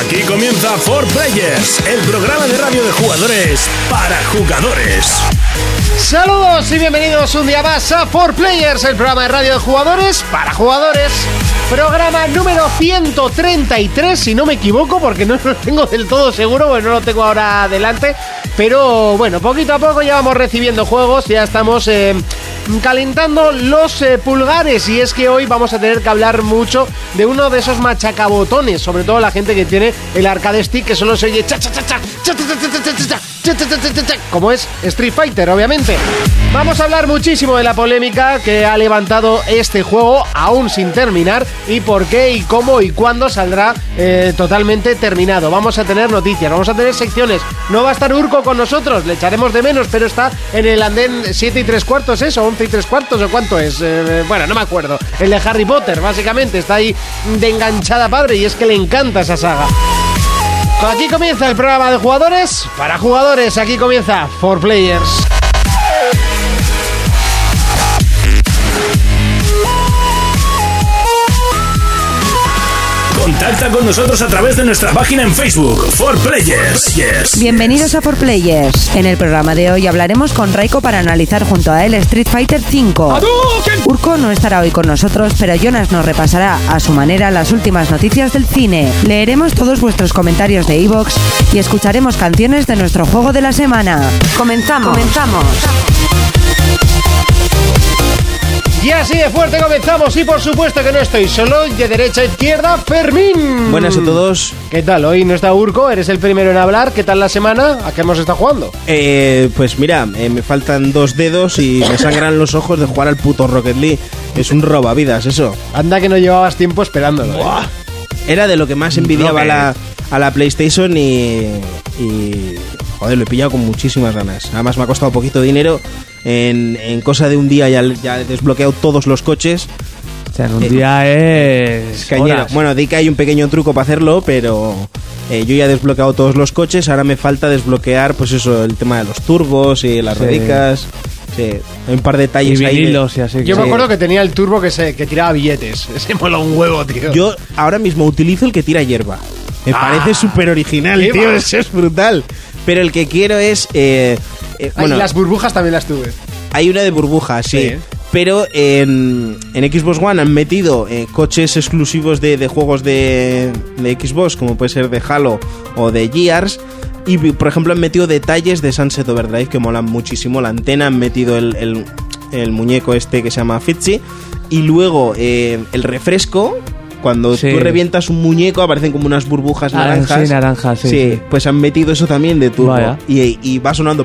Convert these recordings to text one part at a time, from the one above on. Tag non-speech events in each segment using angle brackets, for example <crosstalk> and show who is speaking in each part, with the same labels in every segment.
Speaker 1: Aquí comienza For Players, el programa de radio de jugadores para jugadores.
Speaker 2: Saludos y bienvenidos un día más a 4Players, el programa de radio de jugadores para jugadores. Programa número 133, si no me equivoco, porque no lo tengo del todo seguro, porque no lo tengo ahora adelante. Pero bueno, poquito a poco ya vamos recibiendo juegos, ya estamos eh, calentando los eh, pulgares. Y es que hoy vamos a tener que hablar mucho de uno de esos machacabotones, sobre todo la gente que tiene el arcade stick que solo se oye cha cha cha cha cha cha cha cha cha cha como es Street Fighter, obviamente. Vamos a hablar muchísimo de la polémica que ha levantado este juego, aún sin terminar, y por qué, y cómo, y cuándo saldrá eh, totalmente terminado. Vamos a tener noticias, vamos a tener secciones. No va a estar Urco con nosotros, le echaremos de menos, pero está en el andén 7 y 3 cuartos, ¿eso? 11 y 3 cuartos, ¿o cuánto es? Eh, bueno, no me acuerdo. El de Harry Potter, básicamente, está ahí de enganchada padre, y es que le encanta esa saga. Aquí comienza el programa de jugadores para jugadores. Aquí comienza For Players.
Speaker 1: Contacta con nosotros a través de nuestra página en Facebook, For Players. Yes.
Speaker 3: Bienvenidos a For Players. En el programa de hoy hablaremos con Raiko para analizar junto a él Street Fighter V. Urko no estará hoy con nosotros, pero Jonas nos repasará a su manera las últimas noticias del cine. Leeremos todos vuestros comentarios de Evox y escucharemos canciones de nuestro juego de la semana. Comenzamos. Comenzamos.
Speaker 2: Y así de fuerte comenzamos y por supuesto que no estoy solo, de derecha a izquierda, Fermín.
Speaker 4: Buenas a todos.
Speaker 2: ¿Qué tal? Hoy no está Urco, eres el primero en hablar. ¿Qué tal la semana? ¿A qué hemos estado jugando?
Speaker 4: Eh, pues mira, eh, me faltan dos dedos y me sangran los ojos de jugar al puto Rocket League. Es un robavidas eso.
Speaker 2: Anda que no llevabas tiempo esperándolo. ¿eh?
Speaker 4: Era de lo que más envidiaba a la, a la PlayStation y, y... Joder, lo he pillado con muchísimas ganas. Además me ha costado poquito dinero. En, en cosa de un día ya, ya he desbloqueado todos los coches.
Speaker 5: O sea, en un día es.
Speaker 4: Cañero. Bueno, di que hay un pequeño truco para hacerlo, pero eh, yo ya he desbloqueado todos los coches. Ahora me falta desbloquear, pues eso, el tema de los turbos y las
Speaker 5: Sí.
Speaker 4: ruedicas. Sí, hay un par de
Speaker 5: y
Speaker 4: detalles ahí. de-
Speaker 5: y así.
Speaker 2: Yo
Speaker 5: que-
Speaker 2: me acuerdo que tenía el turbo que, se, que tiraba billetes. <laughs> Ese mola un huevo, tío.
Speaker 4: Yo ahora mismo utilizo el que tira hierba. Me
Speaker 2: Ah.
Speaker 4: parece súper original,
Speaker 2: ¿Qué
Speaker 4: tío. Eso es brutal. Pero el que quiero es. eh, eh, bueno,
Speaker 2: las burbujas también las tuve.
Speaker 4: hay una de burbujas, sí.
Speaker 2: Sí.
Speaker 4: Pero en, en Xbox One han metido eh, coches exclusivos de, de juegos de, de Xbox, como puede ser de Halo o de Gears. Y por ejemplo han metido detalles de Sunset Overdrive que molan muchísimo. La antena han metido el, el- el muñeco este que se llama Fitzy. Y luego eh, el refresco. Cuando
Speaker 5: Sí.
Speaker 4: tú revientas un muñeco aparecen como unas burbujas
Speaker 5: Ah,
Speaker 4: naranjas.
Speaker 5: sí, naranjas, sí, sí.
Speaker 4: pues han metido eso también de turbo.
Speaker 5: Vaya.
Speaker 4: Y, y va sonando.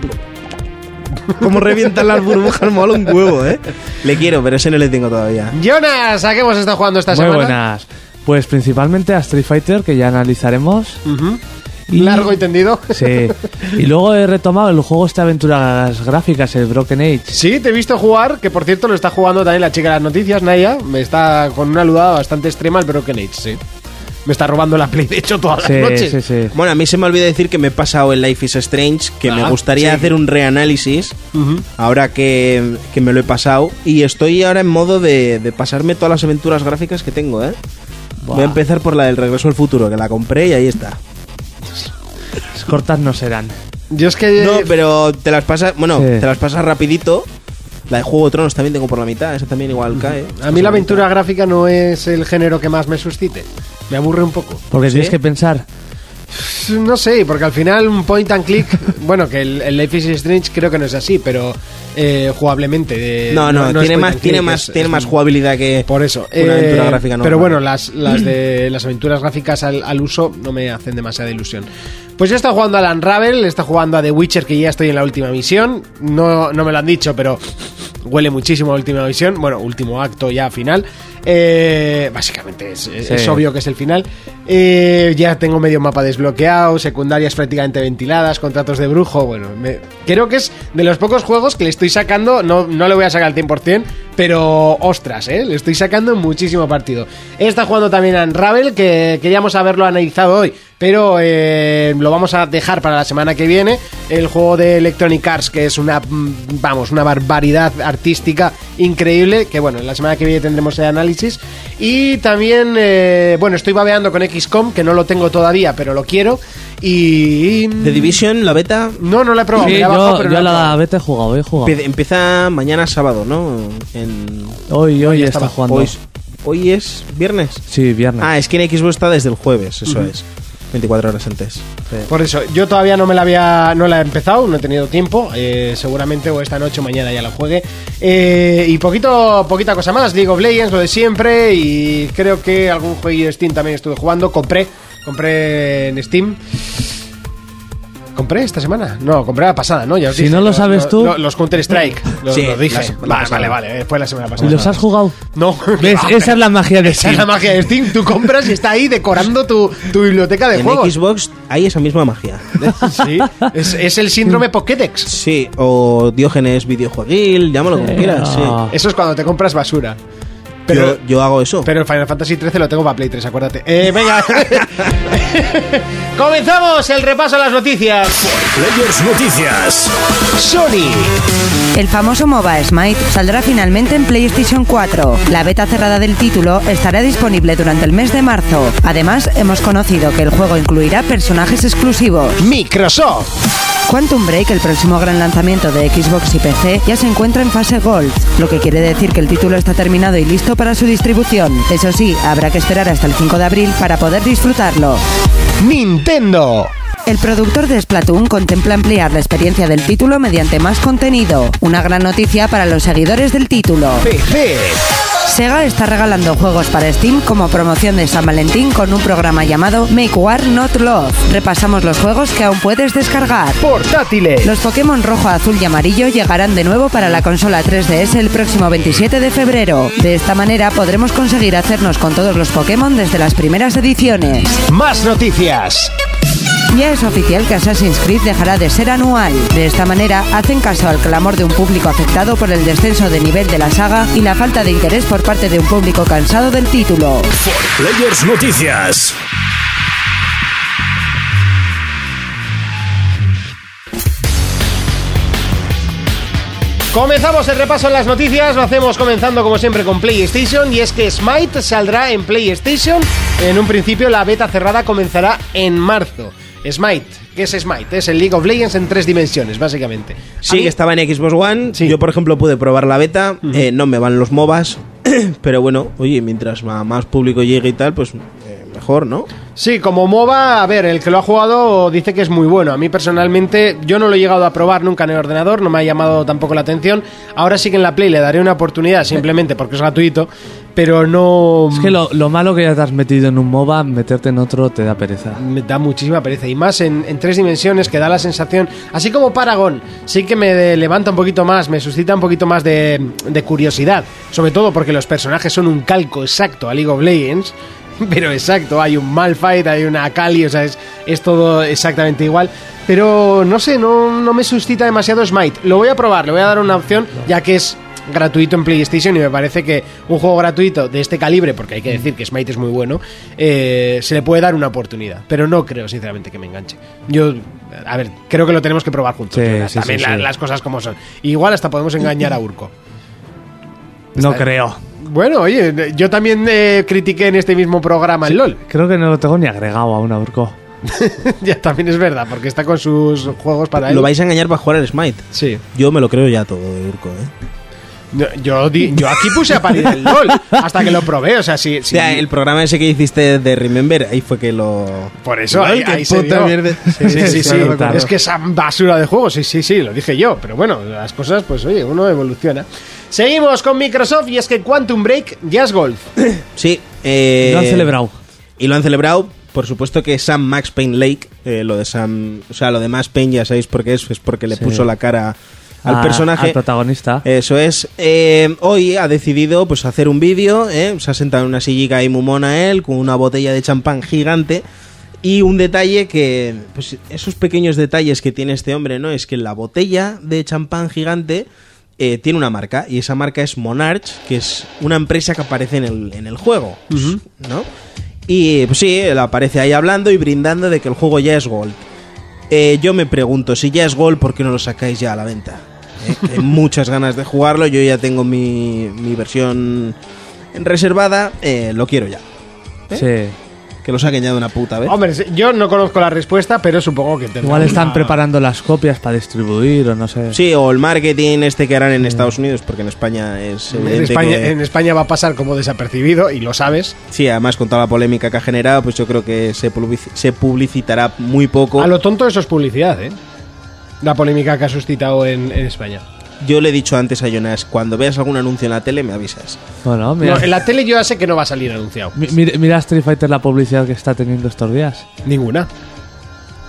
Speaker 4: Como revientan las burbujas, mola un huevo, ¿eh? Le quiero, pero ese no le tengo todavía.
Speaker 2: Jonas, ¿a qué hemos estado jugando esta
Speaker 5: Muy
Speaker 2: semana?
Speaker 5: buenas. Pues principalmente a Street Fighter, que ya analizaremos.
Speaker 2: Ujú.
Speaker 5: Y-
Speaker 2: Largo y tendido.
Speaker 5: Sí. Y luego he retomado el juego este de aventuras gráficas, el Broken Age.
Speaker 2: Sí, te he visto jugar, que por cierto lo está jugando también la chica de las noticias, Naya. Me está con una ludada bastante extrema el Broken Age, sí. Me está robando la Play, de hecho, todas
Speaker 5: Sí,
Speaker 2: las noches.
Speaker 5: sí, sí.
Speaker 4: Bueno, a mí se me olvidó decir que me he pasado el Life is Strange, que me
Speaker 2: Ah,
Speaker 4: gustaría
Speaker 2: sí.
Speaker 4: hacer un reanálisis, ahora que, que me lo he pasado. Y estoy ahora en modo de, de pasarme todas las aventuras gráficas que tengo, ¿eh? Voy a empezar por la del Regreso al Futuro, que la compré y ahí está.
Speaker 5: Cortas no serán.
Speaker 2: Yo es que...
Speaker 4: No, pero te las pasas, bueno,
Speaker 5: Sí.
Speaker 4: te las pasas rapidito. La de Juego de Tronos también tengo por la mitad, esa también igual cae.
Speaker 2: A mí la aventura gráfica no es el género que más me suscite. Me aburre un poco.
Speaker 5: Porque
Speaker 4: ¿Sí?
Speaker 5: tienes que pensar.
Speaker 2: No sé, porque al final un point and click, <laughs> bueno, que el, el Life is Strange creo que no es así, pero eh, jugablemente... eh,
Speaker 4: No, no,
Speaker 2: es
Speaker 4: tiene
Speaker 2: point
Speaker 4: más,
Speaker 2: and
Speaker 4: tiene
Speaker 2: click,
Speaker 4: más,
Speaker 2: es-
Speaker 4: tiene
Speaker 2: es
Speaker 4: más
Speaker 2: un-
Speaker 4: jugabilidad que
Speaker 2: Por eso.
Speaker 4: una aventura
Speaker 2: Eh,
Speaker 4: gráfica normal.
Speaker 2: Pero bueno, las, las <clears throat> de las aventuras gráficas al, al uso no me hacen demasiada ilusión. Pues yo he estado jugando al Unravel, estado jugando a The Witcher, que ya estoy en la última misión. No, no me lo han dicho, pero huele muchísimo a última misión. Bueno, último acto ya final. Eh, básicamente es, es-
Speaker 5: Sí.
Speaker 2: es obvio que es el final. Eh, ya tengo medio mapa desbloqueado, secundarias prácticamente ventiladas, contratos de brujo. Bueno, me- creo que es de los pocos juegos que le estoy sacando. No, no le voy a sacar al 100%, pero ostras, ¿eh? le estoy sacando muchísimo partido. Estado jugando también a Unravel, que queríamos haberlo analizado hoy, pero eh, lo vamos a dejar para la semana que viene. El juego de Electronic Arts, que es una, mm, vamos, una barbaridad artística increíble, que bueno, la semana que viene tendremos el análisis. Y también, eh, bueno, estoy babeando con XCOM, que no lo tengo todavía, pero lo quiero. Y...
Speaker 4: The Division, la beta,
Speaker 2: No, no la he probado.
Speaker 5: Sí,
Speaker 2: me la he bajado,
Speaker 5: yo,
Speaker 2: pero
Speaker 5: yo
Speaker 2: no la he
Speaker 5: la
Speaker 2: probado.
Speaker 5: beta he jugado, he jugado.
Speaker 4: empieza mañana sábado, ¿no? En,
Speaker 5: Hoy, hoy está jugando.
Speaker 4: hoy, hoy es viernes.
Speaker 5: Sí, viernes.
Speaker 4: Ah, es que en Xbox está desde el jueves, eso es. 24 horas antes.
Speaker 2: Por eso, yo todavía no me la había, no la he empezado, no he tenido tiempo. eh, seguramente o esta noche o mañana ya la juegue. Eh, y poquito, poquita cosa más. League of Legends, lo de siempre. Y creo que algún juego de Steam también estuve jugando. Compré, compré en Steam. ¿Compré esta semana? No, compré la pasada, ¿no? Ya os
Speaker 5: Si
Speaker 2: dije,
Speaker 5: no lo sabes tú.
Speaker 2: Los Counter Strike. Lo,
Speaker 4: Sí,
Speaker 2: lo dije.
Speaker 4: la
Speaker 2: Vale, vale, vale. Fue la semana pasada.
Speaker 5: ¿Y los has jugado?
Speaker 2: No, <laughs>
Speaker 5: Esa es la magia de
Speaker 2: esa es la
Speaker 5: Steam.
Speaker 2: magia de Steam. Tú compras y está ahí decorando tu, tu biblioteca de
Speaker 4: En
Speaker 2: juegos.
Speaker 4: Xbox hay esa misma magia. <laughs>
Speaker 2: Sí, es, es el síndrome Pokédex.
Speaker 4: Sí, o Diógenes videojueguil, llámalo como quieras. sí.
Speaker 2: Eso es cuando te compras basura. Pero,
Speaker 4: yo, yo hago eso.
Speaker 2: pero el Final Fantasy XIII lo tengo para Play 3, acuérdate. Eh, venga. <laughs> Comenzamos el repaso a las noticias.
Speaker 1: Players Noticias.
Speaker 2: Sony.
Speaker 3: El famoso MOBA Smite saldrá finalmente en PlayStation 4. La beta cerrada del título estará disponible durante el mes de marzo. Además, hemos conocido que el juego incluirá personajes exclusivos.
Speaker 2: Microsoft.
Speaker 3: Quantum Break, el próximo gran lanzamiento de Xbox y PC, ya se encuentra en fase Gold, lo que quiere decir que el título está terminado y listo para su distribución. Eso sí, habrá que esperar hasta el 5 de abril para poder disfrutarlo.
Speaker 2: Nintendo.
Speaker 3: El productor de Splatoon contempla ampliar la experiencia del título mediante más contenido. Una gran noticia para los seguidores del título.
Speaker 2: PC.
Speaker 3: Sega está regalando juegos para Steam como promoción de San Valentín con un programa llamado Make War Not Love. Repasamos los juegos que aún puedes descargar.
Speaker 2: Portátiles.
Speaker 3: Los Pokémon rojo, azul y amarillo llegarán de nuevo para la consola 3DS el próximo 27 de febrero. De esta manera podremos conseguir hacernos con todos los Pokémon desde las primeras ediciones.
Speaker 2: Más noticias.
Speaker 3: Ya es oficial que Assassin's Creed dejará de ser anual. De esta manera, hacen caso al clamor de un público afectado por el descenso de nivel de la saga y la falta de interés por parte de un público cansado del título.
Speaker 1: Players Noticias.
Speaker 2: Comenzamos el repaso en las noticias, lo hacemos comenzando como siempre con PlayStation y es que Smite saldrá en PlayStation. En un principio la beta cerrada comenzará en marzo. Smite, ¿qué es Smite? Es el League of Legends en tres dimensiones, básicamente.
Speaker 4: Sí,
Speaker 2: mí-
Speaker 4: estaba en Xbox One.
Speaker 2: Sí.
Speaker 4: Yo, por ejemplo, pude probar la beta. Eh, no me van los MOBAs. <clears throat> pero bueno, oye, mientras más público llegue y tal, pues mejor, ¿no?
Speaker 2: Sí, como MOBA, a ver, el que lo ha jugado dice que es muy bueno. A mí personalmente, yo no lo he llegado a probar nunca en el ordenador, no me ha llamado tampoco la atención. Ahora sí que en la Play le daré una oportunidad <laughs> simplemente porque es gratuito, pero no...
Speaker 5: Es que lo, lo malo que ya te has metido en un MOBA, meterte en otro te da pereza.
Speaker 2: me da muchísima pereza y más en, en tres dimensiones que da la sensación, así como Paragon, sí que me de- levanta un poquito más, me suscita un poquito más de, de curiosidad, sobre todo porque los personajes son un calco exacto a League of Legends, <laughs> pero exacto, hay un Malphite, hay una Akali, o sea, es, es todo exactamente igual. Pero no sé, no, no me suscita demasiado Smite. Lo voy a probar, le voy a dar una opción, ya que es gratuito en PlayStation y me parece que un juego gratuito de este calibre, porque hay que decir que Smite es muy bueno, eh, se le puede dar una oportunidad. Pero no creo, sinceramente, que me enganche. Yo, a ver, creo que lo tenemos que probar juntos.
Speaker 5: Sí, sí,
Speaker 2: También
Speaker 5: sí,
Speaker 2: la- las cosas como son. Igual hasta podemos engañar a Urco.
Speaker 5: No creo.
Speaker 2: Bueno, oye, yo también eh, critiqué en este mismo programa el LOL.
Speaker 5: Creo que no lo tengo ni agregado aún a Urco. <laughs>
Speaker 2: ya también es verdad, porque está con sus juegos para él.
Speaker 4: Lo vais a engañar para jugar al Smite.
Speaker 2: Sí.
Speaker 4: Yo me lo creo ya todo de Urco, ¿eh?
Speaker 2: No, Yo, di- yo aquí puse a parir el LOL hasta que lo probé. O sea, sí.
Speaker 4: O sea, el programa ese que hiciste de Remember, ahí fue que lo...
Speaker 2: Por eso,
Speaker 4: Ay,
Speaker 2: ahí,
Speaker 4: qué
Speaker 2: ahí se
Speaker 4: puta
Speaker 2: vio.
Speaker 4: mierda.
Speaker 2: Sí, sí, sí,
Speaker 5: Sí,
Speaker 2: sí.
Speaker 5: claro.
Speaker 2: Es que esa basura de juegos, sí, sí, sí, lo dije yo. Pero bueno, las cosas, pues oye, uno evoluciona. Seguimos con Microsoft y es que Quantum Break ya es golf. <coughs>
Speaker 4: Sí. Eh,
Speaker 5: Lo han celebrado.
Speaker 4: Y lo han celebrado. Por supuesto que Sam Max Payne Lake, eh, lo de Sam, o sea, lo de Max Payne ya sabéis por qué es, es porque le
Speaker 5: Sí.
Speaker 4: puso la cara al
Speaker 5: A-
Speaker 4: personaje.
Speaker 5: Al protagonista.
Speaker 4: Eso es. Eh, hoy ha decidido pues hacer un vídeo. eh, Se ha sentado en una sillica ahí muy mona él, con una botella de champán gigante. Y un detalle que, pues esos pequeños detalles que tiene este hombre, ¿no? Es que la botella de champán gigante eh, tiene una marca. Y esa marca es Monarch, que es una empresa que aparece en el, en el juego. ¿No? Y pues sí, él aparece ahí hablando y brindando de que el juego ya es Gold. Eh, yo me pregunto, si ya es Gold, ¿por qué no lo sacáis ya a la venta? Eh, <laughs> muchas ganas de jugarlo, yo ya tengo mi, mi versión reservada, eh, lo quiero ya.
Speaker 5: Sí.
Speaker 4: Que lo saquen ya de una puta vez.
Speaker 2: Hombre, yo no conozco la respuesta, pero supongo que
Speaker 5: Igual están
Speaker 2: una-
Speaker 5: preparando las copias para distribuir o no sé.
Speaker 4: Sí, o el marketing este que harán en Estados Unidos, porque en España es
Speaker 2: En
Speaker 4: evidente
Speaker 2: España,
Speaker 4: que-
Speaker 2: en España va a pasar como desapercibido y lo sabes.
Speaker 4: Sí, además con toda la polémica que ha generado, pues yo creo que se, publici- se publicitará muy poco.
Speaker 2: A lo tonto eso es publicidad, ¿eh? La polémica que ha suscitado en, en España.
Speaker 4: Yo le he dicho antes a Jonas, cuando veas algún anuncio en la tele me avisas.
Speaker 5: Bueno, mira,
Speaker 2: No, en la tele yo ya sé que no va a salir anunciado.
Speaker 5: mi- mira, mira Street Fighter la publicidad que está teniendo estos días.
Speaker 2: Ninguna.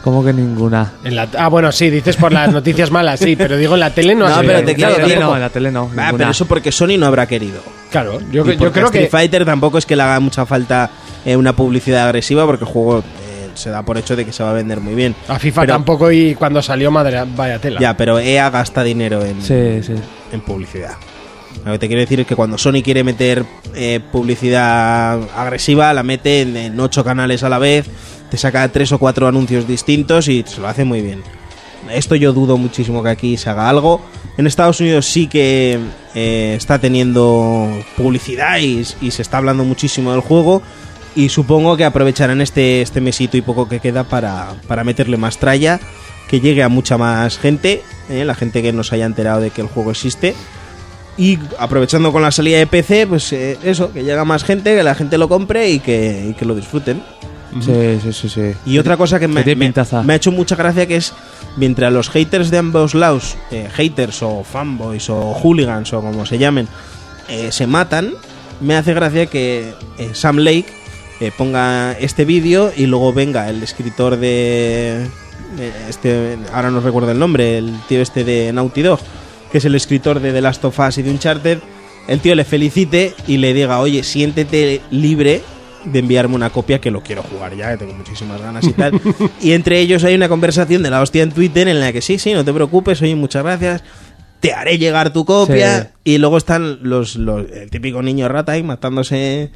Speaker 5: Como que ninguna.
Speaker 2: En la- ah, bueno, sí, dices por las noticias malas, sí, pero digo en la tele no, ha
Speaker 4: No,
Speaker 2: salido
Speaker 4: pero te
Speaker 2: anunciado
Speaker 4: quiero
Speaker 5: no, en la tele no.
Speaker 4: Ah,
Speaker 5: ninguna.
Speaker 4: pero eso porque Sony no habrá querido.
Speaker 2: Claro, yo,
Speaker 4: Y
Speaker 2: yo
Speaker 4: porque
Speaker 2: creo
Speaker 4: a Street
Speaker 2: que.
Speaker 4: Fighter tampoco es que le haga mucha falta eh, una publicidad agresiva porque el juego se da por hecho de que se va a vender muy bien.
Speaker 2: A FIFA
Speaker 4: Pero-
Speaker 2: tampoco y cuando salió madre, vaya tela.
Speaker 4: Ya, pero EA gasta dinero en,
Speaker 5: Sí, sí.
Speaker 4: en publicidad. Lo que te quiero decir es que cuando Sony quiere meter eh, publicidad agresiva, la mete en, en ocho canales a la vez, te saca tres o cuatro anuncios distintos y se lo hace muy bien. Esto yo dudo muchísimo que aquí se haga algo. En Estados Unidos sí que eh, está teniendo publicidad y, y se está hablando muchísimo del juego. Y supongo que aprovecharán este, este mesito y poco que queda para, para meterle más tralla, que llegue a mucha más gente, eh, la gente que no se haya enterado de que el juego existe. Y aprovechando con la salida de PC, pues eh, eso, que llega más gente, que la gente lo compre y que, y que lo disfruten.
Speaker 5: Sí, sí, sí, sí.
Speaker 4: Y otra cosa que me, me- ha hecho mucha gracia que es, mientras los haters de ambos lados, eh, haters o fanboys o hooligans o como se llamen, eh, se matan, me hace gracia que eh, Sam Lake eh, ponga este vídeo y luego venga el escritor de... este Ahora no recuerdo el nombre, el tío este de Naughty Dog, que es el escritor de The Last of Us y de Uncharted, el tío le felicite y le diga, oye, siéntete libre de enviarme una copia que lo quiero jugar ya, que tengo muchísimas ganas y tal. <laughs> y entre ellos hay una conversación de la hostia en Twitter en la que sí, sí, no te preocupes, oye, muchas gracias. Te haré llegar tu copia.
Speaker 5: Sí.
Speaker 4: Y luego están los, los el típico niño rata ahí matándose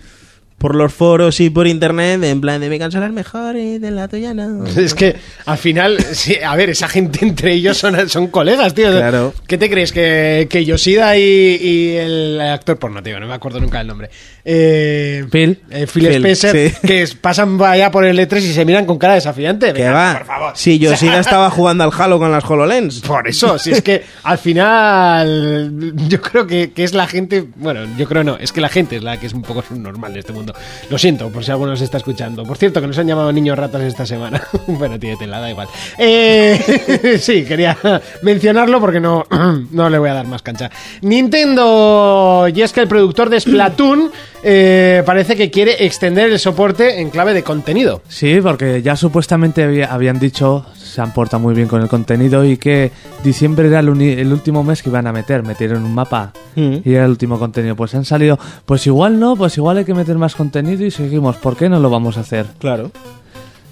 Speaker 4: por los foros y por internet, en plan de mi consola es mejor y de la tuya no. <laughs>
Speaker 2: Es que al final, sí, a ver, esa gente entre ellos son, son colegas, tío.
Speaker 4: Claro.
Speaker 2: ¿Qué te crees? Que, que Yoshida y, y el actor porno, tío, no me acuerdo nunca el nombre. Eh,
Speaker 5: Phil.
Speaker 2: eh, Phil
Speaker 4: Phil,
Speaker 2: Spencer,
Speaker 4: sí.
Speaker 2: que pasan allá por el E3 y se miran con cara desafiante.
Speaker 4: Que
Speaker 2: Venga,
Speaker 4: va.
Speaker 2: por favor.
Speaker 4: Si Yoshida <laughs> estaba jugando al Halo con las HoloLens.
Speaker 2: Por eso, si es que al final yo creo que, que es la gente, bueno, yo creo no, es que la gente es la que es un poco subnormal de este mundo. Lo siento, por si alguno se está escuchando. Por cierto, que nos han llamado niños ratas esta semana. <laughs> bueno, tío, te da igual. Eh, <laughs> sí, quería mencionarlo porque no, <clears throat> no le voy a dar más cancha. Nintendo, y es que el productor de Splatoon eh, parece que quiere extender el soporte en clave de contenido.
Speaker 5: Sí, porque ya supuestamente había- habían dicho, se han portado muy bien con el contenido y que diciembre era el, uni- el último mes que iban a meter, metieron un mapa
Speaker 4: Mm.
Speaker 5: y era el último contenido. Pues han salido, pues igual no, pues igual hay que meter más contenido y seguimos, ¿por qué no lo vamos a hacer?
Speaker 4: Claro.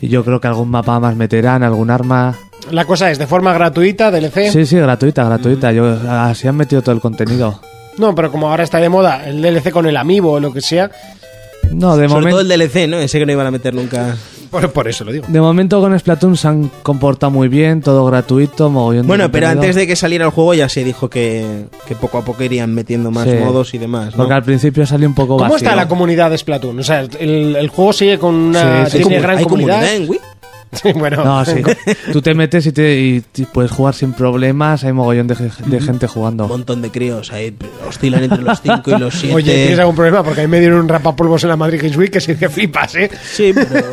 Speaker 5: Y yo creo que algún mapa más meterán, algún arma.
Speaker 2: La cosa es de forma gratuita, DLC.
Speaker 5: Sí, sí, gratuita, gratuita. Yo, así han metido todo el contenido.
Speaker 2: No, pero como ahora está de moda el DLC con el amiibo o lo que sea,
Speaker 5: No, de
Speaker 4: Sobre todo el DLC, ¿no? Ese que no iban a meter nunca.
Speaker 2: por, por eso lo digo.
Speaker 5: De momento con Splatoon se han comportado muy bien, todo gratuito, mogollón de
Speaker 4: Bueno, pero
Speaker 5: contenido.
Speaker 4: antes de que saliera el juego ya se dijo que, que poco a poco irían metiendo más
Speaker 5: Sí.
Speaker 4: modos y demás, ¿no?
Speaker 5: Porque al principio salió un poco
Speaker 2: ¿Cómo
Speaker 5: vacío.
Speaker 2: está la comunidad de Splatoon? O sea, el, el juego sigue con una
Speaker 5: Sí, sí,
Speaker 2: tiene
Speaker 5: sí.
Speaker 2: gran
Speaker 4: ¿Hay
Speaker 2: comunidad.
Speaker 4: comunidad en Wii? <laughs>
Speaker 2: Sí, bueno,
Speaker 5: No, sí. <laughs> Tú te metes y, te, y te puedes jugar sin problemas. Hay mogollón de, ge- de gente
Speaker 4: Un
Speaker 5: jugando.
Speaker 4: montón de críos ahí oscilan entre los 5 y los 7. <laughs>
Speaker 2: Oye, ¿tienes algún problema? Porque a mí me dieron un rapapolvos en la Madrid Games Week que sí que flipas, ¿eh?
Speaker 4: Sí, pero...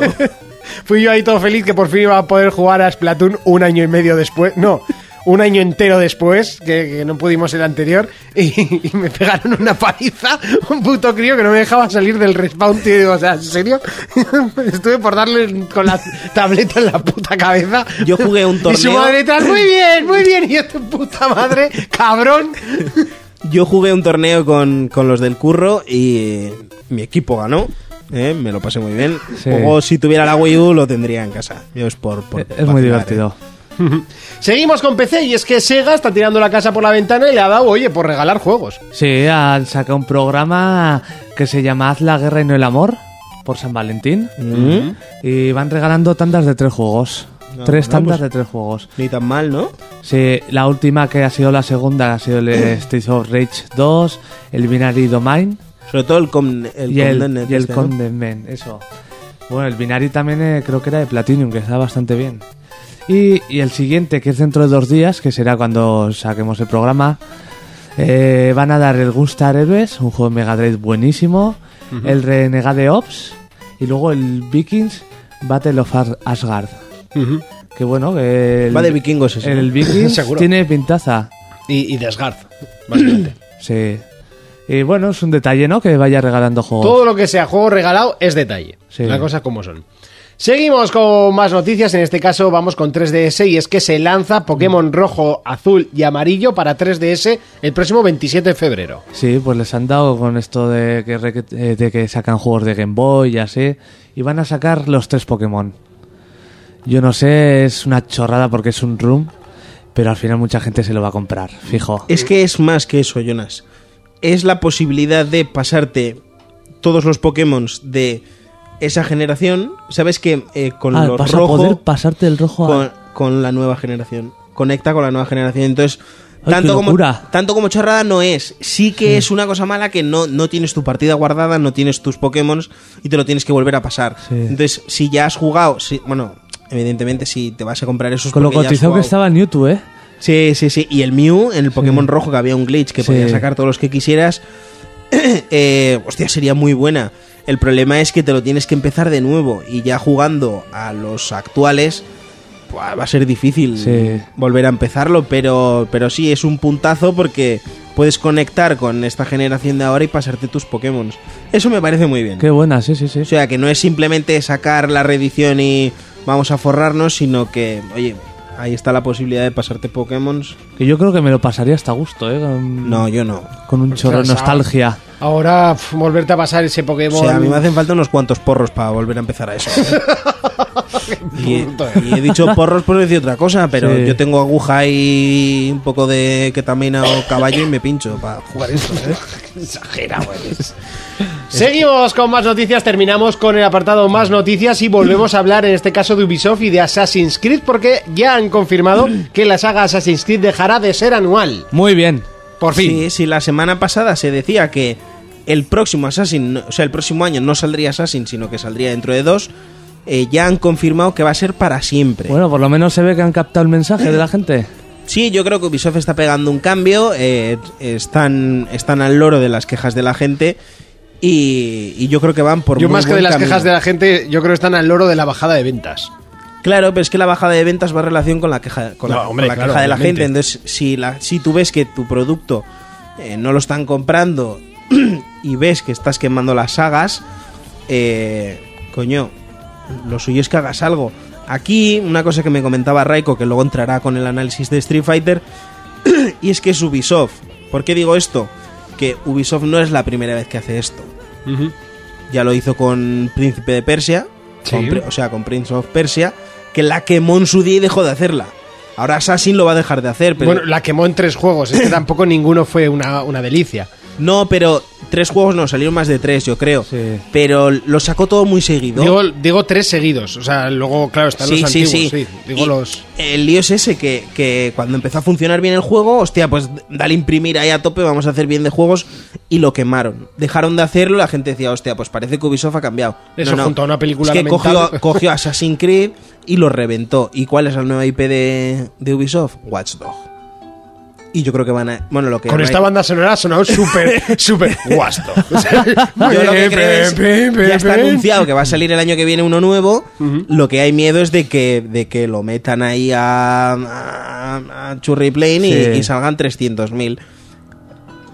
Speaker 2: Fui yo ahí todo feliz que por fin iba a poder jugar a Splatoon un año y medio después. No, un año entero después, que, que no pudimos el anterior, y, y me pegaron una paliza, un puto crío que no me dejaba salir del respawn, tío. Digo, o sea, ¿en serio? <laughs> Estuve por darle con la tableta en la puta cabeza.
Speaker 4: Yo jugué un
Speaker 2: Y su
Speaker 4: torneo.
Speaker 2: madre detrás, muy bien, muy bien. Y yo, tu puta madre, cabrón. <laughs>
Speaker 4: Yo jugué un torneo con, con los del curro y eh, mi equipo ganó. ¿eh? Me lo pasé muy bien.
Speaker 5: Sí.
Speaker 4: Luego, si tuviera la Wii U, lo tendría en casa. Yo es por, por
Speaker 5: es muy divertido. <laughs>
Speaker 2: Seguimos con PC y es que Sega está tirando la casa por la ventana y le ha dado, oye, por regalar juegos.
Speaker 5: Sí, han sacado un programa que se llama Haz la guerra y no el amor por San Valentín.
Speaker 4: Mm.
Speaker 5: Y van regalando tandas de tres juegos.
Speaker 4: No,
Speaker 5: tres tandas
Speaker 4: pues-
Speaker 5: de tres juegos.
Speaker 4: Ni tan mal, ¿no?
Speaker 5: Sí, la última que ha sido la segunda ha sido el Streets of Rage 2, el Binary Domain
Speaker 4: Sobre todo el, con, el
Speaker 5: y el,
Speaker 4: Condemned
Speaker 5: y el
Speaker 4: este, ¿no?
Speaker 5: Condemned, eso. Bueno, el Binary también eh, creo que era de Platinum, que está bastante bien. Y, y el siguiente, que es dentro de dos días, que será cuando saquemos el programa, eh, van a dar el Gunstar Heroes, un juego de Mega Drive buenísimo, el Renegade Ops y luego el Vikings Battle of Ar- Asgard. Que bueno, que el,
Speaker 4: Va de vikingos ese,
Speaker 5: El. Vikings <laughs> tiene pintaza.
Speaker 2: Y, y Desgard, básicamente. <clears throat>
Speaker 5: Sí. Y bueno, es un detalle, ¿no? Que vaya regalando juegos.
Speaker 2: Todo lo que sea juego regalado es detalle.
Speaker 5: Sí.
Speaker 2: Las cosas como son. Seguimos con más noticias. En este caso vamos con 3DS y es que se lanza Pokémon rojo, azul y amarillo para 3DS el próximo 27 de febrero.
Speaker 5: Sí, pues les han dado con esto de que, re- eh, de que sacan juegos de Game Boy y así. Y van a sacar los tres Pokémon. Yo no sé, es una chorrada porque es un room. Pero al final mucha gente se lo va a comprar, fijo.
Speaker 4: Es que es más que eso, Jonas. Es la posibilidad de pasarte todos los Pokémon de esa generación. Sabes que eh, con
Speaker 5: Ah,
Speaker 4: los
Speaker 5: vas a
Speaker 4: rojo,
Speaker 5: poder pasarte el rojo a...
Speaker 4: con, la nueva generación. Conecta con la nueva generación. Entonces,
Speaker 5: Ay,
Speaker 4: tanto, como, tanto como chorrada no es. Sí que es una cosa mala que no, no tienes tu partida guardada, no tienes tus Pokémon y te lo tienes que volver a pasar.
Speaker 5: Sí.
Speaker 4: Entonces, si ya has jugado, si- bueno, evidentemente si te vas a comprar esos
Speaker 5: Con lo cotizado que estaba en Mewtwo, ¿eh?
Speaker 4: Sí, sí, sí. Y el Mew, en el Pokémon rojo, que había un glitch que podías sacar todos los que quisieras. <clears throat> eh, hostia, sería muy buena. El problema es que te lo tienes que empezar de nuevo. Y ya jugando a los actuales, pues, va a ser difícil
Speaker 5: Sí.
Speaker 4: volver a empezarlo. Pero, pero sí, es un puntazo porque puedes conectar con esta generación de ahora y pasarte tus Pokémon. Eso me parece muy bien.
Speaker 5: Qué buena, sí, sí, sí.
Speaker 4: O sea, que no es simplemente sacar la reedición y vamos a forrarnos, sino que, oye, ahí está la posibilidad de pasarte Pokémon.
Speaker 5: Que yo creo que me lo pasaría hasta gusto, ¿eh? Con,
Speaker 4: No, yo no.
Speaker 5: con un chorro de nostalgia.
Speaker 2: Ahora, pf, volverte a pasar ese
Speaker 4: O
Speaker 2: Pokémon.
Speaker 4: sea, a mí me hacen falta unos cuantos porros para volver a empezar a eso. ¿eh? <laughs> y, y he dicho <laughs> porros por decir otra cosa, pero
Speaker 5: Sí.
Speaker 4: yo tengo aguja y un poco de ketamina o caballo y me pincho para jugar esto. ¿eh? <laughs>
Speaker 2: Exagerado eres. Seguimos con más noticias, terminamos con el apartado más noticias y volvemos a hablar en este caso de Ubisoft y de Assassin's Creed porque ya han confirmado que la saga Assassin's Creed dejará de ser anual.
Speaker 5: Muy bien.
Speaker 2: Por fin.
Speaker 4: Sí, sí, la semana pasada se decía que el próximo Assassin, o sea, el próximo año no saldría Assassin, sino que saldría dentro de dos. eh, ya han confirmado que va a ser para siempre.
Speaker 5: Bueno, por lo menos se ve que han captado el mensaje de la gente.
Speaker 4: Sí, yo creo que Ubisoft está pegando un cambio, eh, están, están al loro de las quejas de la gente y, y yo creo que van por
Speaker 2: Yo
Speaker 4: muy
Speaker 2: más que
Speaker 4: buen
Speaker 2: de las
Speaker 4: camino.
Speaker 2: quejas de la gente, yo creo que están al loro de la bajada de ventas.
Speaker 4: Claro, pero es que la bajada de ventas va en relación con la queja, con la,
Speaker 2: No, hombre,
Speaker 4: con la
Speaker 2: claro,
Speaker 4: queja de la gente. Entonces, si, la, si tú ves que tu producto eh, no lo están comprando <clears throat> y ves que estás quemando las sagas, eh, coño, lo suyo es que hagas algo. Aquí, una cosa que me comentaba Raiko, que luego entrará con el análisis de Street Fighter, <clears throat> y es que es Ubisoft. ¿Por qué digo esto? Que Ubisoft no es la primera vez que hace esto. Ya lo hizo con Príncipe de Persia,
Speaker 2: Sí.
Speaker 4: con Pri- o sea, con Prince of Persia, que la quemó en su día y dejó de hacerla. Ahora Assassin lo va a dejar de hacer, pero...
Speaker 2: Bueno, la quemó en tres juegos, es que <coughs> tampoco ninguno fue una, una delicia.
Speaker 4: No, pero tres juegos no, salieron más de tres, yo creo.
Speaker 5: Sí.
Speaker 4: Pero lo sacó todo muy seguido.
Speaker 2: Digo, digo tres seguidos, o sea, luego, claro, están los antiguos, sí. Digo
Speaker 4: Y
Speaker 2: los...
Speaker 4: El lío es ese, que, que cuando empezó a funcionar bien el juego, hostia, pues dale imprimir ahí a tope, vamos a hacer bien de juegos, y lo quemaron. Dejaron de hacerlo, la gente decía, hostia, pues parece que Ubisoft ha cambiado.
Speaker 2: Eso, junto a una película
Speaker 4: Es que cogió, <laughs> cogió <laughs> Assassin's Creed y lo reventó. ¿Y cuál es la nueva IP de, de Ubisoft? Watch Dog. Y yo creo que van a... Bueno, lo que...
Speaker 2: Con esta banda sonora ha sonado súper, <laughs> súper guasto. <laughs> O sea,
Speaker 4: Yo lo que creo es, ya está anunciado que va a salir el año que viene uno nuevo. Lo que hay miedo es de que, de que lo metan ahí a, a, a Churri Plane y- y, salgan 300.000.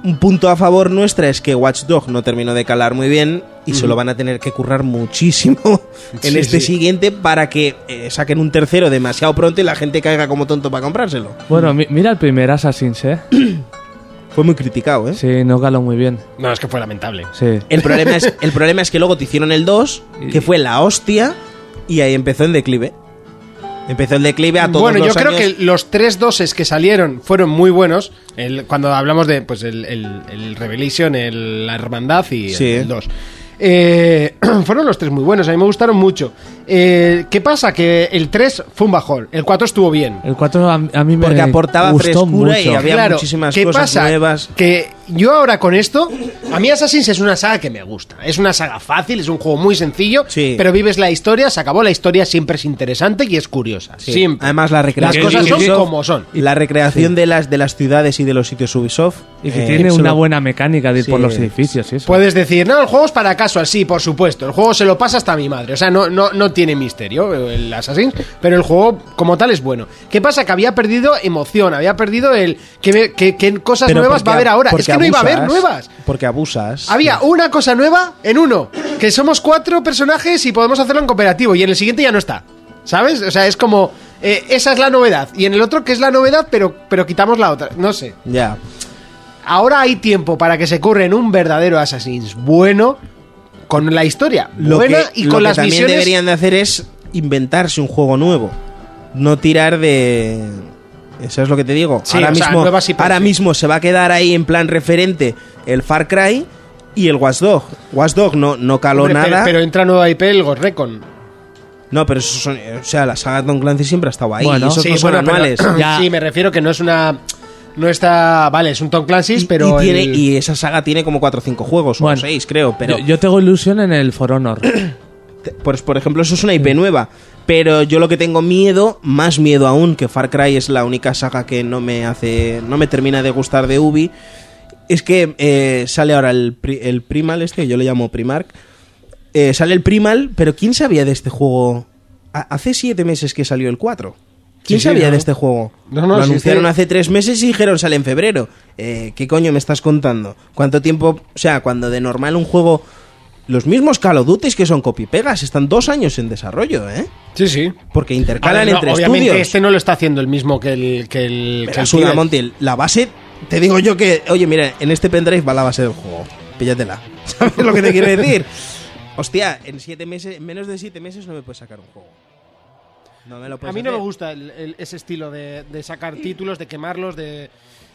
Speaker 4: Un punto a favor nuestra es que Watch Dog no terminó de calar muy bien y se lo van a tener que currar muchísimo <laughs> en
Speaker 2: Sí,
Speaker 4: este
Speaker 2: sí.
Speaker 4: siguiente para que eh, saquen un tercero demasiado pronto y la gente caiga como tonto para comprárselo.
Speaker 5: Bueno, mi- mira el primer Assassin's, ¿eh? <clears throat>
Speaker 4: Fue muy criticado, ¿eh?
Speaker 5: Sí, no caló muy bien.
Speaker 2: No, es que fue lamentable.
Speaker 5: Sí.
Speaker 4: El problema, <laughs> es, el problema es que luego te hicieron el 2, que fue la hostia, y ahí empezó el declive. Empezó el declive a todos
Speaker 2: Bueno, yo creo
Speaker 4: años.
Speaker 2: que los tres doses que salieron fueron muy buenos. El- cuando hablamos de pues el, el- el Revelation, el- la Hermandad y
Speaker 4: Sí.
Speaker 2: el 2. <clears throat> fueron los tres muy buenos, a mí me gustaron mucho. Eh, ¿Qué pasa? Que el 3 fue un bajón, el 4 estuvo bien.
Speaker 5: El 4 a, a mí me
Speaker 4: Porque aportaba
Speaker 5: gustó
Speaker 4: frescura y
Speaker 5: mucho.
Speaker 4: había muchísimas
Speaker 2: ¿qué
Speaker 4: cosas
Speaker 2: pasa?
Speaker 4: nuevas.
Speaker 2: Que yo ahora con esto, a mí Assassin's es una saga que me gusta. Es una saga fácil, es un juego muy sencillo,
Speaker 4: Sí.
Speaker 2: pero vives la historia, se acabó la historia, siempre es interesante y es curiosa.
Speaker 4: Sí.
Speaker 2: Siempre.
Speaker 4: Además, la
Speaker 2: Las
Speaker 4: recreación
Speaker 2: cosas
Speaker 4: de
Speaker 2: son
Speaker 4: Ubisoft-
Speaker 2: como son.
Speaker 4: Y la recreación de las de las ciudades y de los sitios Ubisoft.
Speaker 5: Y que
Speaker 4: eh,
Speaker 5: tiene una buena mecánica de ir
Speaker 4: Sí.
Speaker 5: por los edificios y eso.
Speaker 2: Puedes decir, no, el juego es para casual, sí, por supuesto. El juego se lo pasa hasta mi madre. O sea, no, no, no tiene misterio el Assassin's, pero el juego como tal es bueno. ¿Qué pasa? Que había perdido emoción, había perdido el. ¿Qué, me- qué- qué cosas
Speaker 4: Pero
Speaker 2: nuevas
Speaker 4: porque
Speaker 2: va a haber
Speaker 4: ab-
Speaker 2: ahora? Es que no iba a haber nuevas.
Speaker 4: Porque abusas.
Speaker 2: Había una cosa nueva en uno, que somos cuatro personajes y podemos hacerlo en cooperativo, y en el siguiente ya no está. ¿Sabes? O sea, es como. eh, esa es la novedad. Y en el otro, que es la novedad, pero, pero quitamos la otra. No sé.
Speaker 4: Ya.
Speaker 2: Ahora hay tiempo para que se curren un verdadero Assassin's bueno, con la historia
Speaker 4: Lo
Speaker 2: buena
Speaker 4: que,
Speaker 2: y
Speaker 4: lo
Speaker 2: con
Speaker 4: que
Speaker 2: las
Speaker 4: también
Speaker 2: misiones.
Speaker 4: deberían de hacer es inventarse un juego nuevo. No tirar de. Eso es lo que te digo.
Speaker 2: Sí,
Speaker 4: ahora,
Speaker 2: sea,
Speaker 4: mismo,
Speaker 2: nuevas IPs,
Speaker 4: ahora
Speaker 2: sí.
Speaker 4: mismo se va a quedar ahí en plan referente el Far Cry y el Watchdog. Watchdog no, no caló
Speaker 2: Hombre,
Speaker 4: nada.
Speaker 2: pero, pero entra nueva IP, el Ghost Recon.
Speaker 4: No, pero eso son, o sea, la saga Tom Clancy siempre ha estado ahí.
Speaker 5: Bueno,
Speaker 4: y esos
Speaker 2: Sí,
Speaker 4: no son
Speaker 2: bueno, pero-
Speaker 4: anuales. <coughs>
Speaker 5: Ya.
Speaker 2: sí, me refiero que no es una. No está. Vale, es un Tom Clancy's,
Speaker 4: Y-
Speaker 2: pero.
Speaker 4: y, tiene-
Speaker 2: el-
Speaker 4: y esa saga tiene como 4 o 5 juegos, o
Speaker 5: Bueno,
Speaker 4: 6 creo, pero
Speaker 5: yo, yo tengo ilusión en el For Honor. <coughs>
Speaker 4: pues, por ejemplo eso es una IP nueva. Pero yo lo que tengo miedo, más miedo aún, que Far Cry es la única saga que no me hace, no me termina de gustar de Ubi, es que eh, sale ahora el, el Primal este, yo le llamo Primark, eh, sale el Primal, pero ¿quién sabía de este juego? Ha- hace 7 meses que salió el 4. ¿Quién
Speaker 2: Sí, sí,
Speaker 4: sabía
Speaker 2: no.
Speaker 4: de este juego?
Speaker 2: No, no,
Speaker 4: Lo anunciaron
Speaker 2: sí.
Speaker 4: hace tres meses y dijeron sale en febrero. Eh, ¿Qué coño me estás contando? ¿Cuánto tiempo? O sea, cuando de normal un juego... Los mismos Call of Duty que son copy-pegas están dos años en desarrollo, ¿eh?
Speaker 2: Sí, sí.
Speaker 4: Porque intercalan
Speaker 2: ver,
Speaker 4: entre
Speaker 2: obviamente
Speaker 4: estudios.
Speaker 2: este no lo está haciendo el mismo que el. Que el, que el.
Speaker 4: Monty, la base, te digo yo que, oye, mira, en este pendrive va la base del juego. Píllatela. <laughs> ¿Sabes lo que te quiero decir? <laughs> Hostia, en siete meses, en menos de siete meses no me puedes sacar un juego. No me lo
Speaker 2: A mí no me gusta el- el- ese estilo de, de sacar títulos, de quemarlos, de.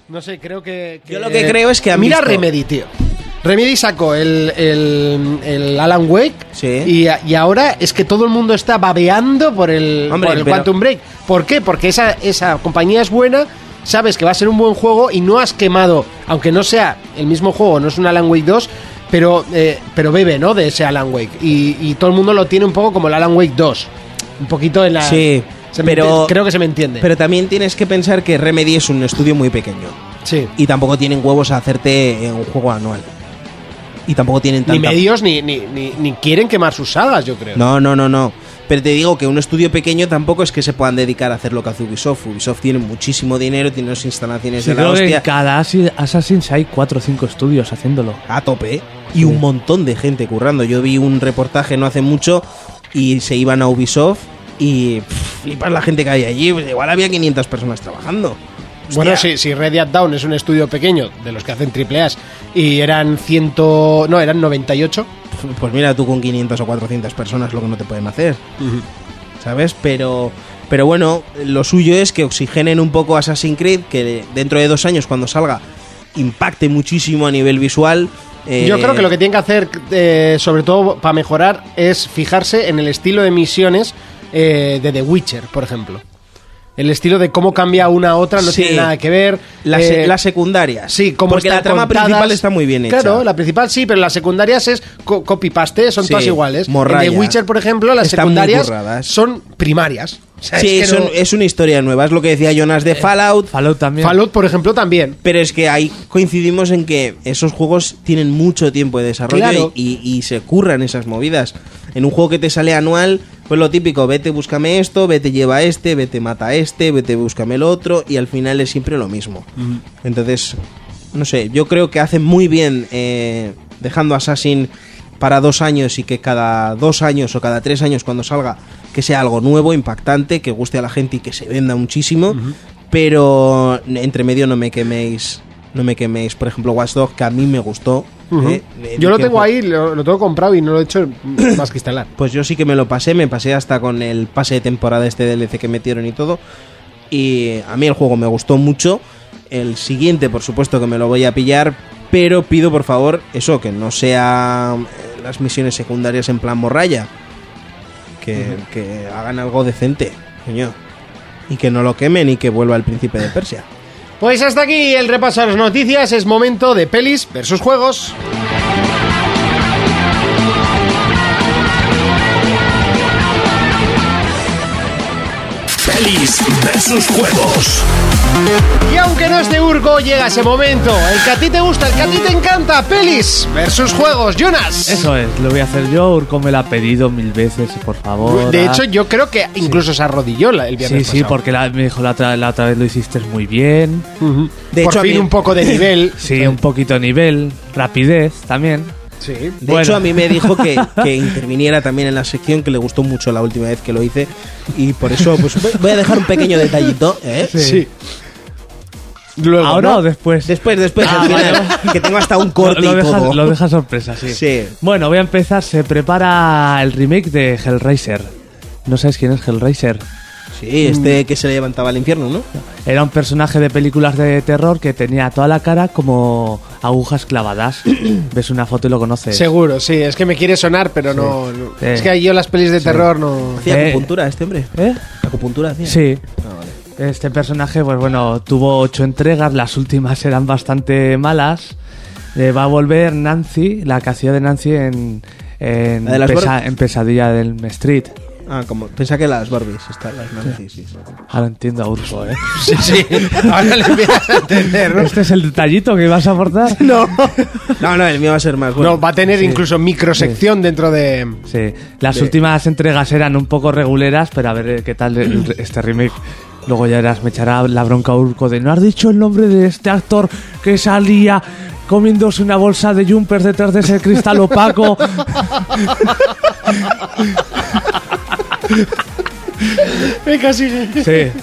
Speaker 2: No sé, creo que.
Speaker 4: Yo lo que creo es que han
Speaker 2: Mira
Speaker 4: visto-
Speaker 2: Remedy, tío. Remedy sacó el, el, el Alan Wake.
Speaker 4: Sí.
Speaker 2: Y, a- y ahora es que todo el mundo está babeando por el,
Speaker 4: Hombre,
Speaker 2: por el
Speaker 4: pero-
Speaker 2: Quantum Break. ¿Por qué? Porque esa, esa compañía es buena. Sabes que va a ser un buen juego y no has quemado, aunque no sea el mismo juego, no es un Alan Wake 2, pero, eh, pero bebe, ¿no? De ese Alan Wake. Y, y todo el mundo lo tiene un poco como el Alan Wake 2. Un poquito en la.
Speaker 4: Sí,
Speaker 2: se me
Speaker 4: pero-
Speaker 2: creo que se me entiende.
Speaker 4: Pero también tienes que pensar que Remedy es un estudio muy pequeño.
Speaker 2: sí.
Speaker 4: Y tampoco tienen huevos a hacerte eh, un juego anual. Y tampoco tienen
Speaker 2: Ni
Speaker 4: tanta...
Speaker 2: medios ni, ni, ni, ni quieren quemar sus sagas, yo creo.
Speaker 4: No, no, no, no. Pero te digo que un estudio pequeño tampoco es que se puedan dedicar a hacer lo que hace Ubisoft. Ubisoft tiene muchísimo dinero, tiene unas instalaciones
Speaker 5: Sí,
Speaker 4: de la
Speaker 5: creo que en
Speaker 4: hostia
Speaker 5: cada Assi- Assassin's hay 4 o 5 estudios haciéndolo.
Speaker 4: a tope y un montón de gente currando. Yo vi un reportaje no hace mucho y se iban a Ubisoft y pff, flipas la gente que hay allí. Pues igual había 500 personas trabajando.
Speaker 2: Bueno,
Speaker 4: Hostia.
Speaker 2: si, si Red Dead Down es un estudio pequeño, de los que hacen triple A's, y eran ciento... No, eran 98.
Speaker 4: Pues mira tú con 500 o 400 personas lo que no te pueden hacer. ¿Sabes? Pero, pero bueno, lo suyo es que oxigenen un poco Assassin's Creed, que dentro de dos años cuando salga impacte muchísimo a nivel visual. Eh,
Speaker 2: Yo creo que lo que tienen que hacer, eh, sobre todo para mejorar, es fijarse en el estilo de misiones eh, de The Witcher, por ejemplo. El estilo de cómo cambia una a otra no
Speaker 4: Sí.
Speaker 2: tiene nada que ver.
Speaker 4: Las,
Speaker 2: Eh,
Speaker 4: las secundarias.
Speaker 2: Sí, como
Speaker 4: Porque la trama principal está muy bien hecha.
Speaker 2: Claro, la principal sí, pero las secundarias es co- copy-paste, son
Speaker 4: Sí,
Speaker 2: todas iguales.
Speaker 4: morralla.
Speaker 2: En The Witcher, por ejemplo, las
Speaker 4: Están
Speaker 2: secundarias son primarias. O sea,
Speaker 4: Sí,
Speaker 2: es que
Speaker 4: son-
Speaker 2: no-
Speaker 4: es una historia nueva. Es lo que decía Jonas de Fallout.
Speaker 5: Fallout también.
Speaker 2: Fallout, por ejemplo, también.
Speaker 4: Pero es que ahí coincidimos en que esos juegos tienen mucho tiempo de desarrollo
Speaker 2: Claro.
Speaker 4: y, y- y se curran esas movidas. En un juego que te sale anual, pues lo típico, vete, búscame esto, vete, lleva este, vete, mata a este, vete, búscame el otro, y al final es siempre lo mismo. Entonces, no sé, yo creo que hacen muy bien eh, dejando Assassin para dos años y que cada dos años o cada tres años cuando salga, que sea algo nuevo, impactante, que guste a la gente y que se venda muchísimo. Pero entre medio no me queméis. No me queméis, por ejemplo, Watch Dogs, que a mí me gustó. ¿eh?
Speaker 2: Yo lo tengo ahí, lo, lo tengo comprado y no lo he hecho <clears throat> más que instalar.
Speaker 4: Pues yo sí que me lo pasé, me pasé hasta con el pase de temporada este DLC que metieron y todo. Y a mí el juego me gustó mucho. El siguiente, por supuesto que me lo voy a pillar, pero pido por favor eso, que no sea eh, las misiones secundarias en plan morralla. Que, que hagan algo decente, coño. Y que no lo quemen y que vuelva el príncipe de Persia.
Speaker 2: Pues hasta aquí el repaso a las noticias. Es momento de pelis versus juegos.
Speaker 1: Pelis versus juegos.
Speaker 2: Y aunque no es de Urgo, llega ese momento. El que a ti te gusta, el que a ti te encanta. Pelis versus juegos. Jonas.
Speaker 5: Eso es, lo voy a hacer yo. Urco me lo ha pedido mil veces, por favor.
Speaker 2: De
Speaker 5: ah.
Speaker 2: hecho, yo creo que incluso se arrodilló la- el
Speaker 5: Sí,
Speaker 2: viernes
Speaker 5: sí,
Speaker 2: pasado.
Speaker 5: porque la- me dijo la otra, la otra vez lo hiciste muy bien.
Speaker 4: De
Speaker 2: Por
Speaker 4: hecho, a
Speaker 2: fin
Speaker 4: mí-
Speaker 2: un poco de nivel. <laughs>
Speaker 5: Sí, un poquito de nivel, rapidez también.
Speaker 2: Sí.
Speaker 4: De
Speaker 5: Bueno.
Speaker 4: hecho, a mí me dijo que, <laughs> que interviniera también en la sección, que le gustó mucho la última vez que lo hice. Y por eso, pues voy- a dejar un pequeño detallito. ¿eh?
Speaker 2: Sí. Luego,
Speaker 5: ¿Ahora
Speaker 2: ¿no?
Speaker 5: o después?
Speaker 4: Después, después,
Speaker 5: Ah,
Speaker 4: al final,
Speaker 5: vale. <laughs>
Speaker 4: que tengo hasta un corte
Speaker 5: lo, lo
Speaker 4: y
Speaker 5: deja,
Speaker 4: todo.
Speaker 5: lo deja sorpresa, sí.
Speaker 4: Sí.
Speaker 5: Bueno, voy a empezar. Se prepara el remake de Hellraiser. ¿No sabes quién es Hellraiser?
Speaker 4: Sí, este que se le levantaba al infierno, ¿no?
Speaker 5: Era un personaje de películas de terror que tenía toda la cara como agujas clavadas. <clears throat> Ves una foto y lo conoces.
Speaker 2: Seguro, sí. Es que me quiere sonar, pero no, no.
Speaker 5: Sí.
Speaker 2: Es que yo las pelis de terror no.
Speaker 4: Hacía
Speaker 5: Eh.
Speaker 4: acupuntura este hombre.
Speaker 5: ¿Eh?
Speaker 4: Acupuntura hacía.
Speaker 5: Sí.
Speaker 4: Ah, vale.
Speaker 5: Este personaje, pues bueno, tuvo ocho entregas, las últimas eran bastante malas. Eh, va a volver Nancy, la que hacía de Nancy en, en,
Speaker 4: ¿La de las
Speaker 5: Pesa-
Speaker 4: Bar-
Speaker 5: en Pesadilla del M Street.
Speaker 4: Ah, como. Pensaba que las Barbies, están las Nancy, sí, sí.
Speaker 5: Ahora entiendo a Urso, ¿eh? <laughs>
Speaker 2: Sí, sí. Ahora le empiezas a entender, ¿no?
Speaker 5: ¿Este es el detallito que vas a aportar? <laughs>
Speaker 4: No. No, no, el mío va a ser más bueno.
Speaker 2: No, va a tener incluso microsección dentro de.
Speaker 5: Sí, las últimas entregas eran un poco reguleras, pero a ver eh, qué tal el- este remake. Luego ya eras, me echará la bronca Urco de no has dicho el nombre de este actor que salía comiéndose una bolsa de jumpers detrás de ese cristal opaco. <laughs> <laughs>
Speaker 2: Venga, sigue.
Speaker 5: Sí.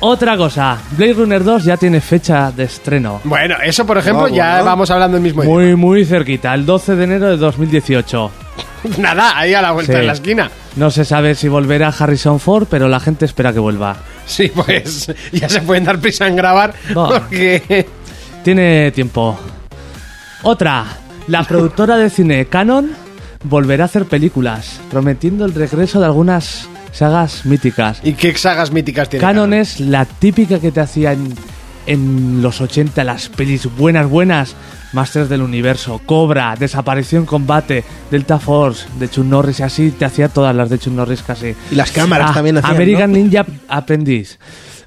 Speaker 5: Otra cosa, Blade Runner 2 ya tiene fecha de estreno.
Speaker 2: Bueno, eso por ejemplo,
Speaker 4: Vamos,
Speaker 2: ya
Speaker 4: ¿no?
Speaker 2: vamos hablando el mismo
Speaker 5: Muy, muy cerquita, el 12 de enero de 2018.
Speaker 2: idioma. <laughs> Nada, ahí a la vuelta
Speaker 5: Sí.
Speaker 2: de la esquina.
Speaker 5: No se sabe si volverá Harrison Ford, pero la gente espera que vuelva.
Speaker 2: Sí, pues <laughs> ya se pueden dar prisa en grabar
Speaker 5: No.
Speaker 2: porque.
Speaker 5: Tiene tiempo. Otra. La productora de cine Canon volverá a hacer películas, prometiendo el regreso de algunas sagas míticas.
Speaker 2: ¿Y qué sagas míticas tiene?
Speaker 5: Canon es la típica que te hacían en los 80 las pelis buenas, buenas. Masters del Universo, Cobra, Desaparición Combate, Delta Force, de Chuck Norris y así te hacía todas las de Chuck Norris casi.
Speaker 4: Y las cámaras
Speaker 5: Ah,
Speaker 4: también hacían,
Speaker 5: American
Speaker 4: ¿no?
Speaker 5: Ninja Aprendiz.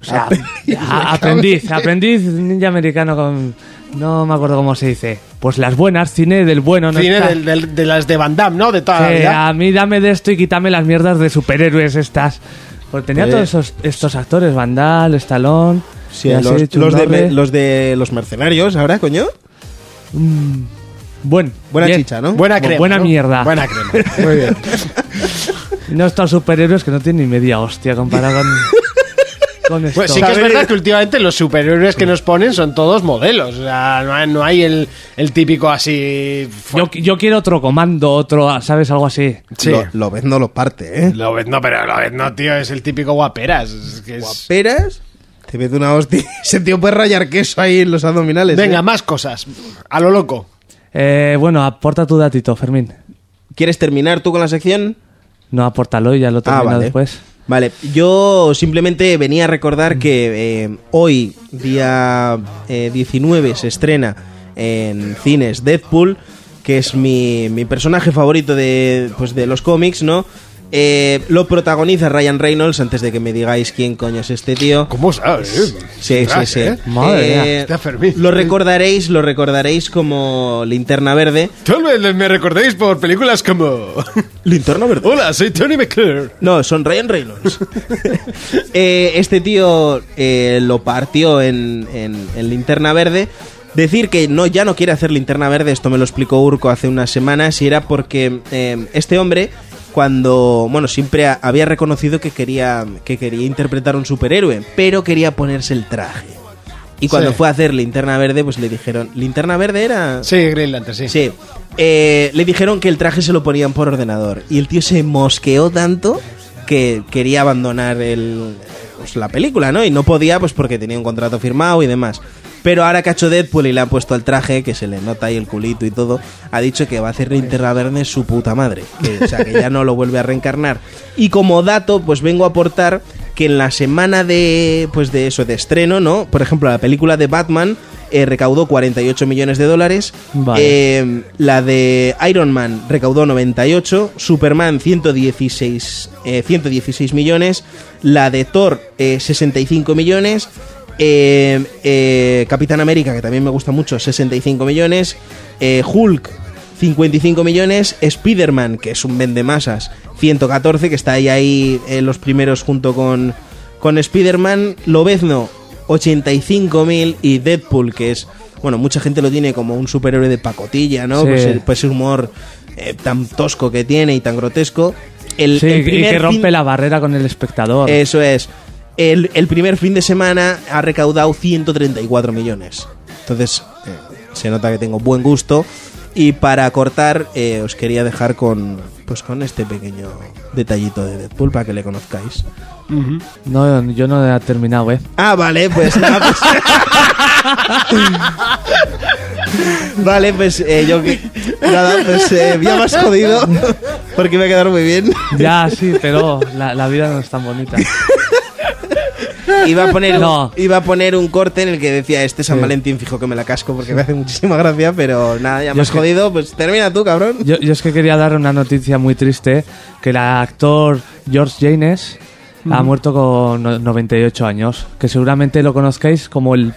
Speaker 5: O sea, <laughs> a- aprendiz, aprendiz ninja americano con... No me acuerdo cómo se dice. Pues las buenas, cine del bueno. ¿no?
Speaker 2: Cine
Speaker 5: Está-
Speaker 2: del- del- de las de Van Damme, ¿no? De toda la
Speaker 5: Sí,
Speaker 2: vida.
Speaker 5: a mí dame de esto y quítame las mierdas de superhéroes estas. Porque tenía
Speaker 4: Eh.
Speaker 5: todos esos, estos actores, Vandal, Stallone...
Speaker 4: Sí, los, los de, los de los mercenarios, ahora, coño.
Speaker 5: Buen,
Speaker 4: Buena
Speaker 5: bien.
Speaker 4: chicha, ¿no?
Speaker 2: Buena
Speaker 5: Bu-
Speaker 2: crema.
Speaker 5: buena
Speaker 2: ¿no?
Speaker 5: mierda.
Speaker 2: Buena crema. <laughs> Muy bien.
Speaker 5: No estos superhéroes que no tienen ni media hostia comparado con, <laughs> con esto.
Speaker 2: Pues sí que es verdad que últimamente los superhéroes que nos ponen son todos modelos. O sea, no hay, no hay el, el típico así.
Speaker 5: yo, yo quiero otro comando, otro, ¿sabes? Algo así.
Speaker 2: Sí.
Speaker 4: Lo, lo ves, no lo parte, ¿eh?
Speaker 2: Lo ves, no, pero lo ves, no, tío, es el típico guaperas. Es que es-
Speaker 4: Guaperas. Te mete una hostia. Ese tío puede rayar queso ahí en los abdominales.
Speaker 2: Venga,
Speaker 4: ¿eh?
Speaker 2: más cosas. A lo loco.
Speaker 5: Eh, bueno, aporta tu datito, Fermín.
Speaker 4: ¿Quieres terminar tú con la sección?
Speaker 5: No, apórtalo y ya lo
Speaker 4: Ah,
Speaker 5: termino
Speaker 4: vale.
Speaker 5: después.
Speaker 4: Vale, yo simplemente venía a recordar que eh, hoy, día eh, 19, se estrena en cines Deadpool, que es mi, mi personaje favorito de, pues, de los cómics, ¿no? Eh, lo protagoniza Ryan Reynolds, antes de que me digáis quién coño es este tío.
Speaker 2: ¿Cómo sabes?
Speaker 4: Sí, sí, sí.
Speaker 2: ¿eh?
Speaker 5: Madre mía.
Speaker 2: Está Fermín.
Speaker 4: Lo recordaréis, lo recordaréis como Linterna Verde.
Speaker 2: Tal vez me recordéis por películas como.
Speaker 4: ¿Linterna Verde?
Speaker 2: Hola, soy Tony McClure.
Speaker 4: No, son Ryan Reynolds. <laughs> Eh, este tío eh, lo partió en, en- en linterna verde. Decir que no, ya no quiere hacer linterna verde, esto me lo explicó Urco hace unas semanas, y era porque eh, este hombre, cuando, bueno, siempre ha- había reconocido que quería, que quería interpretar a un superhéroe, pero quería ponerse el traje. Y cuando
Speaker 2: Sí.
Speaker 4: fue a hacer linterna verde, pues le dijeron, ¿linterna verde era?
Speaker 2: Sí, Green Lantern, sí.
Speaker 4: Sí. Eh, le dijeron que el traje se lo ponían por ordenador. Y el tío se mosqueó tanto que quería abandonar el, pues, la película, ¿no? Y no podía, pues porque tenía un contrato firmado y demás. Pero ahora que ha hecho Deadpool y le han puesto el traje, que se le nota ahí el culito y todo, ha dicho que va a hacer Linterna Verde su puta madre. Que, o sea, que ya no lo vuelve a reencarnar. <laughs> Y como dato, pues vengo a aportar que en la semana de, pues de eso, de estreno, ¿no? Por ejemplo, la película de Batman eh, recaudó 48 millones de dólares.
Speaker 5: Vale.
Speaker 4: Eh, la de Iron Man recaudó 98. Superman 116, eh, 116 millones. La de Thor eh, 65 millones. Eh, eh, Capitán América, que también me gusta mucho, 65 millones. Eh, Hulk 55 millones. Spider-Man, que es un vendemasas, 114, que está ahí, ahí en los primeros junto con, con Spider-Man. Lobezno, 85.000. Y Deadpool, que es, bueno, mucha gente lo tiene como un superhéroe de pacotilla, ¿no?
Speaker 5: Sí.
Speaker 4: Pues, el- pues humor tan tosco que tiene y tan grotesco. El,
Speaker 5: Sí,
Speaker 4: el
Speaker 5: y
Speaker 4: primer
Speaker 5: que rompe
Speaker 4: fin-
Speaker 5: la barrera con el espectador.
Speaker 4: Eso es. El, el primer fin de semana ha recaudado 134 millones. Entonces, eh, se nota que tengo buen gusto. Y para cortar, eh, os quería dejar con, pues con este pequeño detallito de Deadpool para que le conozcáis.
Speaker 5: No, yo no he terminado, ¿eh?
Speaker 4: Ah, vale, pues nada, pues- <laughs> vale, pues eh, yo que- nada, pues eh, ya me has jodido porque me ha quedado muy bien.
Speaker 5: Ya, sí, pero la, la vida no es tan bonita. <laughs>
Speaker 4: Iba a poner
Speaker 5: No.
Speaker 4: iba a poner un corte en el que decía este San
Speaker 5: Sí.
Speaker 4: Valentín fijo que me la casco porque me hace muchísima gracia, pero nada, ya
Speaker 5: Yo
Speaker 4: me has
Speaker 5: que-
Speaker 4: jodido, pues termina tú, cabrón.
Speaker 5: Yo, yo es que quería dar una noticia muy triste, que el actor George Janes ha muerto con no- 98 años, que seguramente lo conozcáis como el,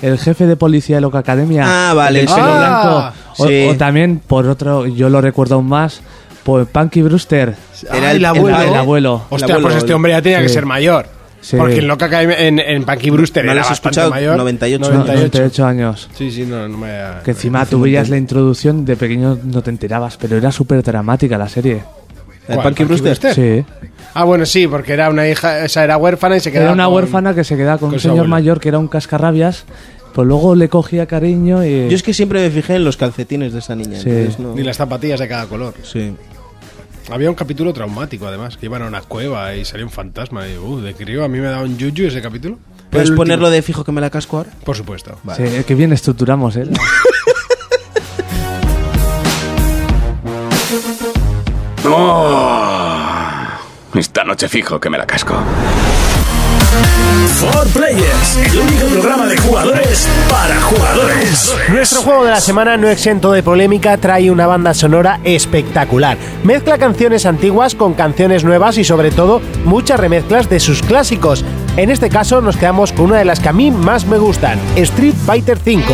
Speaker 5: el jefe de policía de Loca Academia.
Speaker 4: Ah, vale,
Speaker 5: el pelo
Speaker 2: Ah,
Speaker 5: blanco. O,
Speaker 4: sí.
Speaker 5: o también, por otro, yo lo recuerdo aún más, por Punky Brewster,
Speaker 4: Era
Speaker 2: el abuelo.
Speaker 5: el abuelo.
Speaker 6: Hostia,
Speaker 4: El abuelo,
Speaker 6: pues este hombre ya tenía que ser mayor.
Speaker 5: Sí.
Speaker 6: Porque en Loca Academia- en, en Punky Brewster
Speaker 4: ¿No
Speaker 6: era
Speaker 4: lo has
Speaker 6: bastante
Speaker 4: escuchado?
Speaker 6: mayor.
Speaker 4: 98.
Speaker 5: 98 años.
Speaker 6: Sí, sí, no, no me...
Speaker 5: Que encima tú veías la introducción, de pequeño no te enterabas, pero era súper dramática la serie.
Speaker 4: ¿El
Speaker 6: ¿Cuál,
Speaker 4: Punky
Speaker 6: Punky
Speaker 4: Brewster?
Speaker 6: Brewster?
Speaker 5: Sí.
Speaker 6: Ah, bueno, sí, porque era una hija, esa era huérfana y se quedaba
Speaker 5: Era una
Speaker 6: con-
Speaker 5: huérfana que se quedaba con,
Speaker 6: con
Speaker 5: un señor
Speaker 6: abuelo.
Speaker 5: mayor que era un cascarrabias, pues luego le cogía cariño y...
Speaker 4: Yo es que siempre me fijé en los calcetines de esa niña.
Speaker 5: Sí.
Speaker 4: entonces no-
Speaker 6: Ni las zapatillas de cada color.
Speaker 4: Sí.
Speaker 6: Había un capítulo traumático, además, que iban a una cueva y salía un fantasma. Y, uh, de crío, a mí me daba un yuyu ese capítulo.
Speaker 4: ¿Puedes
Speaker 6: El último.
Speaker 4: ponerlo de fijo que me la casco ahora?
Speaker 6: Por supuesto.
Speaker 5: Sí, que bien estructuramos, ¿eh? <laughs>
Speaker 7: Esta noche fijo que me la casco.
Speaker 1: For Players, el único programa de jugadores para jugadores.
Speaker 2: Nuestro juego de la semana, no exento de polémica, trae una banda sonora espectacular. Mezcla canciones antiguas con canciones nuevas y sobre todo muchas remezclas de sus clásicos. En este caso nos quedamos con una de las que a mí más me gustan, Street Fighter V.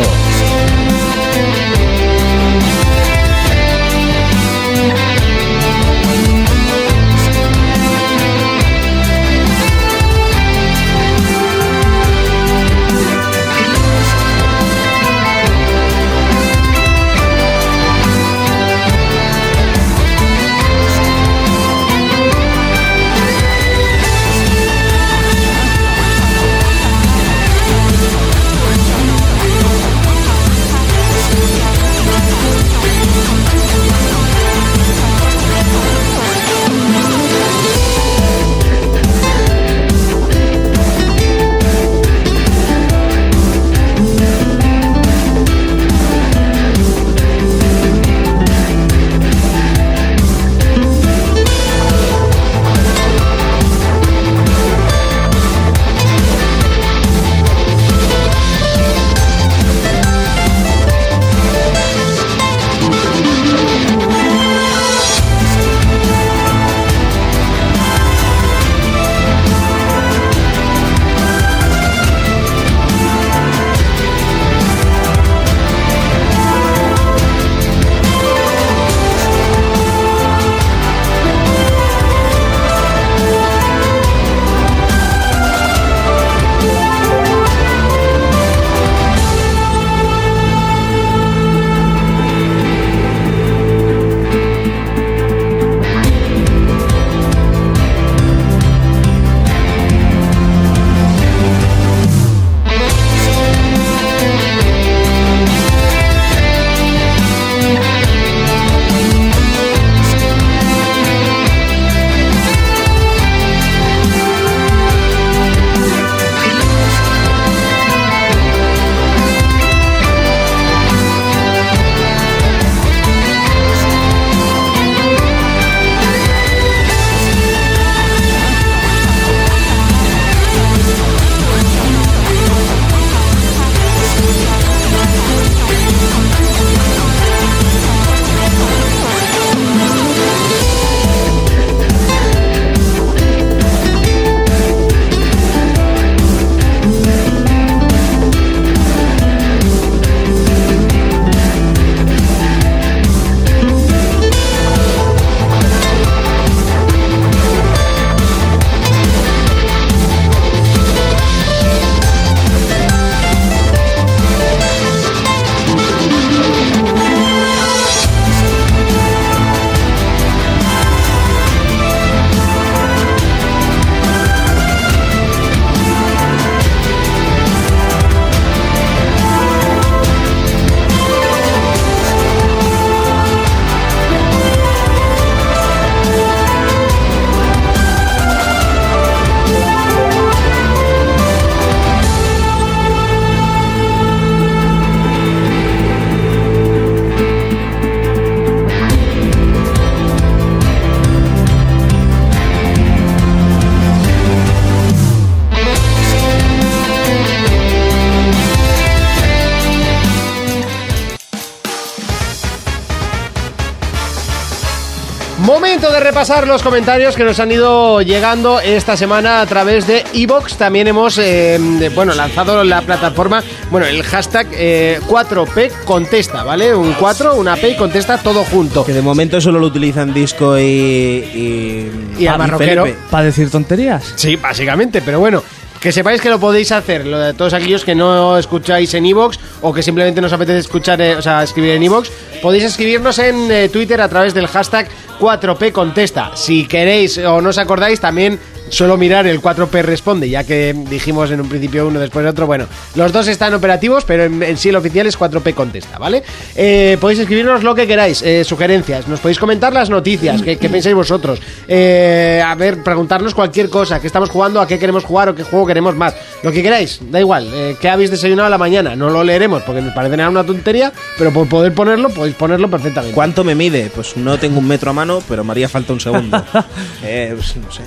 Speaker 2: repasar los comentarios que nos han ido llegando esta semana a través de Evox. También hemos eh, bueno, lanzado la plataforma, bueno, el hashtag eh, 4P contesta, ¿vale? Un 4, una P y contesta todo junto.
Speaker 4: Que de momento solo lo utilizan Disco y. Y,
Speaker 2: Y a Marroquero.
Speaker 4: Felipe.
Speaker 5: ¿Para decir tonterías?
Speaker 2: Sí, básicamente, pero bueno. Que sepáis que lo podéis hacer, lo de todos aquellos que no escucháis en Evox o que simplemente nos apetece escuchar, eh, o sea, escribir en Evox, podéis escribirnos en eh, Twitter a través del hashtag 4P contesta. Si queréis o no os acordáis, también suelo mirar el 4P responde, ya que dijimos en un principio uno, después otro. Bueno, los dos están operativos, pero en, en sí el oficial es 4P contesta, ¿vale? Eh, podéis escribirnos lo que queráis, eh, sugerencias, nos podéis comentar las noticias, qué, qué pensáis vosotros, Eh, a ver, preguntarnos cualquier cosa, qué estamos jugando, a qué queremos jugar o qué juego queremos más, lo que queráis, da igual, eh, qué habéis desayunado a la mañana, no lo leeremos porque nos parece nada una tontería, pero por poder ponerlo, podéis ponerlo perfectamente.
Speaker 4: ¿Cuánto me mide? Pues no tengo un metro a mano, pero me haría falta un segundo. <laughs> eh, pues, no sé.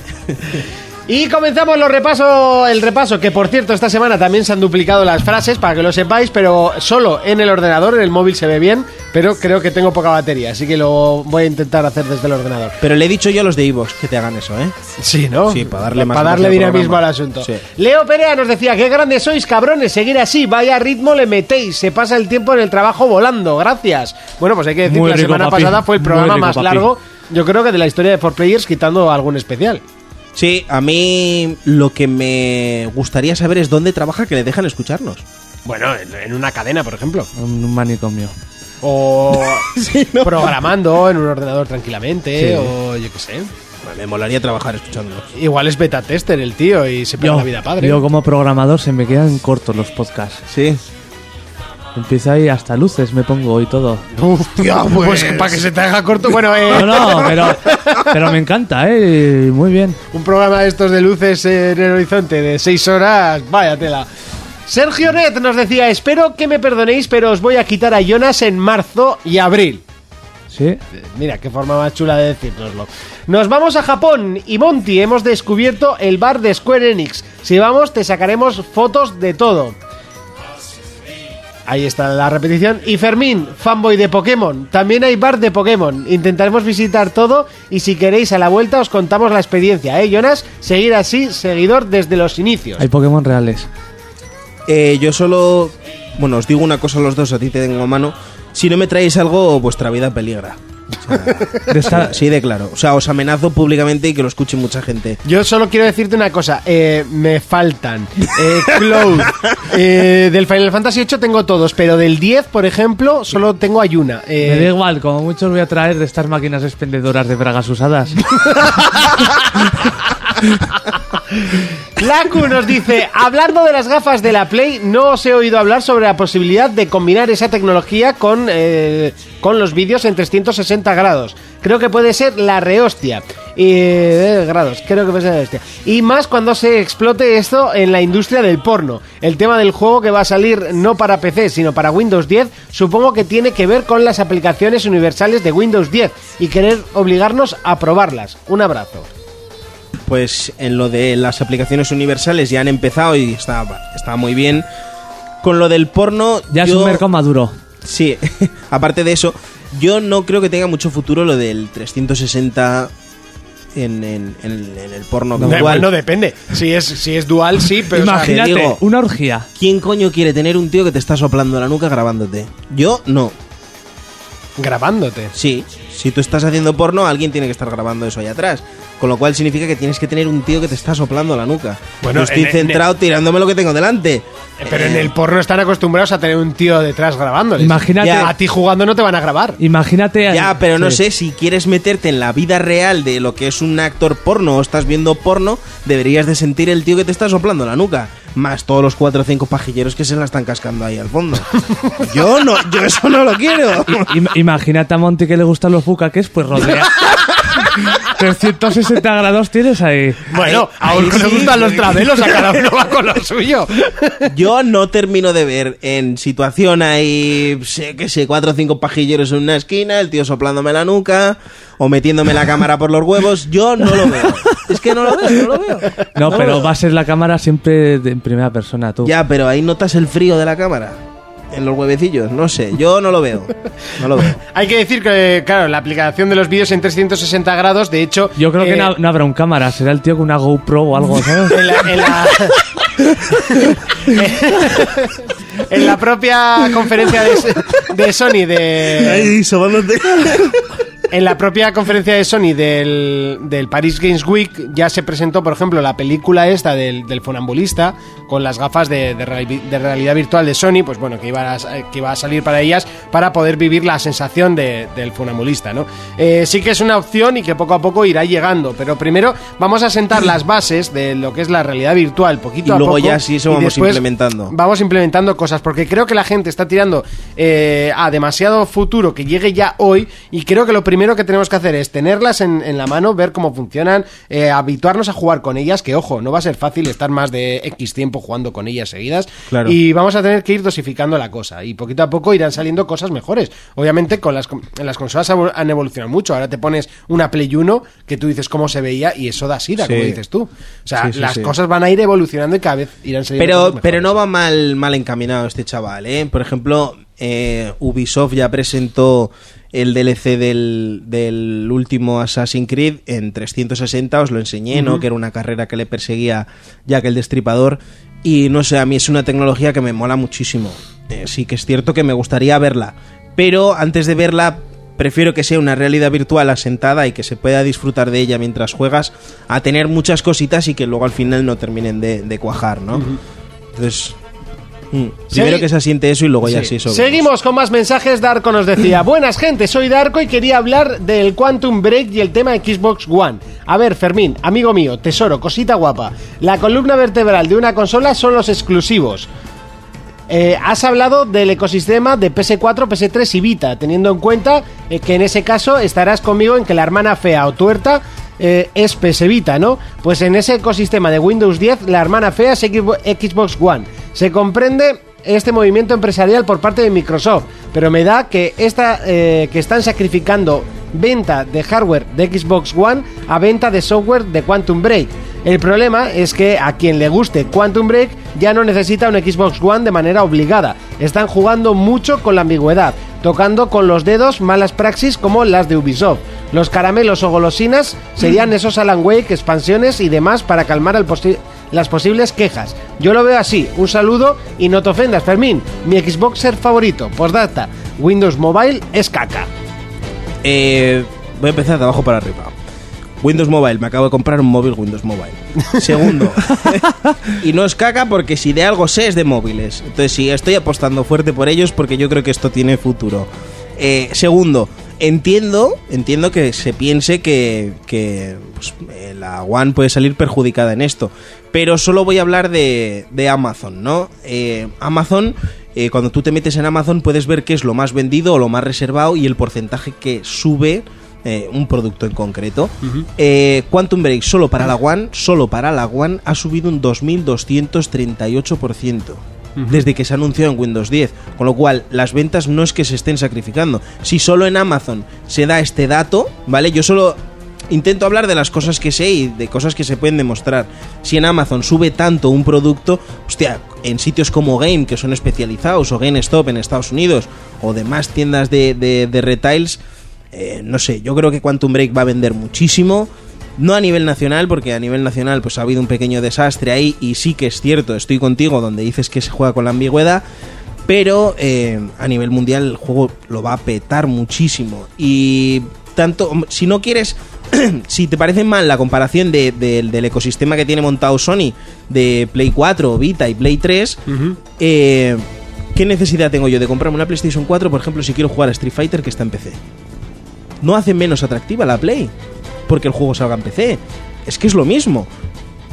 Speaker 2: Y comenzamos los repaso, el repaso, que por cierto esta semana también se han duplicado las frases, para que lo sepáis, pero solo en el ordenador, en el móvil se ve bien, pero creo que tengo poca batería, así que lo voy a intentar hacer desde el ordenador.
Speaker 4: Pero le he dicho yo a los de Evox que te hagan eso, ¿eh?
Speaker 2: Sí, ¿no?
Speaker 4: Sí, para darle más
Speaker 2: Para darle dinamismo al asunto.
Speaker 4: Sí.
Speaker 2: Leo Perea nos decía, qué grandes sois, cabrones, seguir así, vaya ritmo le metéis, se pasa el tiempo en el trabajo volando, gracias. Bueno, pues hay que decir
Speaker 5: Muy
Speaker 2: que la
Speaker 5: rico,
Speaker 2: semana
Speaker 5: papi.
Speaker 2: pasada fue el programa
Speaker 5: rico,
Speaker 2: más
Speaker 5: papi.
Speaker 2: largo, yo creo que de la historia de 4Players, quitando algún especial.
Speaker 4: Sí, a mí lo que me gustaría saber es dónde trabaja que le dejan escucharnos.
Speaker 2: Bueno, en, en una cadena, por ejemplo.
Speaker 5: Un, un manicomio.
Speaker 2: O <laughs> programando en un ordenador tranquilamente,
Speaker 5: Sí.
Speaker 2: o yo qué sé.
Speaker 4: Me molaría trabajar escuchándonos.
Speaker 2: Igual es beta tester el tío y se pega
Speaker 5: Yo,
Speaker 2: la vida padre.
Speaker 5: yo como programador se me quedan cortos los podcasts.
Speaker 4: Sí.
Speaker 5: Empieza ahí hasta luces, me pongo y todo.
Speaker 2: Hostia, <laughs> pues, para que se te haga corto. Bueno, eh,
Speaker 5: No, no, pero, <laughs> pero me encanta, ¿eh? Muy bien.
Speaker 2: un programa de estos de luces en el horizonte de 6 horas, vaya tela. Sergio Net nos decía, espero que me perdonéis, pero os voy a quitar a Jonas en marzo y abril.
Speaker 5: Sí.
Speaker 2: Mira, qué forma más chula de decírnoslo. Nos vamos a Japón y Monty, hemos descubierto el bar de Square Enix. Si vamos, te sacaremos fotos de todo. Ahí está la repetición. Y Fermín, fanboy de Pokémon. También hay bar de Pokémon. Intentaremos visitar todo y si queréis a la vuelta os contamos la experiencia, ¿eh, Jonas? Seguir así, seguidor desde los inicios.
Speaker 5: Hay Pokémon reales.
Speaker 4: Eh, yo solo. Bueno, os digo una cosa a los dos, a ti te tengo a mano. Si no me traéis algo, vuestra vida peligra. <laughs> Sí, de claro. O sea, os amenazo públicamente y que lo escuche mucha gente.
Speaker 2: Yo solo quiero decirte una cosa, eh, me faltan eh, Cloud. <laughs> eh, del Final Fantasy VIII tengo todos, pero del 10, por ejemplo, solo tengo a Yuna. Eh,
Speaker 5: Me da igual, como muchos voy a traer de estas máquinas expendedoras de bragas usadas. <laughs>
Speaker 2: Laku nos dice, hablando de las gafas de la Play, no os he oído hablar sobre la posibilidad de combinar esa tecnología con, eh, con los vídeos en 360 grados. Creo que puede ser la rehostia. Y, eh, grados, creo que puede ser la rehostia. Y más cuando se explote esto en la industria del porno. El tema del juego que va a salir no para PC, sino para Windows 10, supongo que tiene que ver con las aplicaciones universales de Windows 10 y querer obligarnos a probarlas. Un abrazo.
Speaker 4: Pues en lo de las aplicaciones universales ya han empezado y está, está muy bien. Con lo del porno.
Speaker 5: Ya es
Speaker 4: yo-
Speaker 5: un mercado maduro.
Speaker 4: Sí, <laughs> aparte de eso, yo no creo que tenga mucho futuro lo del 360 en, en- en el, en el porno
Speaker 2: No,
Speaker 4: virtual.
Speaker 2: bueno, depende. Si es, si es dual, sí, pero... o sea,
Speaker 5: Imagínate,
Speaker 4: te digo-
Speaker 5: una orgía.
Speaker 4: ¿Quién coño quiere tener un tío que te está soplando la nuca grabándote? Yo no.
Speaker 2: grabándote.
Speaker 4: Sí, si tú estás haciendo porno, alguien tiene que estar grabando eso ahí atrás. Con lo cual significa que tienes que tener un tío que te está soplando la nuca.
Speaker 2: Bueno,
Speaker 4: Yo estoy
Speaker 2: en- en-
Speaker 4: centrado tirándome lo que tengo delante.
Speaker 2: Pero en el porno están acostumbrados a tener un tío detrás grabándoles.
Speaker 5: Imagínate,
Speaker 4: Ya.
Speaker 2: A ti jugando no te van a grabar.
Speaker 5: imagínate.
Speaker 4: Ya, pero no
Speaker 5: Sí.
Speaker 4: sé, si quieres meterte en la vida real de lo que es un actor porno o estás viendo porno, deberías de sentir el tío que te está soplando la nuca. Más todos los cuatro o cinco pajilleros que se la están cascando ahí al fondo. <laughs> yo no, yo eso no lo quiero.
Speaker 5: Im- imagínate a Monty que le gustan los bucaques, pues rodea. <laughs> 360 grados tienes ahí.
Speaker 2: Bueno, a uno le
Speaker 4: sí.
Speaker 2: gustan los travelos, a cada uno va con lo suyo.
Speaker 4: Yo no termino de ver en situación ahí, sé que sé, cuatro o cinco pajilleros en una esquina, el tío soplándome la nuca o metiéndome la cámara por los huevos. Yo no lo veo. Es que no lo veo, no lo veo.
Speaker 5: No, pero
Speaker 4: veo.
Speaker 5: va a ser la cámara siempre en primera persona, tú.
Speaker 4: Ya, pero ahí notas el frío de la cámara. En los huevecillos, no sé, yo no lo veo. No lo veo. <laughs>
Speaker 2: Hay que decir que, claro, la aplicación de los vídeos en 360 grados, de hecho...
Speaker 5: Yo creo que
Speaker 2: eh,
Speaker 5: no, no habrá un cámara, será el tío con una GoPro o algo, ¿sabes? <laughs>
Speaker 2: en la, en la- <laughs> en la propia conferencia de, de Sony de
Speaker 4: Ahí, sobándote.
Speaker 2: En la propia conferencia de Sony del, del Paris Games Week ya se presentó por ejemplo la película esta del, del funambulista con las gafas de, de reali- de realidad virtual de Sony pues bueno que iba a, que iba a salir para ellas para poder vivir la sensación de- del funambulista ¿no? Eh, sí que es una opción y que poco a poco irá llegando pero primero vamos a sentar las bases de lo que es la realidad virtual poquito
Speaker 4: Y
Speaker 2: a
Speaker 4: luego
Speaker 2: poco
Speaker 4: ya sí eso vamos implementando.
Speaker 2: vamos implementando cosas porque creo que la gente está tirando eh, a demasiado futuro que llegue ya hoy y creo que lo primero que tenemos que hacer es tenerlas en, en la mano, ver cómo funcionan, eh, habituarnos a jugar con ellas, que ojo, no va a ser fácil estar más de X tiempo jugando con ellas seguidas
Speaker 4: Claro.
Speaker 2: y vamos a tener que ir dosificando la cosa y poquito a poco irán saliendo cosas mejores. Obviamente con las, con- las consolas han evolucionado mucho, ahora te pones una Play 1 que tú dices cómo se veía y eso da sida,
Speaker 4: Sí.
Speaker 2: como dices tú. O sea,
Speaker 4: Sí, sí,
Speaker 2: las
Speaker 4: sí.
Speaker 2: cosas van a ir evolucionando y cada vez irán saliendo
Speaker 4: Pero,
Speaker 2: cosas
Speaker 4: pero no va mal, mal encaminado este chaval, ¿eh? Por ejemplo, eh, Ubisoft ya presentó el DLC del, del último Assassin's Creed en 360, os lo enseñé, ¿no? Que era una carrera que le perseguía Jack el Destripador. Y no sé, a mí es una tecnología que me mola muchísimo. Eh, sí que es cierto que me gustaría verla. Pero antes de verla, prefiero que sea una realidad virtual asentada y que se pueda disfrutar de ella mientras juegas, a tener muchas cositas y que luego al final no terminen de, de cuajar, ¿no? Entonces, mm, primero que se asiente eso y luego ya sí.
Speaker 2: Seguimos con más mensajes. Darko nos decía: Buenas, gente, soy Darko y quería hablar del Quantum Break y el tema de Xbox One. A ver, Fermín, amigo mío, tesoro, cosita guapa. La columna vertebral de una consola son los exclusivos. Eh, has hablado del ecosistema de PS4, PS3 y Vita, teniendo en cuenta eh, que en ese caso estarás conmigo en que la hermana fea o tuerta eh, es PS Vita, ¿no? Pues en ese ecosistema de Windows 10, la hermana fea es Xbox One. Se comprende este movimiento empresarial por parte de Microsoft, pero me da que, esta, eh, que están sacrificando venta de hardware de Xbox One a venta de software de Quantum Break. El problema es que a quien le guste Quantum Break ya no necesita un Xbox One de manera obligada. Están jugando mucho con la ambigüedad, tocando con los dedos malas praxis como las de Ubisoft. Los caramelos o golosinas serían esos Alan Wake, expansiones y demás para calmar al las posibles quejas. Yo lo veo así. Un saludo y no te ofendas, Fermín. Mi Xboxer favorito. Postdata. Windows Mobile es caca.
Speaker 4: Eh, voy a empezar de abajo para arriba. Windows Mobile, me acabo de comprar un móvil Windows Mobile. <laughs> Segundo, <laughs> y no es caca porque si de algo sé es de móviles. Entonces sí, estoy apostando fuerte por ellos porque yo creo que esto tiene futuro. Eh, segundo, entiendo, entiendo que se piense que, que, pues, eh, la One puede salir perjudicada en esto. Pero solo voy a hablar de, de Amazon, ¿no? Eh, Amazon, eh, cuando tú te metes en Amazon puedes ver qué es lo más vendido o lo más reservado y el porcentaje que sube eh, un producto en concreto. Eh, Quantum Break solo para la One, solo para la One ha subido un 2238% desde que se anunció en Windows 10, con lo cual las ventas no es que se estén sacrificando. Si solo en Amazon se da este dato, ¿vale? Yo solo intento hablar de las cosas que sé y de cosas que se pueden demostrar. Si en Amazon sube tanto un producto, hostia, en sitios como Game, que son especializados, o GameStop en Estados Unidos, o demás tiendas de, de, de retails, eh, no sé, yo creo que Quantum Break va a vender muchísimo. No a nivel nacional, porque a nivel nacional pues ha habido un pequeño desastre ahí y sí que es cierto, estoy contigo donde dices que se juega con la ambigüedad, pero eh, a nivel mundial el juego lo va a petar muchísimo. Y tanto, si no quieres, <clears throat> si te parece mal la comparación de- de- del ecosistema que tiene montado Sony de Play 4, Vita y Play 3, eh, ¿qué necesidad tengo yo de comprarme una PlayStation 4, por ejemplo, si quiero jugar a Street Fighter que está en PC? No hace menos atractiva la Play, porque el juego salga en PC. Es que es lo mismo.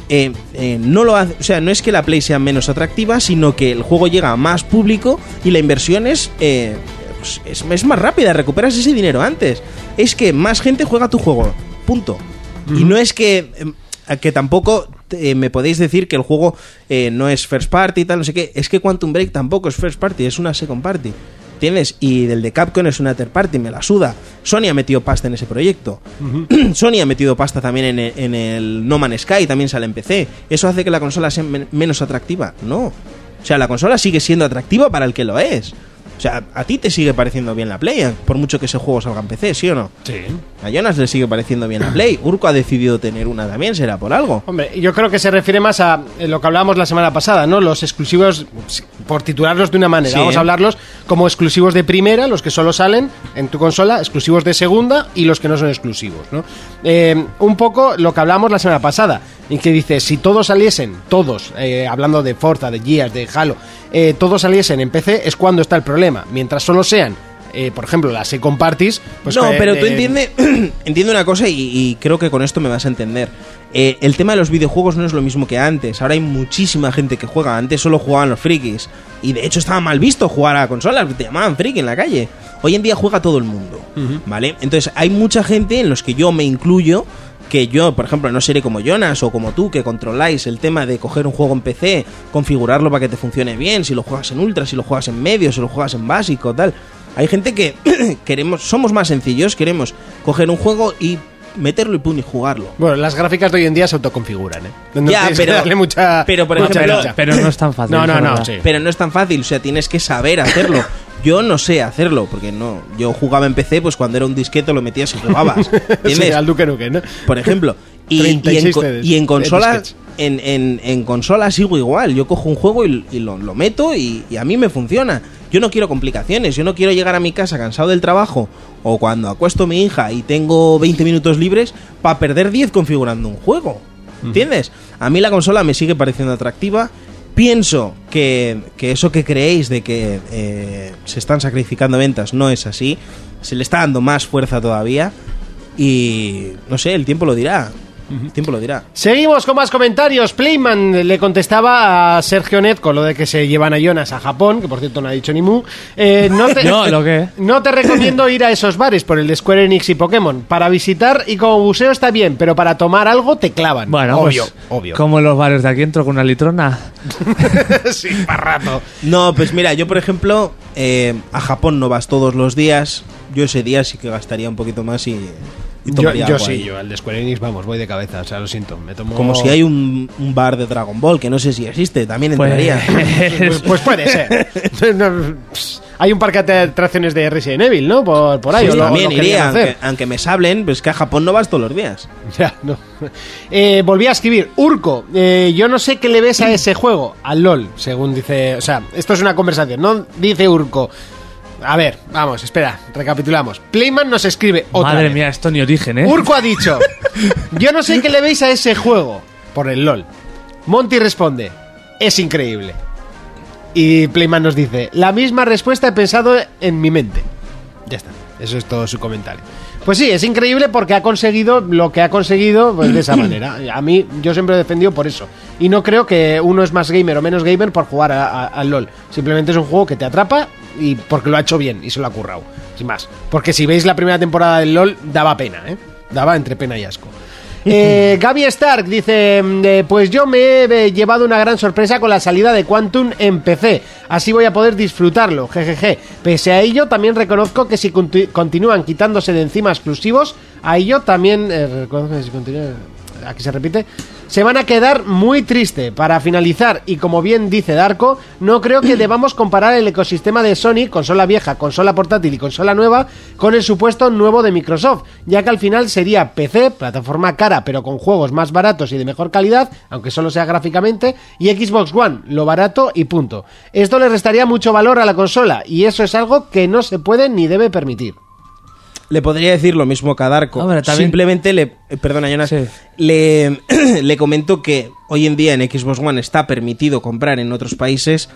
Speaker 4: Eh, eh, no lo hace, o sea, no es que la Play sea menos atractiva, sino que el juego llega a más público y la inversión es, eh, pues, es, es más rápida, recuperas ese dinero antes. Es que más gente juega tu juego, punto. Y no es que, eh, que tampoco eh, me podéis decir que el juego eh, no es first party y tal, no sé qué. Es que Quantum Break tampoco es first party, es una second party. ¿Entiendes? Y del de Capcom es una third party, me la suda. Sony ha metido pasta en ese proyecto. <clears throat> Sony ha metido pasta también en el, en el No Man's Sky, también sale en PC. ¿Eso hace que la consola sea men- menos atractiva? No. O sea, la consola sigue siendo atractiva para el que lo es. O sea, a ti te sigue pareciendo bien la Play, por mucho que ese juego salga en PC, ¿sí o no?
Speaker 6: Sí.
Speaker 4: A Jonas le sigue pareciendo bien la Play. Urco ha decidido tener una también, será por algo.
Speaker 2: Hombre, yo creo que se refiere más a eh, lo que hablábamos la semana pasada, ¿no? Los exclusivos, por titularlos de una manera,
Speaker 4: Sí.
Speaker 2: vamos a hablarlos como exclusivos de primera, los que solo salen en tu consola, exclusivos de segunda y los que no son exclusivos, ¿no? Eh, un poco lo que hablábamos la semana pasada, y que dice, si todos saliesen, todos, eh, hablando de Forza, de Gears, de Halo, eh, todos saliesen en PC, es cuando está el problema. Mientras solo sean, eh, por ejemplo, las second parties, pues...
Speaker 4: no,
Speaker 2: eh,
Speaker 4: pero tú
Speaker 2: eh, <clears throat>
Speaker 4: entiende, una cosa y, y creo que con esto me vas a entender. Eh, el tema de los videojuegos no es lo mismo que antes. Ahora hay muchísima gente que juega. Antes solo jugaban los frikis. Y de hecho estaba mal visto jugar a consolas. Te llamaban friki en la calle. Hoy en día juega todo el mundo. ¿Vale? Entonces hay mucha gente en los que yo me incluyo. Que yo, por ejemplo, no seré como Jonas o como tú, que controláis el tema de coger un juego en PC, configurarlo para que te funcione bien, si lo juegas en ultra, si lo juegas en medio, si lo juegas en básico, tal. Hay gente que <clears throat> queremos, somos más sencillos, queremos coger un juego y meterlo y pum y jugarlo.
Speaker 2: Bueno, las gráficas de hoy en día se autoconfiguran, ¿eh? No
Speaker 4: Ya, pero-
Speaker 2: darle mucha,
Speaker 4: pero, por
Speaker 2: mucha
Speaker 4: ejemplo.
Speaker 5: Pero no es tan fácil.
Speaker 2: No, no, no, sí.
Speaker 4: Pero no es tan fácil, o sea, tienes que saber hacerlo. <laughs> Yo no sé hacerlo, porque no. Yo jugaba en PC, pues cuando era un disquete lo metías y jugabas. <laughs>
Speaker 2: Sí,
Speaker 4: ¿Entiendes?
Speaker 2: al Duque Nukem, ¿no?
Speaker 4: por ejemplo. Y, y en,
Speaker 2: 36
Speaker 4: co-
Speaker 2: CDs,
Speaker 4: y en en, en, en consola sigo igual. Yo cojo un juego y, y lo, lo meto y, y a mí me funciona. Yo no quiero complicaciones. Yo no quiero llegar a mi casa cansado del trabajo o cuando acuesto a mi hija y tengo 20 minutos libres para perder 10 configurando un juego. ¿Entiendes? A mí la consola me sigue pareciendo atractiva. Pienso que, que eso que creéis de que eh, se están sacrificando ventas no es así. Se le está dando más fuerza todavía. Y no sé, el tiempo lo dirá. El tiempo lo dirá.
Speaker 2: Seguimos con más comentarios. Playman le contestaba a Sergio Net con lo de que se llevan a Jonas a Japón, que por cierto no ha dicho ni mu. Eh, no, te, <laughs>
Speaker 5: No, ¿lo qué?
Speaker 2: no te recomiendo ir a esos bares por el de Square Enix y Pokémon. Para visitar y como museo está bien, pero para tomar algo te clavan.
Speaker 5: Bueno,
Speaker 2: obvio,
Speaker 5: pues,
Speaker 2: obvio.
Speaker 5: Como en los bares de aquí entro con una litrona. <laughs>
Speaker 2: sí, para rato.
Speaker 4: No, pues mira, yo por ejemplo, eh, a Japón no vas todos los días. Yo ese día sí que gastaría un poquito más y, y
Speaker 2: Yo,
Speaker 4: tomaría
Speaker 2: yo
Speaker 4: algo
Speaker 2: sí,
Speaker 4: ahí.
Speaker 2: yo al de Square Enix, vamos, voy de cabeza, o sea, lo siento. Me tomo...
Speaker 4: Como si hay un, un bar de Dragon Ball, que no sé si existe, también
Speaker 5: Pues-
Speaker 4: entraría. <laughs>
Speaker 2: Pues, pues puede ser. <laughs> No, pss, hay un parque de atracciones de Resident Evil, ¿no? Por, por ahí.
Speaker 4: Sí,
Speaker 2: o lo-
Speaker 4: también
Speaker 2: lo querían
Speaker 4: iría,
Speaker 2: hacer.
Speaker 4: aunque, aunque me sablen, pues que a Japón no vas todos los días. <laughs>
Speaker 2: Ya, no. Eh, volví a escribir, Urco, eh, yo no sé qué le ves a ese juego, al LOL, según dice, o sea, esto es una conversación, no dice Urco. A ver, vamos, espera, recapitulamos. Playman nos escribe otra
Speaker 5: Madre
Speaker 2: vez.
Speaker 5: mía, esto ni origen, ¿eh?
Speaker 2: Urco ha dicho, yo no sé qué le veis a ese juego, por el LOL. Monty responde, es increíble. Y Playman nos dice, la misma respuesta he pensado en mi mente. Ya está, eso es todo su comentario. Pues sí, es increíble porque ha conseguido lo que ha conseguido pues, de esa <clears throat> manera. A mí, yo siempre he defendido por eso. Y no creo que uno es más gamer o menos gamer por jugar al LOL. Simplemente es un juego que te atrapa y porque lo ha hecho bien y se lo ha currado. Sin más. Porque si veis la primera temporada del LOL, daba pena, ¿eh? Daba entre pena y asco. <laughs> Eh, Gaby Stark dice, mm, eh, pues yo me he eh, llevado una gran sorpresa con la salida de Quantum en PC, así voy a poder disfrutarlo, jejeje. Pese a ello, también reconozco que si conti- continúan quitándose de encima exclusivos, a ello también, eh, reconozco que si continúan- aquí se repite, se van a quedar muy triste. Para finalizar, y como bien dice Darko, no creo que <clears throat> debamos comparar el ecosistema de Sony, consola vieja, consola portátil y consola nueva, con el supuesto nuevo de Microsoft, ya que al final sería PC, plataforma cara pero con juegos más baratos y de mejor calidad, aunque solo sea gráficamente, y Xbox One, lo barato y punto. Esto le restaría mucho valor a la consola, y eso es algo que no se puede ni debe permitir.
Speaker 4: Le podría decir lo mismo que a Darko.
Speaker 5: Hombre, también-
Speaker 4: Simplemente le. eh, Perdona, Jonas.
Speaker 5: Sí.
Speaker 4: Le, <clears throat> le comento que hoy en día en Xbox One está permitido comprar en otros países.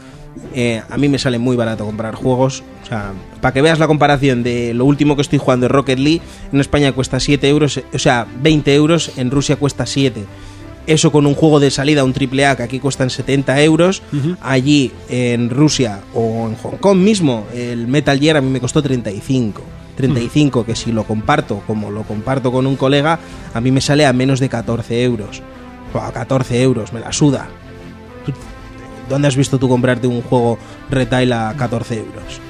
Speaker 4: Eh, a mí me sale muy barato comprar juegos. O sea, para que veas la comparación de lo último que estoy jugando, Rocket League, en España cuesta 7 euros. O sea, 20 euros, en Rusia cuesta 7. Eso con un juego de salida, un AAA, que aquí cuestan 70 euros. Allí en Rusia o en Hong Kong mismo, el Metal Gear a mí me costó 35. 35, que si lo comparto como lo comparto con un colega, a mí me sale a menos de 14 euros. O a 14 euros, me la suda. ¿Tú- ¿Dónde has visto tú comprarte un juego retail a 14 euros?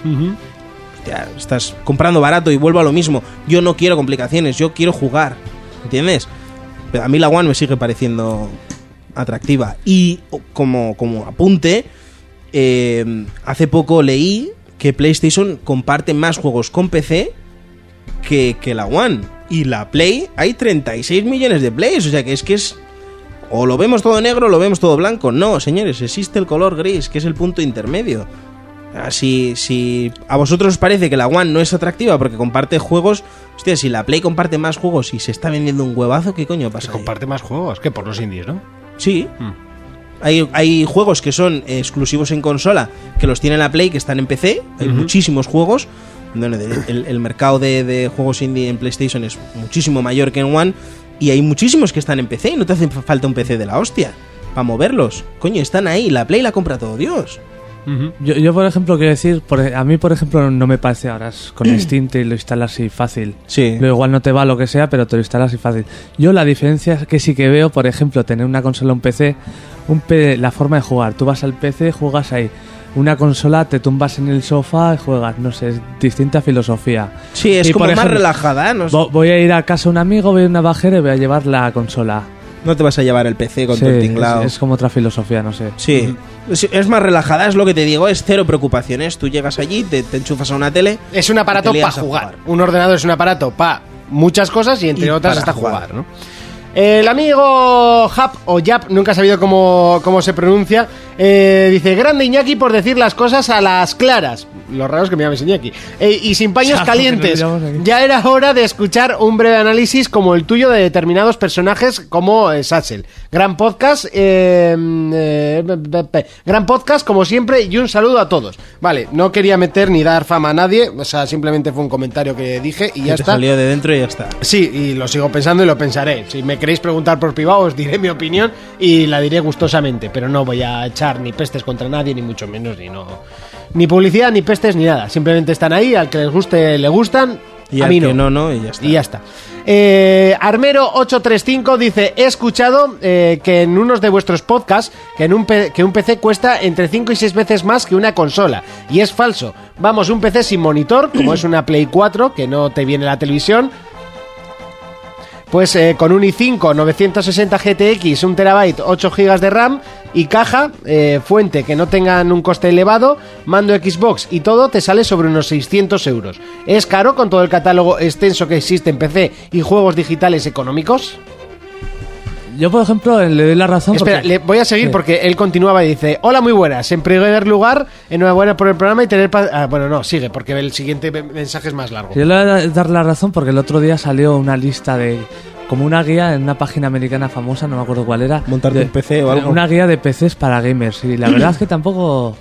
Speaker 4: Hostia, estás comprando barato y vuelvo a lo mismo. Yo no quiero complicaciones, yo quiero jugar. ¿Entiendes? Pero a mí la One me sigue pareciendo atractiva. Y como, como apunte, eh, hace poco leí que PlayStation comparte más juegos con PC que, que la One. Y la Play, hay 36 millones de Plays. O sea que es que es. O lo vemos todo negro o lo vemos todo blanco. No, señores, existe el color gris, que es el punto intermedio. Si, si a vosotros os parece que la One no es atractiva porque comparte juegos, hostia, si la Play comparte más juegos y se está vendiendo un huevazo, ¿qué coño pasa?
Speaker 6: Se
Speaker 4: ahí?
Speaker 6: comparte más juegos que por los indies, ¿no?
Speaker 4: Sí.
Speaker 6: Mm.
Speaker 4: Hay, hay juegos que son exclusivos en consola, que los tiene la Play, que están en PC. Hay muchísimos juegos. Bueno, el mercado de, de juegos indie en PlayStation es muchísimo mayor que en One. Y hay muchísimos que están en PC y no te hace falta un PC de la hostia para moverlos. Coño, están ahí. La Play la compra todo Dios.
Speaker 5: Yo, yo, por ejemplo, quiero decir, por- a mí, por ejemplo, no me parece ahora es con <clears throat> Steam te lo instalas y fácil.
Speaker 4: Sí.
Speaker 5: Luego igual no te va lo que sea, pero te lo instalas y fácil. Yo la diferencia que sí que veo, por ejemplo, tener una consola o un PC, un P- la forma de jugar. Tú vas al PC, juegas ahí. Una consola, te tumbas en el sofá y juegas. No sé, es distinta filosofía.
Speaker 4: Sí, es
Speaker 5: Y,
Speaker 4: como
Speaker 5: por
Speaker 4: más
Speaker 5: ejemplo,
Speaker 4: relajada. No,
Speaker 5: Vo- Voy a ir a casa de un amigo, voy a una bajera y voy a llevar la consola.
Speaker 4: no te vas a llevar el PC con
Speaker 5: Sí, es,
Speaker 4: tinglao.
Speaker 5: es como otra filosofía, no sé.
Speaker 4: Sí, es, es más relajada, es lo que te digo, es cero preocupaciones. Tú llegas allí, te, te enchufas a una tele.
Speaker 2: Es un aparato para jugar. Un ordenador es un aparato para muchas cosas y entre
Speaker 4: Y
Speaker 2: otras está
Speaker 4: jugar.
Speaker 2: jugar, ¿no? El amigo Hap o Yap, nunca he sabido cómo, cómo se pronuncia, eh, dice, grande Iñaki por decir las cosas a las claras. Lo raro es que me llames Iñaki. Eh, y sin paños <laughs> calientes. Ya era hora de escuchar un breve análisis como el tuyo de determinados personajes como eh, Satchel. Gran podcast, eh, eh, pe- pe- gran podcast como siempre y un saludo a todos. Vale, no quería meter ni dar fama a nadie, o sea, simplemente fue un comentario que dije y ya está.
Speaker 4: salió de dentro y ya está.
Speaker 2: Sí, y lo sigo pensando y lo pensaré. Si me queréis preguntar por privado, os diré mi opinión y la diré gustosamente. Pero no voy a echar ni pestes contra nadie, ni mucho menos, ni no. Ni publicidad, ni pestes, ni nada. Simplemente están ahí, al que les guste, le gustan.
Speaker 4: Y
Speaker 2: a
Speaker 4: al
Speaker 2: mí
Speaker 4: que
Speaker 2: no.
Speaker 4: no, no, y ya está.
Speaker 2: Y ya está. Eh, Armero835 dice: He escuchado eh, que en unos de vuestros podcasts que, en un que un PC cuesta entre 5 y 6 veces más que una consola. Y es falso. Vamos, un PC sin monitor, como es una Play 4, que no te viene la televisión. Pues eh, con un i5 960 GTX, 1 terabyte, 8 GB de RAM y caja, eh, fuente que no tengan un coste elevado, mando Xbox y todo te sale sobre unos 600 euros. ¿Es caro con todo el catálogo extenso que existe en PC y juegos digitales económicos?
Speaker 5: Yo, por ejemplo, le doy la razón.
Speaker 2: Espera,
Speaker 5: porque-
Speaker 2: le voy a seguir
Speaker 5: Sí.
Speaker 2: porque él continuaba y dice: Hola, muy buenas. En primer lugar, enhorabuena por el programa y tener. pa- Ah, bueno, no, sigue, porque el siguiente me- mensaje es más largo.
Speaker 5: Yo le voy a dar la razón porque el otro día salió una lista de. Como una guía en una página americana famosa, no me acuerdo cuál era.
Speaker 4: Montarte
Speaker 5: de-
Speaker 4: un PC o algo.
Speaker 5: Una guía de PCs para gamers. Y la <clears throat> verdad es que tampoco.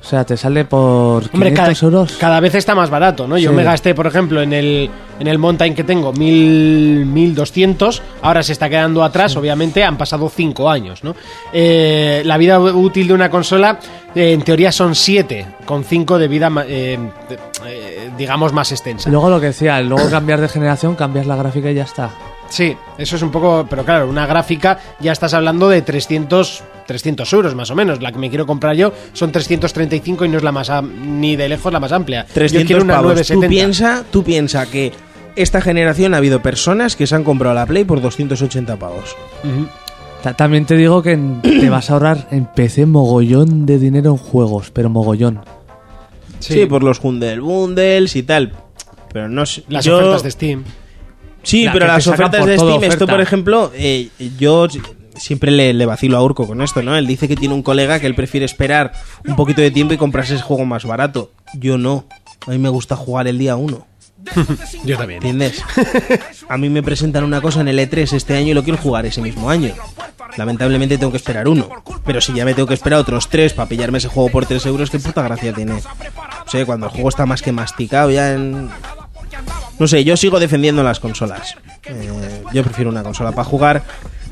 Speaker 5: O sea, te sale por 500
Speaker 2: Hombre, cada,
Speaker 5: euros.
Speaker 2: cada vez está más barato, ¿no? Yo
Speaker 5: Sí.
Speaker 2: me gasté, por ejemplo, en el, en el Mountain que tengo, mil, 1200. Ahora se está quedando atrás, obviamente, han pasado 5 años, ¿no? Eh, la vida útil de una consola, eh, en teoría, son 7, con 5 de vida, eh, digamos, más extensa.
Speaker 5: Luego lo que decía, luego cambiar de generación, cambias la gráfica y ya está.
Speaker 2: Sí, eso es un poco. Pero claro, una gráfica ya estás hablando de 300, 300 euros más o menos. La que me quiero comprar yo son 335 y no es la más am- ni de lejos la más amplia. yo
Speaker 4: 300
Speaker 2: quiero una
Speaker 4: pavos. Tú
Speaker 2: 970.
Speaker 4: piensa, tú piensa que esta generación ha habido personas que se han comprado la Play por 280 pavos.
Speaker 5: Ta- También te digo que te vas a ahorrar en PC mogollón de dinero en juegos, pero mogollón.
Speaker 4: Sí, por los Hundel Bundles y tal. Pero no sé.
Speaker 2: Las
Speaker 4: yo-
Speaker 2: ofertas de Steam.
Speaker 4: Sí,
Speaker 5: La
Speaker 4: pero las ofertas de Steam, esto por ejemplo, eh, yo siempre le, le vacilo a Urco con esto, ¿no? Él dice que tiene un colega que él prefiere esperar un poquito de tiempo y comprarse ese juego más barato. Yo no. A mí me gusta jugar el día uno. <laughs>
Speaker 2: Yo también.
Speaker 4: ¿Entiendes? A mí me presentan una cosa en el E3 este año y lo quiero jugar ese mismo año. Lamentablemente tengo que esperar uno. Pero si ya me tengo que esperar otros tres para pillarme ese juego por 3 euros, ¿qué puta gracia tiene? O sea, cuando el juego está más que masticado ya en... No sé, yo sigo defendiendo las consolas. Eh, yo prefiero una consola para jugar.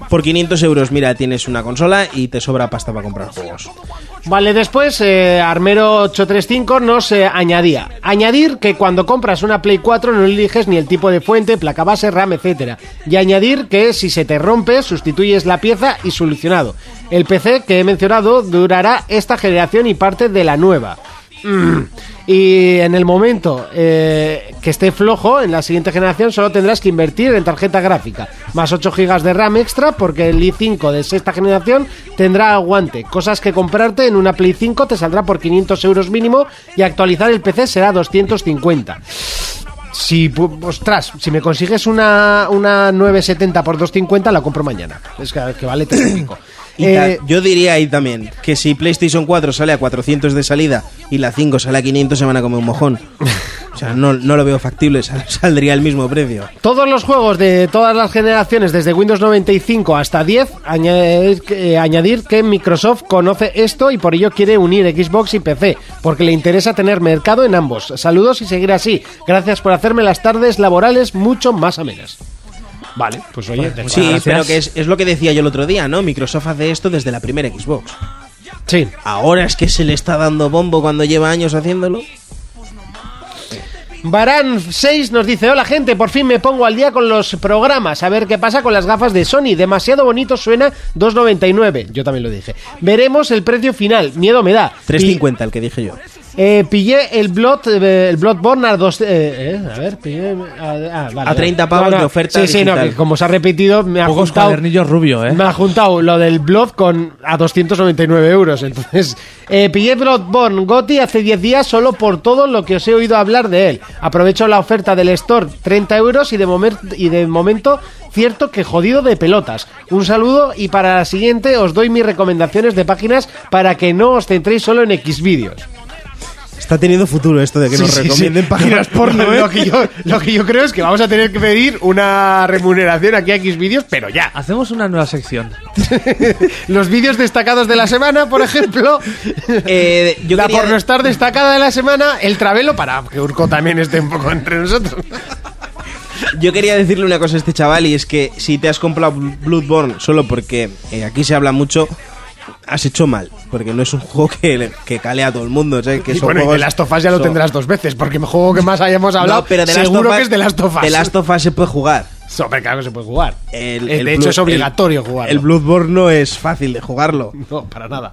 Speaker 4: Por 500 euros, mira, tienes una consola y te sobra pasta para comprar juegos.
Speaker 2: Vale, después eh, Armero835 nos eh, añadía. Añadir que cuando compras una Play 4 no eliges ni el tipo de fuente, placa base, RAM, etcétera. Y añadir que si se te rompe, sustituyes la pieza y solucionado. El PC que he mencionado durará esta generación y parte de la nueva. Mm. Y en el momento eh, que esté flojo, en la siguiente generación solo tendrás que invertir en tarjeta gráfica, más 8 GB de RAM extra, porque el i5 de sexta generación tendrá aguante. Cosas que comprarte en una Play 5 te saldrá por 500 euros mínimo y actualizar el PC será 250. Si, ostras, si me consigues una, una 970 por 250, la compro mañana. Es que, que vale 3,5.
Speaker 4: Y
Speaker 2: Eh,
Speaker 4: yo diría ahí también que si PlayStation 4 sale a 400 de salida y la 5 sale a 500 se van a comer un mojón. <laughs> O sea, no, no lo veo factible, sal- <laughs> saldría el mismo precio.
Speaker 2: Todos los juegos de todas las generaciones, desde Windows 95 hasta 10, añadir, eh, añadir que Microsoft conoce esto y por ello quiere unir Xbox y PC, porque le interesa tener mercado en ambos. Saludos y seguir así. Gracias por hacerme las tardes laborales mucho más amenas. Vale, pues oye, de-
Speaker 4: Sí,
Speaker 5: gracias.
Speaker 4: pero que es, es lo que decía yo el otro día, ¿no? Microsoft hace esto desde la primera Xbox.
Speaker 2: sí.
Speaker 4: Ahora es que se le está dando bombo cuando lleva años haciéndolo.
Speaker 2: Barán 6 nos dice, hola gente, por fin me pongo al día con los programas, a ver qué pasa con las gafas de Sony, demasiado bonito suena 2.99, yo también lo dije. Veremos el precio final, miedo me da.
Speaker 4: 350 el que dije yo.
Speaker 2: Eh, pillé el Blood, eh, el Bloodborne a dos, eh, eh, a ver, pillé a, ah, vale,
Speaker 4: A 30
Speaker 2: vale.
Speaker 4: pavos de oferta
Speaker 2: Sí, sí, no, que como se ha repetido, me ha
Speaker 5: Pocos
Speaker 2: juntado,
Speaker 5: cuadernillos rubio, ¿eh?
Speaker 2: me ha juntado lo del Blood con a 299 euros. Entonces, eh, pillé Bloodborne Gotti hace 10 días solo por todo lo que os he oído hablar de él. Aprovecho la oferta del store, 30 euros y de, y de momento cierto que jodido de pelotas. Un saludo y para la siguiente os doy mis recomendaciones de páginas para que no os centréis solo en Xvideos.
Speaker 4: Está teniendo futuro esto de que nos
Speaker 2: Sí,
Speaker 4: recomienden
Speaker 2: sí.
Speaker 4: páginas porno, ¿eh?
Speaker 2: Lo que, yo, lo que yo creo es que vamos a tener que pedir una remuneración aquí a Xvideos, pero ya.
Speaker 5: Hacemos una nueva sección. <laughs>
Speaker 2: Los vídeos destacados de la semana, por ejemplo.
Speaker 4: Eh, yo
Speaker 2: la
Speaker 4: quería-
Speaker 2: pornostar destacada de la semana, el travelo para que Urco también esté un poco entre nosotros.
Speaker 4: Yo quería decirle una cosa a este chaval y es que si te has comprado Bloodborne solo porque eh, aquí se habla mucho, has hecho mal. Porque no es un juego que, que cale a todo el mundo. ¿sabes? Que
Speaker 2: Y bueno, y de Last of Us ya lo
Speaker 4: son-
Speaker 2: tendrás dos veces, porque el juego que más hayamos hablado,
Speaker 4: No, pero de Last
Speaker 2: seguro
Speaker 4: Us-
Speaker 2: que es de Last of Us.
Speaker 4: De Last of Us se puede jugar.
Speaker 2: Hombre, claro que se puede jugar.
Speaker 4: El-
Speaker 2: Eh,
Speaker 4: el
Speaker 2: de hecho,
Speaker 4: Blood-
Speaker 2: es obligatorio jugar.
Speaker 4: El Bloodborne no es fácil de jugarlo. <laughs>
Speaker 2: No, para nada.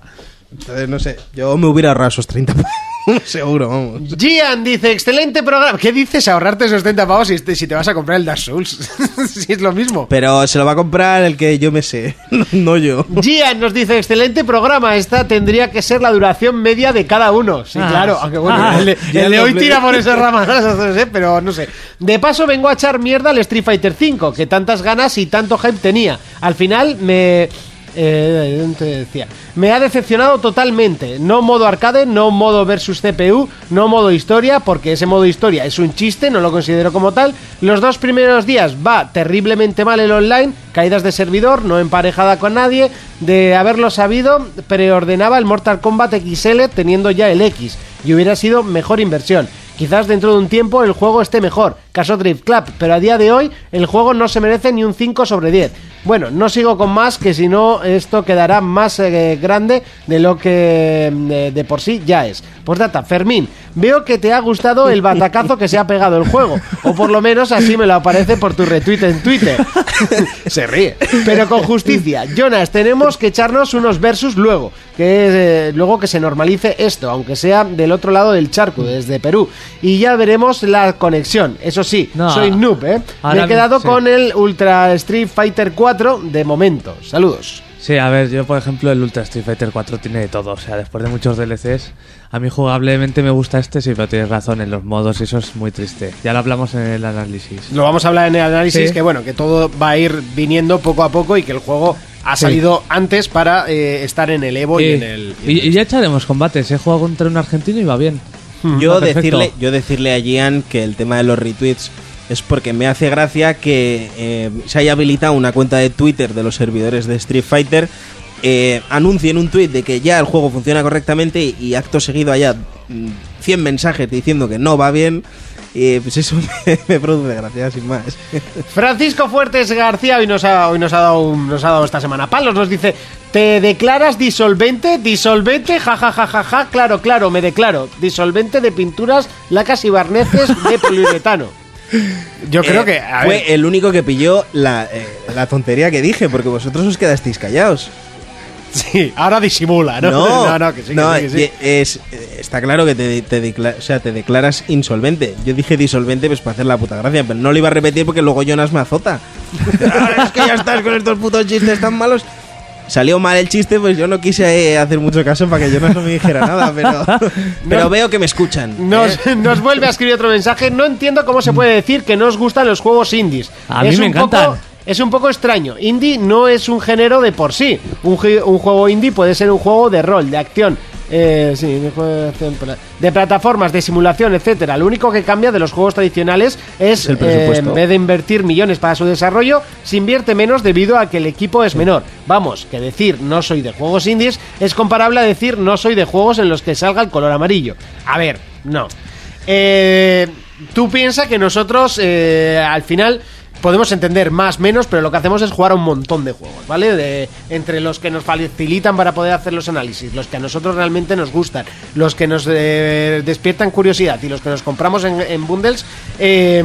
Speaker 4: Entonces, no sé, yo me hubiera ahorrado esos 30 pavos, <laughs> <laughs> Seguro, vamos.
Speaker 2: Gian dice, excelente programa. ¿Qué dices ahorrarte esos 30 pavos si, te- si te vas a comprar el Dark Souls? <laughs> si es lo mismo.
Speaker 4: Pero se lo va a comprar el que yo me sé, <laughs> no yo.
Speaker 2: Gian nos dice, excelente programa. Esta tendría que ser la duración media de cada uno. Sí,
Speaker 5: Ah.
Speaker 2: claro. Aunque bueno,
Speaker 5: Ah.
Speaker 2: el, de- el hoy tira por ese rama, no sé, pero no sé. De paso vengo a echar mierda al Street Fighter V, que tantas ganas y tanto hype tenía. Al final me... eh, ¿dónde te decía? Me ha decepcionado totalmente. No modo arcade, no modo versus CPU, no modo historia, porque ese modo historia es un chiste, no lo considero como tal. Los dos primeros días va terriblemente mal el online, caídas de servidor, no emparejada con nadie. De haberlo sabido, preordenaba el Mortal Kombat XL teniendo ya el X y hubiera sido mejor inversión. Quizás dentro de un tiempo el juego esté mejor, caso Drift Club, pero a día de hoy el juego no se merece ni un 5 sobre 10. Bueno, no sigo con más, que si no esto quedará más eh, grande de lo que eh, de por sí ya es. Por data, Fermín, veo que te ha gustado el batacazo que se ha pegado el juego, o por lo menos así me lo aparece por tu retweet en Twitter. <laughs> se ríe. Pero con justicia, Jonas, tenemos que echarnos unos versus luego, que eh, luego que se normalice esto, aunque sea del otro lado del charco, desde Perú, y ya veremos la conexión. Eso sí,
Speaker 5: No.
Speaker 2: soy noob, ¿eh? Me he quedado
Speaker 5: sí.
Speaker 2: con el Ultra Street Fighter 4 de momento. Saludos.
Speaker 5: Sí, a ver, yo por ejemplo el Ultra Street Fighter 4 tiene de todo, o sea, después de muchos DLCs, a mí jugablemente me gusta este, sí, pero tienes razón, en los modos y eso es muy triste. Ya lo hablamos en el análisis.
Speaker 2: Lo vamos a hablar en el análisis,
Speaker 5: Sí.
Speaker 2: que bueno, que todo va a ir viniendo poco a poco y que el juego ha
Speaker 5: Sí.
Speaker 2: salido antes para eh, estar en el Evo y,
Speaker 5: Y,
Speaker 2: en el... y en el-
Speaker 5: y ya echaremos combates, he jugado contra un argentino y va bien.
Speaker 4: Yo
Speaker 5: Ah,
Speaker 4: decirle, yo decirle a Gian que el tema de los retweets es porque me hace gracia que eh, se haya habilitado una cuenta de Twitter de los servidores de Street Fighter, eh, anuncien un tweet de que ya el juego funciona correctamente y, acto seguido haya mm, 100 mensajes diciendo que no va bien. Y pues eso <laughs> me, me produce gracia, sin más. <laughs>
Speaker 2: Francisco Fuertes García hoy nos ha, hoy nos ha, dado, un- nos ha dado esta semana palos. Nos dice: ¿Te declaras disolvente? ¿Disolvente? Ja, ja, ja, ja, ja. Claro, claro, me declaro. Disolvente de pinturas, lacas y barneces de poliuretano. <laughs> Yo creo
Speaker 4: Eh,
Speaker 2: que. a
Speaker 4: fue
Speaker 2: ver,
Speaker 4: el único que pilló la, eh, la tontería que dije, porque vosotros os quedasteis callados.
Speaker 2: Sí, ahora disimula, ¿no?
Speaker 4: No, <laughs>
Speaker 2: no, que sí, que sí, que sí.
Speaker 4: es- está claro que te, te decla- o sea, te declaras insolvente. Yo dije disolvente pues para hacer la puta gracia, pero no lo iba a repetir porque luego Jonas me azota. <laughs> Es que ya estás con estos putos chistes tan malos. Salió mal el chiste, pues yo no quise eh, hacer mucho caso para que Jonas no me dijera <laughs> nada, pero, pero veo que me escuchan.
Speaker 2: Nos,
Speaker 4: ¿eh?
Speaker 2: nos vuelve a escribir otro mensaje. No entiendo cómo se puede decir que no os gustan los juegos indies.
Speaker 5: A mí
Speaker 2: Es
Speaker 5: me
Speaker 2: un
Speaker 5: encantan.
Speaker 2: poco- es un poco extraño. Indie no es un género de por sí. Un, un juego indie puede ser un juego de rol, de acción. Eh, sí, de, plataformas, de simulación, etcétera. Lo único que cambia de los juegos tradicionales es,
Speaker 4: el
Speaker 2: eh,
Speaker 4: presupuesto.
Speaker 2: en vez de invertir millones para su desarrollo, se invierte menos debido a que el equipo es menor. Vamos, que decir no soy de juegos indies es comparable a decir no soy de juegos en los que salga el color amarillo. A ver, no. Eh, tú piensas que nosotros eh, al final podemos entender más menos, pero lo que hacemos es jugar a un montón de juegos, ¿vale? De, entre los que nos facilitan para poder hacer los análisis, los que a nosotros realmente nos gustan, los que nos eh, despiertan curiosidad y los que nos compramos en, en bundles, eh,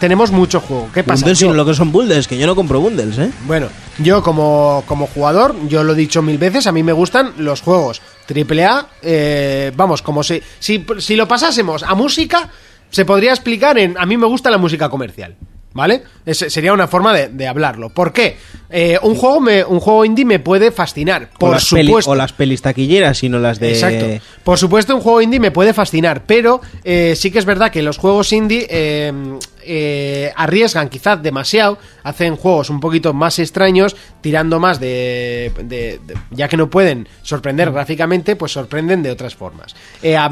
Speaker 2: tenemos mucho juego. ¿Qué pasa?
Speaker 4: Bundles, sino lo que son bundles, que yo no compro bundles, ¿eh?
Speaker 2: bueno, yo como, como jugador, yo lo he dicho mil veces, a mí me gustan los juegos AAA. eh, vamos, como si, si, si lo pasásemos a música, se podría explicar en a mí me gusta la música comercial. ¿Vale? Sería una forma de, de hablarlo. ¿Por qué? Eh, un, juego me, un juego indie me puede fascinar.
Speaker 4: o,
Speaker 2: Por
Speaker 4: peli-
Speaker 2: supuesto.
Speaker 4: o las pelis taquilleras, sino las de...
Speaker 2: Exacto. Por supuesto, un juego indie me puede fascinar, pero eh, sí que es verdad que los juegos indie eh, eh, arriesgan quizás demasiado, hacen juegos un poquito más extraños, tirando más de, de- de- ya que no pueden sorprender gráficamente, pues sorprenden de otras formas.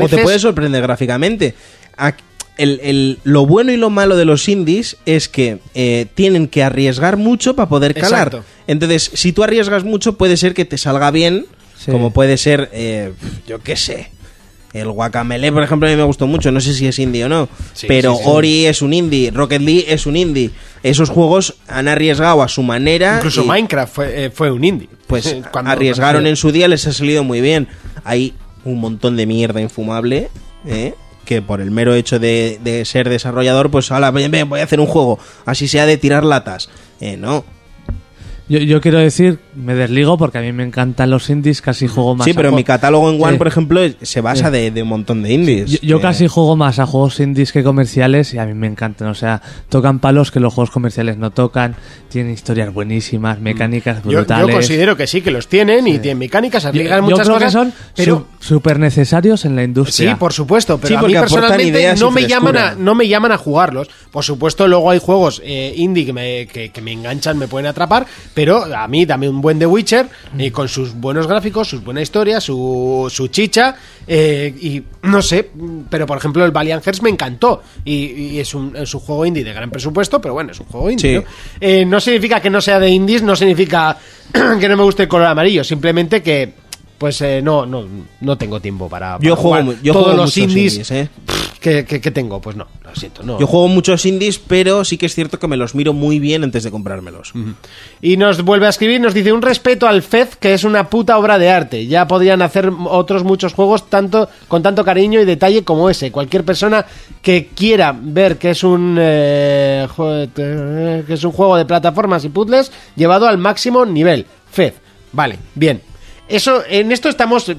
Speaker 4: O te puede sorprender gráficamente. El- el- lo bueno y lo malo de los indies es que eh, tienen que arriesgar mucho para poder calar.
Speaker 2: Exacto.
Speaker 4: Entonces, si tú arriesgas mucho, puede ser que te salga bien,
Speaker 5: Sí.
Speaker 4: como puede ser, eh, yo qué sé. El Guacamele, por ejemplo, a mí me gustó mucho. No sé si es indie o no.
Speaker 2: Sí,
Speaker 4: pero
Speaker 2: sí, sí.
Speaker 4: Ori es un indie. Rocket League es un indie. Esos juegos han arriesgado a su manera.
Speaker 2: incluso
Speaker 4: y-
Speaker 2: Minecraft fue, eh, fue un indie.
Speaker 4: pues <laughs>
Speaker 2: Cuando- <laughs>
Speaker 4: arriesgaron en su día, les ha salido muy bien. Hay un montón de mierda infumable, ¿eh? Que por el mero hecho de, ser desarrollador, pues ahora voy a hacer un juego, así sea de tirar latas. Eh, no.
Speaker 5: Yo, yo quiero decir, me desligo porque a mí me encantan los indies, casi juego más
Speaker 4: Sí, pero mi catálogo en One,
Speaker 5: Sí.
Speaker 4: por ejemplo, se basa de, de un montón de indies.
Speaker 5: Yo, yo casi juego más a juegos indies que comerciales y a mí me encantan. O sea, tocan palos que los juegos comerciales no tocan, tienen historias buenísimas, mecánicas
Speaker 2: Yo, yo
Speaker 5: brutales.
Speaker 2: considero que sí, que los tienen y tienen mecánicas,
Speaker 5: yo
Speaker 2: muchas
Speaker 5: creo
Speaker 2: cosas,
Speaker 5: que son
Speaker 2: pero
Speaker 5: súper necesarios en la industria.
Speaker 2: Sí, por supuesto, pero
Speaker 4: Sí,
Speaker 2: a mí personalmente no me, llaman a, no me llaman a jugarlos. Por supuesto, luego hay juegos eh, indie que me, que, que me enganchan, me pueden atrapar, pero a mí dame un buen The Witcher y con sus buenos gráficos, sus buena historia, su, su chicha eh, y no sé, pero por ejemplo el Valiant Hearts me encantó y, y es, un, es un juego indie de gran presupuesto, pero bueno, es un juego indie.
Speaker 4: Sí.
Speaker 2: ¿no? Eh, no significa que no sea de indies, no significa <clears throat> que no me guste el color amarillo, simplemente que pues eh, no, no, no tengo tiempo para,
Speaker 4: Yo
Speaker 2: para
Speaker 4: juego,
Speaker 2: jugar
Speaker 4: mu- yo
Speaker 2: todos
Speaker 4: juego
Speaker 2: los indies,
Speaker 4: indies, ¿eh?
Speaker 2: que, que- que tengo, pues no, lo siento, no.
Speaker 4: Yo juego muchos indies, pero sí que es cierto que me los miro muy bien antes de comprármelos.
Speaker 2: Y nos vuelve a escribir, nos dice un respeto al FED que es una puta obra de arte. Ya podrían hacer otros muchos juegos tanto con tanto cariño y detalle como ese. Cualquier persona que quiera ver que es un eh, que es un juego de plataformas y puzzles llevado al máximo nivel. FED, vale, bien. Eso, en esto estamos eh,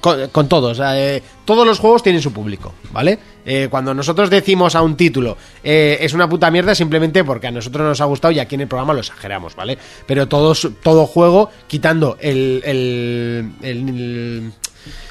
Speaker 2: con, con todos. eh, todos los juegos tienen su público, ¿vale? Eh, cuando nosotros decimos a un título eh, es una puta mierda, simplemente porque a nosotros nos ha gustado y aquí en el programa lo exageramos, ¿vale? Pero todos, todo juego, quitando el. el, el,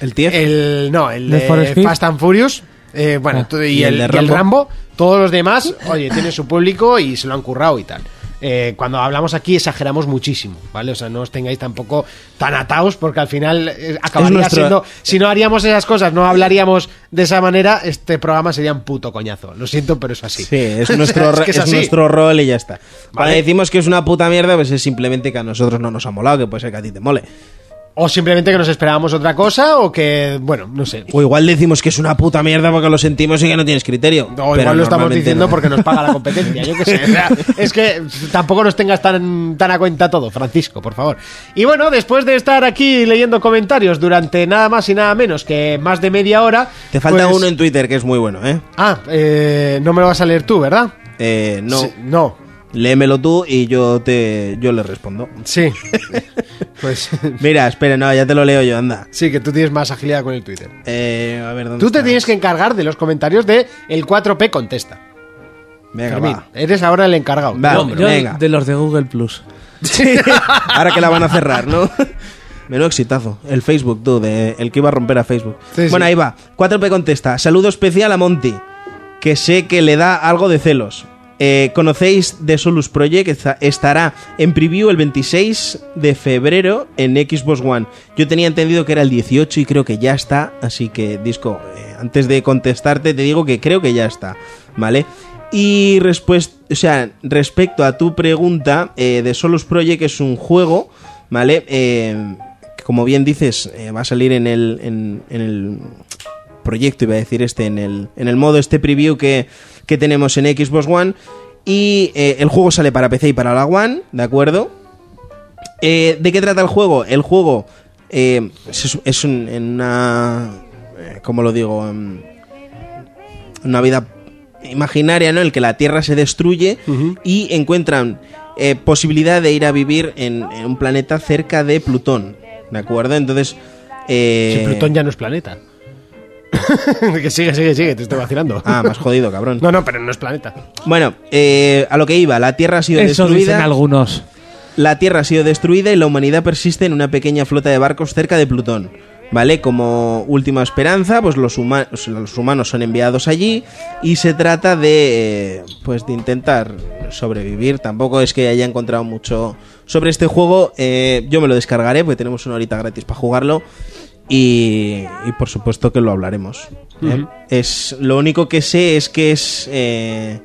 Speaker 4: El
Speaker 2: el- no, el. Fast and Furious. eh, bueno,
Speaker 5: Ah.
Speaker 2: y,
Speaker 4: ¿Y el
Speaker 2: el,
Speaker 4: de
Speaker 2: y el
Speaker 4: Rambo?
Speaker 2: Todos los demás, oye, tienen su público y se lo han currado y tal. Eh, cuando hablamos aquí exageramos muchísimo, ¿vale? O sea, no os tengáis tampoco tan atados porque al final eh, acabaría siendo... Si no haríamos esas cosas, no hablaríamos de esa manera, este programa sería un puto coñazo. Lo siento, pero es así.
Speaker 4: Sí, es <laughs> nuestro,
Speaker 2: Es que es
Speaker 4: es
Speaker 2: así.
Speaker 4: nuestro rol y ya está. Cuando
Speaker 2: Vale.
Speaker 4: decimos que es una puta mierda, pues es simplemente que a nosotros no nos ha molado, que puede ser que a ti te mole.
Speaker 2: O simplemente que nos esperábamos otra cosa o que, bueno, no sé.
Speaker 4: O igual decimos que es una puta mierda porque lo sentimos y que no tienes criterio.
Speaker 2: O igual lo estamos diciendo
Speaker 4: no.
Speaker 2: porque nos paga la <laughs> competencia, yo qué sé. O sea, es que tampoco nos tengas tan, tan a cuenta todo, Francisco, por favor. Y bueno, después de estar aquí leyendo comentarios durante nada más y nada menos que más de media hora.
Speaker 4: Te falta
Speaker 2: pues-
Speaker 4: uno en Twitter que es muy bueno, ¿eh?
Speaker 2: Ah, eh, no me lo vas a leer tú, ¿verdad?
Speaker 4: Eh, no.
Speaker 2: Sí, no.
Speaker 4: Léemelo tú y yo te yo le respondo.
Speaker 2: Sí. <laughs> Pues <laughs>
Speaker 4: Mira, espera, no, ya te lo leo yo, anda.
Speaker 2: sí, que tú tienes más agilidad con el Twitter.
Speaker 4: Eh, a ver, ¿dónde
Speaker 2: Tú te tienes que encargar de los comentarios de el 4P contesta.
Speaker 4: Venga,
Speaker 2: Fermín,
Speaker 4: va.
Speaker 2: eres ahora el encargado.
Speaker 4: Va,
Speaker 2: No,
Speaker 4: hombre,
Speaker 5: Yo
Speaker 4: venga.
Speaker 5: de los de Google Plus. <laughs>
Speaker 4: Ahora que la van a cerrar, ¿no? Menudo exitazo. El Facebook, tú, de, el que iba a romper a Facebook.
Speaker 2: Sí,
Speaker 4: bueno,
Speaker 2: sí.
Speaker 4: ahí va. 4P contesta. Saludo especial a Monty, que sé que le da algo de celos. Eh, Conocéis The Solus Project, Esta- estará en preview el 26 de febrero en Xbox One. Yo tenía entendido que era el 18 y creo que ya está, así que Disco, eh, antes de contestarte te digo que creo que ya está, ¿vale? Y o sea, respecto a tu pregunta, eh, The Solus Project es un juego, ¿vale? Como bien dices, va a salir en el, en- en el proyecto, iba a decir este, en el, en el modo este preview que, que tenemos en Xbox One. Y eh, el juego sale para PC y para la One, ¿de acuerdo? Eh, ¿De qué trata el juego? El juego eh, es, es un- en una... eh, ¿Cómo lo digo? Una vida imaginaria, ¿no? En el que la Tierra se destruye y encuentran eh, posibilidad de ir a vivir en, en un planeta cerca de Plutón, ¿de acuerdo? Entonces... eh,
Speaker 2: Si Plutón ya no es planeta. <laughs> que sigue, sigue, sigue, te estoy vacilando.
Speaker 4: Ah, más jodido, cabrón.
Speaker 2: No, no, pero no es planeta.
Speaker 4: Bueno, eh, a lo que iba, la Tierra ha sido
Speaker 5: Eso dicen
Speaker 4: destruida.
Speaker 5: algunos.
Speaker 4: La Tierra ha sido destruida y la humanidad persiste en una pequeña flota de barcos cerca de Plutón. ¿Vale? Como última esperanza, pues los, huma- los humanos son enviados allí y se trata de, eh, pues, de intentar sobrevivir. Tampoco es que haya encontrado mucho sobre este juego. eh, yo me lo descargaré porque tenemos una horita gratis para jugarlo y, y por supuesto que lo hablaremos. ¿eh? Es lo único que sé es que es eh,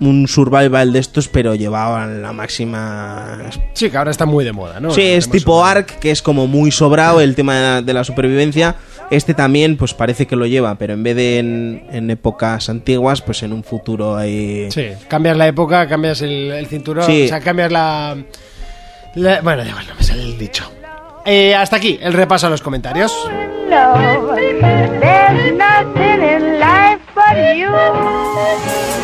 Speaker 4: un survival de estos, pero llevado a la máxima
Speaker 2: Sí, que ahora está muy de moda, ¿no?
Speaker 4: Sí,
Speaker 2: El
Speaker 4: es tipo Ark, que es como muy sobrado el tema de la supervivencia. Este también, pues parece que lo lleva, pero en vez de en, en épocas antiguas, pues en un futuro ahí.
Speaker 2: Sí, cambias la época, cambias el, el cinturón,
Speaker 4: Sí.
Speaker 2: o sea, cambias la, la- Bueno, igual, no me sale el dicho. Eh, hasta aquí el repaso a los comentarios.
Speaker 8: There's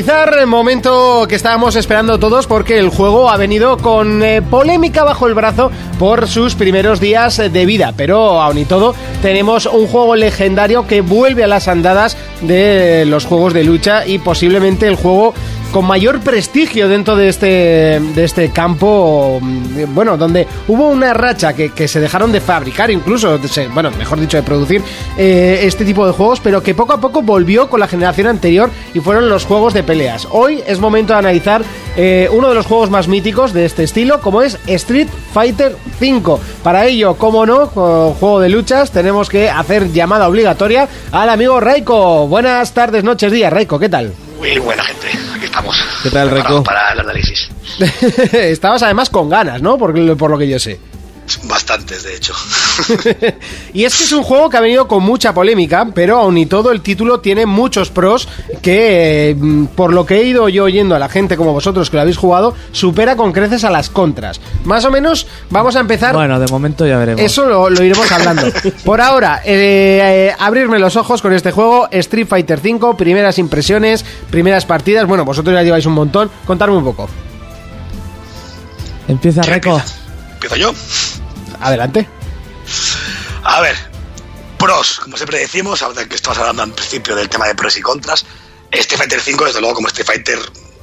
Speaker 8: you.
Speaker 2: Momento que estábamos esperando todos porque el juego ha venido con eh, polémica bajo el brazo por sus primeros días de vida, pero aún y todo tenemos un juego legendario que vuelve a las andadas de los juegos de lucha y posiblemente el juego con mayor prestigio dentro de este, de este campo, mm, bueno, donde hubo una racha que, se dejaron de fabricar, incluso, bueno, mejor dicho, de producir eh, este tipo de juegos, pero que poco a poco volvió con la generación anterior y fueron los juegos de peleas. Hoy es momento de analizar eh, uno de los juegos más míticos de este estilo, como es Street Fighter V. Para ello, como no, juego de luchas, tenemos que hacer llamada obligatoria al amigo Raiko. Buenas tardes, noches, días, Raiko, ¿qué tal?
Speaker 9: Muy buena gente, estamos.
Speaker 4: ¿Qué tal, Reco?
Speaker 9: Para el análisis. <laughs>
Speaker 2: Estabas además con ganas, ¿no? Por, por lo que yo sé.
Speaker 9: Bastantes, de hecho. <laughs>
Speaker 2: y es que es un juego que ha venido con mucha polémica, pero aun y todo el título tiene muchos pros que, eh, mm, por lo que he ido yo oyendo a la gente como vosotros que lo habéis jugado, supera con creces a las contras. Más o menos, vamos a empezar...
Speaker 5: Bueno, de momento ya veremos.
Speaker 2: Eso lo, lo iremos hablando. <laughs> Por ahora, eh, eh, abrirme los ojos con este juego, Street Fighter V, primeras impresiones, primeras partidas. Bueno, vosotros ya lleváis un montón. Contadme un poco.
Speaker 5: Empieza Reco.
Speaker 9: Empiezo yo.
Speaker 2: Adelante.
Speaker 9: A ver, pros, como siempre decimos, ahora que estamos hablando al principio del tema de pros y contras, Street Fighter 5, desde luego, como Street Fighter,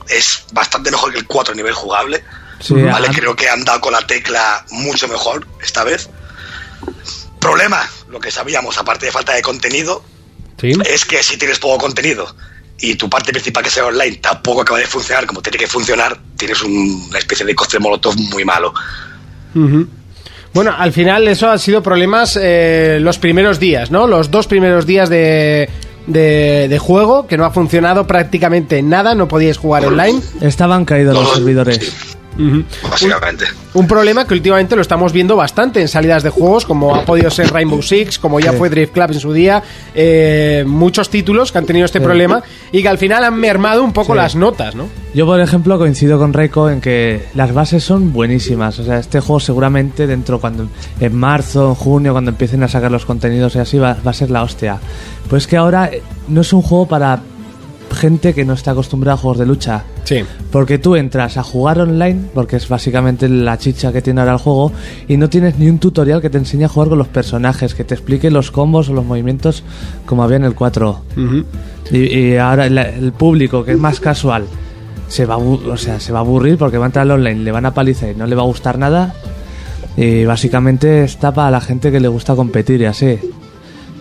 Speaker 9: es bastante mejor que el 4 a nivel jugable.
Speaker 5: Sí,
Speaker 9: vale, creo que han dado con la tecla mucho mejor esta vez. Problema, lo que sabíamos, aparte de falta de contenido,
Speaker 2: Sí.
Speaker 9: es que si tienes poco contenido y tu parte principal que sea online tampoco acaba de funcionar como tiene que funcionar, tienes un- una especie de coste molotov muy malo.
Speaker 2: Bueno, al final eso han sido problemas eh, los primeros días, ¿no? Los dos primeros días de, de, de juego, que no ha funcionado prácticamente nada, no podíais jugar online.
Speaker 5: Estaban caídos los servidores.
Speaker 9: Básicamente.
Speaker 2: Un problema que últimamente lo estamos viendo bastante en salidas de juegos, como ha podido ser Rainbow Six, como ya
Speaker 5: Sí.
Speaker 2: fue Drift Club en su día, eh, muchos títulos que han tenido este problema y que al final han mermado un poco
Speaker 5: Sí.
Speaker 2: las notas, ¿no?
Speaker 5: Yo, por ejemplo, coincido con Reiko en que las bases son buenísimas. O sea, este juego seguramente dentro, cuando en marzo, en junio, cuando empiecen a sacar los contenidos y así, va, va a ser la hostia. Pues que ahora eh, no es un juego para gente que no está acostumbrada a juegos de lucha.
Speaker 2: Sí.
Speaker 5: Porque tú entras a jugar online, porque es básicamente la chicha que tiene ahora el juego, y no tienes ni un tutorial que te enseñe a jugar con los personajes, que te explique los combos o los movimientos como había en el 4. y, y ahora el, el público, que es más casual, se va, a o sea, se va a aburrir porque va a entrar al online, le van a palizar y no le va a gustar nada. Y básicamente está para la gente que le gusta competir y así.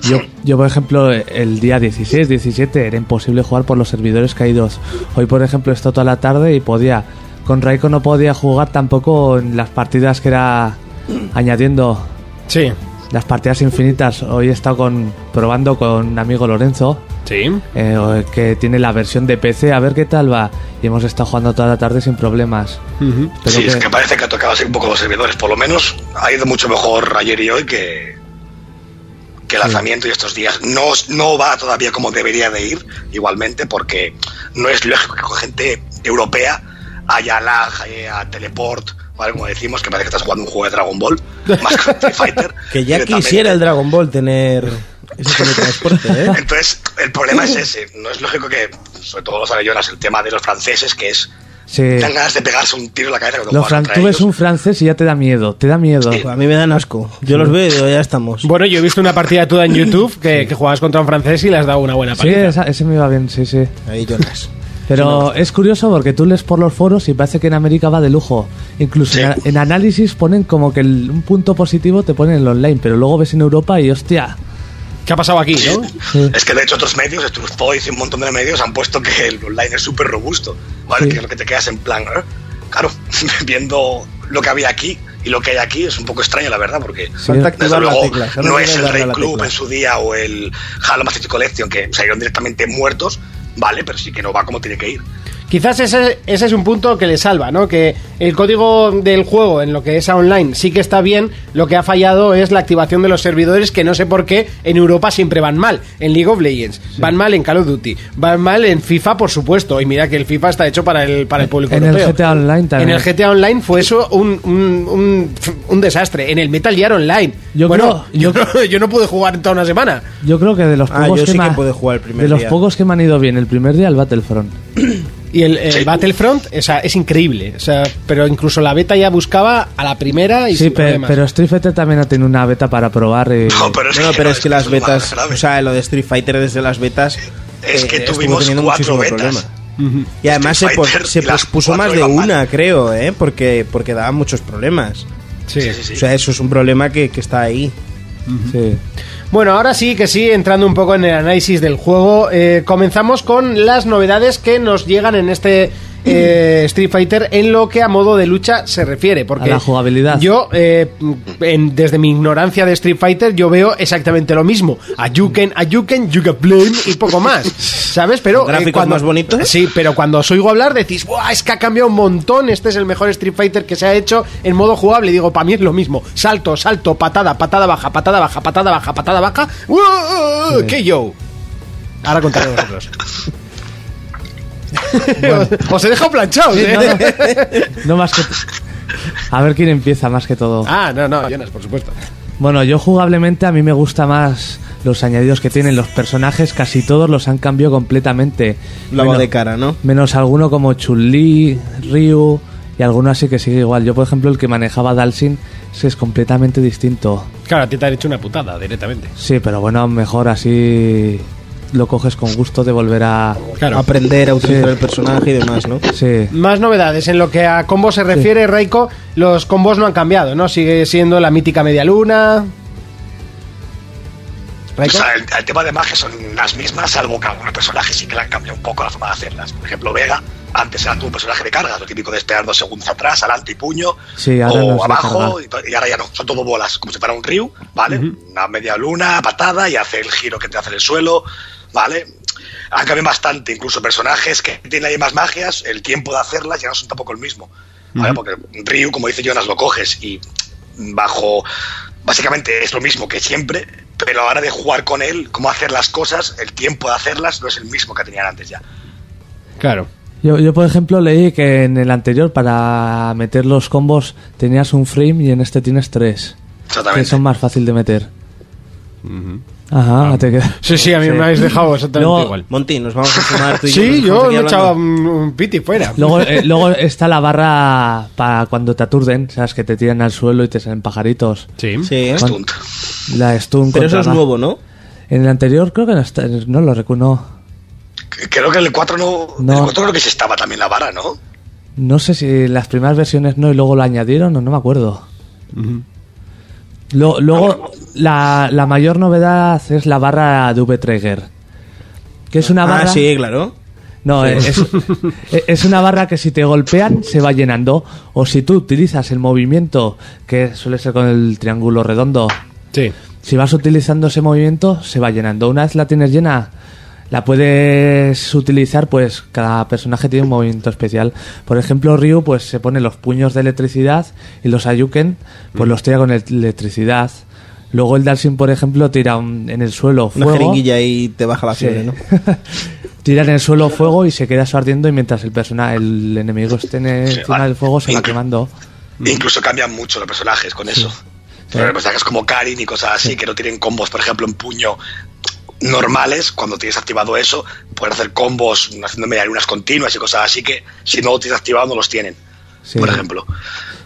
Speaker 5: Yo, yo, por ejemplo, el día 16, 17 era imposible jugar por los servidores caídos. Hoy, por ejemplo, he estado toda la tarde y podía. Con Raiko no podía jugar tampoco en las partidas que era añadiendo
Speaker 2: Sí.
Speaker 5: las partidas infinitas. Hoy he estado con, probando con un amigo Lorenzo,
Speaker 2: Sí.
Speaker 5: eh, que tiene la versión de PC, a ver qué tal va. Y hemos estado jugando toda la tarde sin problemas. Pero
Speaker 9: sí,
Speaker 5: que-
Speaker 9: es que parece que ha tocado así un poco los servidores. Por lo menos ha ido mucho mejor ayer y hoy que, que el lanzamiento y estos días. No, no va todavía como debería de ir, igualmente, porque no es lógico que con gente europea haya lag, haya teleport, ¿vale? como decimos, que parece que estás jugando un juego de Dragon Ball, más que Street <laughs> Fighter.
Speaker 4: Que ya quisiera el Dragon Ball tener ese teletransporte, ¿eh? <laughs>
Speaker 9: Entonces, el problema es ese. No es lógico que, sobre todo los arayonas, el tema de los franceses, que es.
Speaker 5: Sí.
Speaker 9: Dan ganas de pegarse un tiro en la cabeza cuando
Speaker 5: Los
Speaker 9: juegas
Speaker 5: fran- tú ves
Speaker 9: ellos.
Speaker 5: un francés y ya te da miedo, te da miedo.
Speaker 9: Sí.
Speaker 4: A mí me dan asco. Yo los veo y digo, ya estamos.
Speaker 2: Bueno, yo he visto una partida tuya en YouTube que, que jugabas contra un francés y le has dado una buena
Speaker 5: Sí,
Speaker 2: paliza.
Speaker 5: esa- ese me va bien, sí, sí.
Speaker 4: Ahí Jonas.
Speaker 5: Pero es curioso porque tú lees por los foros y parece que en América va de lujo. Incluso
Speaker 9: Sí.
Speaker 5: en, en análisis ponen como que el- un punto positivo te ponen el online, pero luego ves en Europa y hostia.
Speaker 2: ¿Qué ha pasado aquí, no?
Speaker 9: Es que de hecho otros medios, Truth Toys y un montón de medios han puesto que el online es súper robusto, ¿vale?
Speaker 5: Sí.
Speaker 9: Que es lo que te quedas en plan, ¿eh? claro, <laughs> viendo lo que había aquí y lo que hay aquí es un poco extraño, la verdad, porque desde luego
Speaker 4: tecla.
Speaker 9: no es el Rey Club en su día o el Halo Master Chief Collection que salieron directamente muertos, ¿vale? Pero sí que no va como tiene que ir.
Speaker 2: Quizás ese, ese es un punto que le salva, ¿no? Que el código del juego en lo que es online sí que está bien, lo que ha fallado es la activación de los servidores que no sé por qué en Europa siempre van mal. En League of Legends, van mal en Call of Duty, van mal en FIFA, por supuesto. Y mira que el FIFA está hecho para el, para el público
Speaker 5: En el
Speaker 2: europeo.
Speaker 5: GTA Online también.
Speaker 2: En el GTA Online fue eso un, un, un, un desastre. En el Metal Gear Online.
Speaker 5: Yo
Speaker 2: bueno,
Speaker 5: creo-
Speaker 2: yo, no- yo no pude jugar en toda una semana.
Speaker 5: Yo creo que de los
Speaker 4: Ah,
Speaker 5: pocos
Speaker 4: yo
Speaker 5: que
Speaker 4: sí que pude jugar el primer
Speaker 5: de los
Speaker 4: día.
Speaker 5: pocos que me han ido bien el primer día el Battlefront. <clears throat>
Speaker 2: Y el, el Battlefront o sea, es increíble. O sea, pero incluso la beta ya buscaba a la primera y
Speaker 5: Sí,
Speaker 2: problemas.
Speaker 5: pero Street Fighter también ha tenido una beta para probar y...
Speaker 9: No, pero es
Speaker 4: No,
Speaker 9: que,
Speaker 4: pero
Speaker 9: no,
Speaker 4: es que las betas, o sea, lo de Street Fighter desde las betas
Speaker 9: Es que
Speaker 4: eh, estuvo
Speaker 9: tuvimos
Speaker 4: teniendo
Speaker 9: cuatro
Speaker 4: muchísimo
Speaker 9: betas.
Speaker 4: problema. Y además se,
Speaker 9: Street Fighter
Speaker 4: se pospuso más de
Speaker 9: mal.
Speaker 4: una, creo, ¿eh? Porque, porque daba muchos problemas.
Speaker 2: Sí.
Speaker 9: Sí, sí, sí.
Speaker 4: O sea, eso es un problema que, que está ahí.
Speaker 5: Sí.
Speaker 2: Bueno, ahora sí que sí, entrando un poco en el análisis del juego, eh, comenzamos con las novedades que nos llegan en este eh, Street Fighter en lo que a modo de lucha se refiere. Porque
Speaker 5: A la jugabilidad.
Speaker 2: Yo, eh, en- desde mi ignorancia de Street Fighter, yo veo exactamente lo mismo. A Yuken, a Yuken, Yuga Blame y poco más. ¿Sabes? Pero
Speaker 4: ¿Con gráficos
Speaker 2: cuando,
Speaker 4: más bonitos?
Speaker 2: Sí, pero cuando os oigo hablar decís, ¡buah! Es que ha cambiado un montón. Este es el mejor Street Fighter que se ha hecho en modo jugable. Y digo, para mí es lo mismo. Salto, salto, patada, patada baja, patada baja, patada baja, patada baja. ¡Wow! ¡Qué yo! Ahora contaré vosotros. <laughs> <laughs> Os he dejado planchados, ¿eh?
Speaker 5: No, no. No más que... A ver quién empieza más que todo.
Speaker 2: Ah, no, no, Jonas, por supuesto.
Speaker 5: Bueno, yo jugablemente a mí me gusta más los añadidos que tienen los personajes, casi todos los han cambiado completamente.
Speaker 4: Lavo
Speaker 5: Menos-
Speaker 4: de cara, ¿no?
Speaker 5: Menos alguno como Chun-Li, Ryu y alguno así que sigue igual. Yo, por ejemplo, el que manejaba Dalsin es completamente distinto.
Speaker 2: Claro, a ti te han hecho una putada directamente.
Speaker 5: Sí, pero bueno, mejor así lo coges con gusto de volver a...
Speaker 2: Claro.
Speaker 4: Aprender a utilizar
Speaker 5: Sí.
Speaker 4: el personaje y demás, ¿no?
Speaker 5: Sí.
Speaker 2: Más novedades. En lo que a combos se refiere, Raiko, los combos no han cambiado, ¿no? Sigue siendo la mítica media luna.
Speaker 9: O sea, el, el tema de magia son las mismas, salvo que algunos personajes sí que le han cambiado un poco la forma de hacerlas. Por ejemplo, Vega, antes era tu personaje de carga, lo típico de esperar dos segundos atrás, adelante y puño,
Speaker 5: Sí,
Speaker 9: o abajo, y, ahora ya no, son todo bolas, como si fuera un Ryu, ¿vale? Una media luna, patada, y hace el giro que te hace en el suelo, ¿vale? Han cambiado bastante, incluso personajes que tienen ahí más magias, el tiempo de hacerlas ya no son tampoco el mismo, ¿vale? Porque Ryu, como dice Jonas, lo coges y bajo básicamente es lo mismo que siempre, pero a la hora de jugar con él, cómo hacer las cosas, el tiempo de hacerlas no es el mismo que tenían antes ya.
Speaker 2: Claro.
Speaker 5: Yo, yo, por ejemplo, leí que en el anterior para meter los combos tenías un frame y en este tienes tres. Que
Speaker 9: Exactamente.
Speaker 5: son más fácil de meter. Ajá, te queda-
Speaker 2: Sí, sí, a mí
Speaker 5: Sí.
Speaker 2: me habéis dejado exactamente
Speaker 5: Luego-
Speaker 2: igual.
Speaker 4: Monty, nos vamos a fumar tú y
Speaker 2: Sí, yo
Speaker 4: hablando.
Speaker 2: echaba un, un piti fuera.
Speaker 5: Luego, eh, <laughs> luego está la barra para cuando te aturden, ¿sabes? Que te tiran al suelo y te salen pajaritos.
Speaker 2: Sí.
Speaker 4: Sí, ¿eh?
Speaker 5: La stun
Speaker 4: Pero eso es nuevo, ¿no?
Speaker 5: En el anterior creo que no, está, no lo recuerdo. No,
Speaker 9: Creo que en el 4 no,
Speaker 5: No.
Speaker 9: el 4 creo que sí estaba también la vara, ¿no?
Speaker 5: no sé si las primeras versiones no y luego lo añadieron o no me acuerdo. Lo- luego, la, la mayor novedad es la barra de V-Trigger. Que es una barra...
Speaker 4: Ah, sí, claro.
Speaker 5: No, es, <laughs> es una barra que si te golpean se va llenando. O si tú utilizas el movimiento, que suele ser con el triángulo redondo,
Speaker 2: Sí.
Speaker 5: si vas utilizando ese movimiento, se va llenando. Una vez la tienes llena, la puedes utilizar, pues cada personaje tiene un movimiento especial. Por ejemplo, Ryu, pues se pone los puños de electricidad y los Ayuken, pues los tira con el- electricidad. Luego el Dalsin, por ejemplo, tira un- en el suelo
Speaker 4: Una
Speaker 5: fuego.
Speaker 4: jeringuilla y te baja la
Speaker 5: Sí.
Speaker 4: fiebre, ¿no? <laughs>
Speaker 5: Tira en el suelo fuego y se queda eso ardiendo y mientras el persona, el enemigo esté en- encima del fuego se va quemando.
Speaker 9: Incluso cambian mucho los personajes con eso. Pero personajes como Karin y cosas así que no tienen combos, por ejemplo, en puño normales, cuando tienes activado eso, pueden hacer combos haciendo medialunas continuas y cosas así que si no lo tienes activado no los tienen,
Speaker 5: Sí.
Speaker 9: por ejemplo.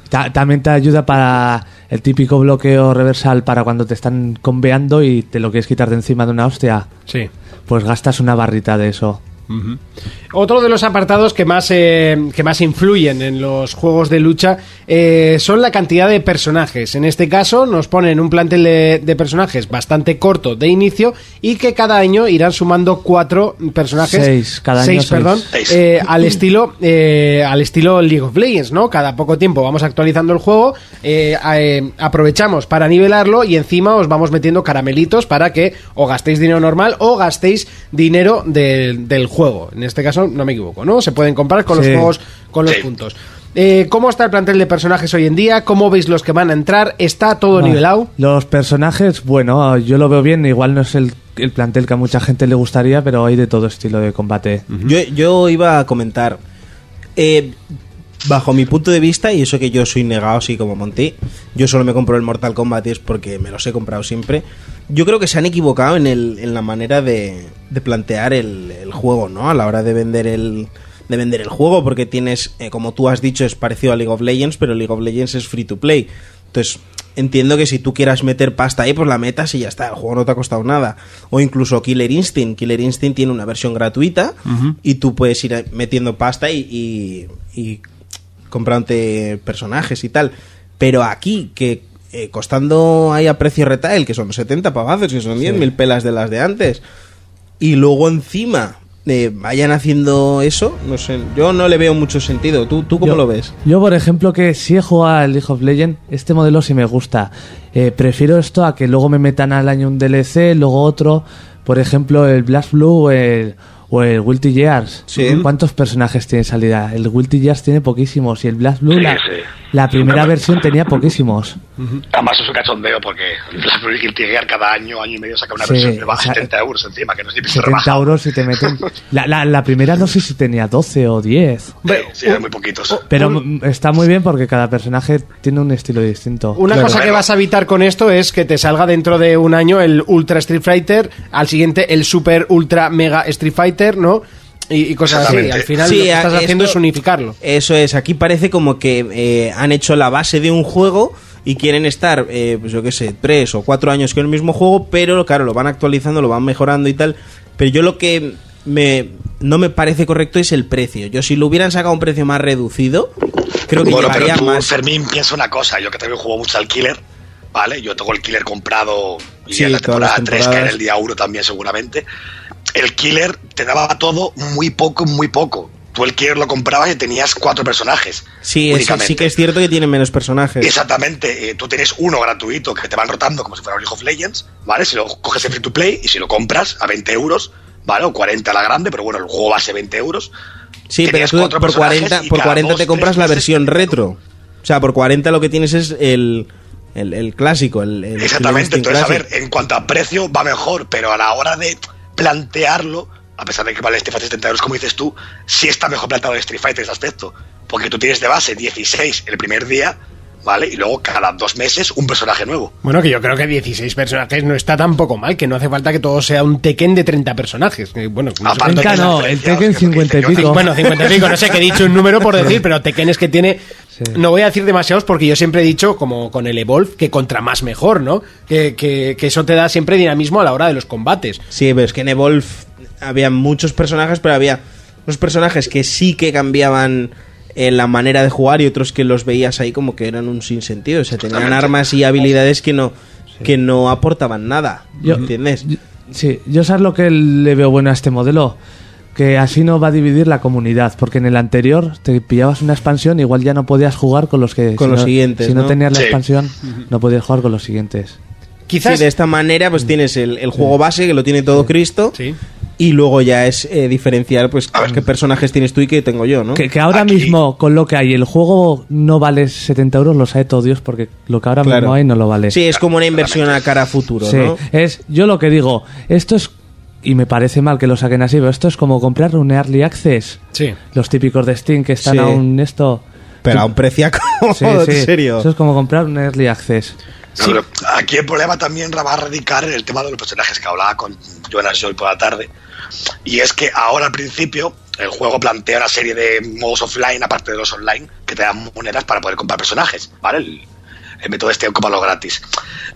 Speaker 5: Ta- también te ayuda para el típico bloqueo reversal para cuando te están conveando y te lo quieres quitar de encima de una hostia.
Speaker 2: Sí.
Speaker 5: Pues gastas una barrita de eso.
Speaker 2: Otro de los apartados que más, eh, que más influyen en los juegos de lucha eh, son la cantidad de personajes. En este caso nos ponen un plantel de, de personajes bastante corto de inicio y que cada año irán sumando cuatro personajes.
Speaker 5: Seis, cada año
Speaker 2: Seis,
Speaker 5: seis.
Speaker 2: perdón.
Speaker 9: Seis.
Speaker 2: eh, al estilo eh, al estilo League of Legends, ¿no? Cada poco tiempo vamos actualizando el juego, eh, eh, aprovechamos para nivelarlo y encima os vamos metiendo caramelitos para que o gastéis dinero normal o gastéis dinero del- del juego juego. En este caso no me equivoco, ¿no? Se pueden comprar con los
Speaker 5: Sí.
Speaker 2: juegos, con los
Speaker 9: Sí.
Speaker 2: puntos. Eh, ¿Cómo está el plantel de personajes hoy en día? ¿Cómo veis los que van a entrar? ¿Está todo
Speaker 5: Vale.
Speaker 2: nivelado?
Speaker 5: Los personajes, bueno, yo lo veo bien. Igual no es el, el plantel que a mucha gente le gustaría, pero hay de todo estilo de combate.
Speaker 4: Yo, yo iba a comentar, eh, bajo mi punto de vista, y eso que yo soy negado así como Monty, yo solo me compro el Mortal Kombat y es porque me los he comprado siempre. Yo creo que se han equivocado en, el, en la manera de, de plantear el, el juego, ¿no? A la hora de vender el, de vender el juego, porque tienes, eh, como tú has dicho, es parecido a League of Legends, pero League of Legends es free to play. Entonces, entiendo que si tú quieras meter pasta ahí, pues la metas y ya está, el juego no te ha costado nada. O incluso Killer Instinct. Killer Instinct tiene una versión gratuita y tú puedes ir metiendo pasta y, y, y comprándote personajes y tal. Pero aquí, que eh, costando ahí a precio retail, que son 70 pavazos, que son 10.000 pelas de las de antes, y luego encima eh, vayan haciendo eso, no sé, yo no le veo mucho sentido. ¿Tú, tú cómo
Speaker 5: Yo-
Speaker 4: lo ves?
Speaker 5: Yo, por ejemplo, que si he jugado al League of Legends, este modelo sí me gusta. Eh, prefiero esto a que luego me metan al año un DLC, luego otro. Por ejemplo, el Blast Blue el, o el Guilty Gears.
Speaker 4: Sí.
Speaker 5: ¿Cuántos personajes tiene salida? El Guilty Gears tiene poquísimos y el Blast Blue,
Speaker 9: Sí,
Speaker 5: la,
Speaker 9: sí.
Speaker 5: La primera versión tenía poquísimos.
Speaker 9: Además es un cachondeo porque la Guilty cada año, año y medio saca una
Speaker 5: Sí,
Speaker 9: versión de baja
Speaker 5: o sea,
Speaker 9: 70 euros encima, que no es ni piso
Speaker 5: 70
Speaker 9: rebajado.
Speaker 5: euros y te meten. <laughs> La, la, la primera no sé si tenía 12 o 10.
Speaker 9: Eh, sí, eran muy poquitos.
Speaker 5: Pero mm, está muy bien porque cada personaje tiene un estilo distinto.
Speaker 2: Una
Speaker 9: Claro.
Speaker 2: cosa que vas a evitar con esto es que te salga dentro de un año el Ultra Street Fighter, al siguiente el Super Ultra Mega Street Fighter, ¿no? Y, y cosas así. Al final
Speaker 4: Sí,
Speaker 2: lo que estás haciendo es unificarlo.
Speaker 4: Eso es, aquí parece como que eh, han hecho la base de un juego y quieren estar, eh, pues yo qué sé, tres o cuatro años con el mismo juego, pero claro, lo van actualizando, lo van mejorando y tal. Pero yo lo que me, no me parece correcto es el precio. Yo si lo hubieran sacado a un precio más reducido, creo que
Speaker 9: bueno, pero
Speaker 4: llevaría
Speaker 9: tú,
Speaker 4: más.
Speaker 9: Fermín, piensa una cosa. Yo que también juego mucho al Killer, ¿vale? Yo tengo el Killer comprado y
Speaker 4: Sí,
Speaker 9: en la temporada 3, que
Speaker 4: temporadas.
Speaker 9: el día 1 también seguramente. El Killer te daba todo muy poco, muy poco. Tú el Killer lo comprabas y tenías cuatro personajes.
Speaker 4: Sí, eso sí que es cierto que tiene menos personajes.
Speaker 9: Exactamente, eh, tú tienes uno gratuito que te van rotando como si fuera un League of Legends, ¿vale? Si lo coges en free to play y si lo compras a 20 euros, ¿vale? O 40 la grande, pero bueno, el juego base 20 euros.
Speaker 4: Sí, pero tú por
Speaker 9: personajes
Speaker 4: 40,
Speaker 9: y
Speaker 4: por
Speaker 9: cada
Speaker 4: 40 te compras la versión retro. O sea, por 40 lo que tienes es el, el, el clásico. El, el
Speaker 9: Exactamente, entonces a ver, en cuanto a precio va mejor, pero a la hora de plantearlo, a pesar de que vale Street Fighter 70 euros, como dices tú, sí está mejor planteado el Street Fighter ese aspecto. Porque tú tienes de base 16 el primer día, ¿vale? Y luego cada dos meses un personaje nuevo.
Speaker 2: Bueno, que yo creo que 16 personajes no está tampoco mal, que no hace falta que todo sea un Tekken de 30 personajes. bueno, no
Speaker 9: Aparte
Speaker 5: el Tekken
Speaker 9: hostia, porque
Speaker 5: 50 y pico.
Speaker 2: Bueno, 50 y pico, no sé que he dicho un número por decir, <laughs> pero Tekken es que tiene.
Speaker 5: Sí.
Speaker 2: No voy a decir demasiados porque yo siempre he dicho, como con el Evolve, que contra más mejor, ¿no? Que, que- que eso te da siempre dinamismo a la hora de los combates.
Speaker 4: Sí, pero es que en Evolve había muchos personajes, pero había unos personajes que sí que cambiaban en la manera de jugar y otros que los veías ahí como que eran un sinsentido. O sea, tenían armas y habilidades que no, que no aportaban nada.
Speaker 5: Yo-
Speaker 4: ¿Entiendes?
Speaker 5: Yo- Sí, yo sabes lo que le veo bueno a este modelo. Que así no va a dividir la comunidad, porque en el anterior te pillabas una expansión, igual ya no podías jugar con los que...
Speaker 4: Con
Speaker 5: si
Speaker 4: los
Speaker 5: no-
Speaker 4: siguientes,
Speaker 5: Si no,
Speaker 4: ¿no?
Speaker 5: tenías la
Speaker 9: Sí.
Speaker 5: expansión, no podías jugar con los siguientes.
Speaker 2: Quizás.
Speaker 4: Sí, de esta manera pues tienes el, el juego base que lo tiene todo Cristo
Speaker 2: Sí.
Speaker 4: Y luego ya es eh, diferenciar pues qué personajes tienes tú y qué tengo yo, ¿no?
Speaker 5: Que, que ahora
Speaker 9: Aquí-
Speaker 5: mismo, con lo que hay, el juego no vale 70 euros, lo sabe todo Dios, porque lo que ahora
Speaker 4: Claro.
Speaker 5: mismo hay no lo vale.
Speaker 4: Sí, es como una inversión a cara a futuro,
Speaker 5: Sí,
Speaker 4: ¿no?
Speaker 5: es, yo lo que digo, esto es, y me parece mal que lo saquen así, pero esto es como comprar un Early Access.
Speaker 2: Sí.
Speaker 5: Los típicos de Steam que están
Speaker 4: Sí.
Speaker 5: aún esto...
Speaker 4: Pero a un preciaco, <laughs>
Speaker 5: Sí,
Speaker 4: en
Speaker 5: sí,
Speaker 4: serio.
Speaker 5: Eso es como comprar un Early Access.
Speaker 9: No, pero aquí el problema también va a radicar en el tema de los personajes que hablaba con Jonas Joy por la tarde. Y es que ahora al principio el juego plantea una serie de modos offline, aparte de los online, que te dan monedas para poder comprar personajes, ¿vale? El, el método este de comprarlo gratis.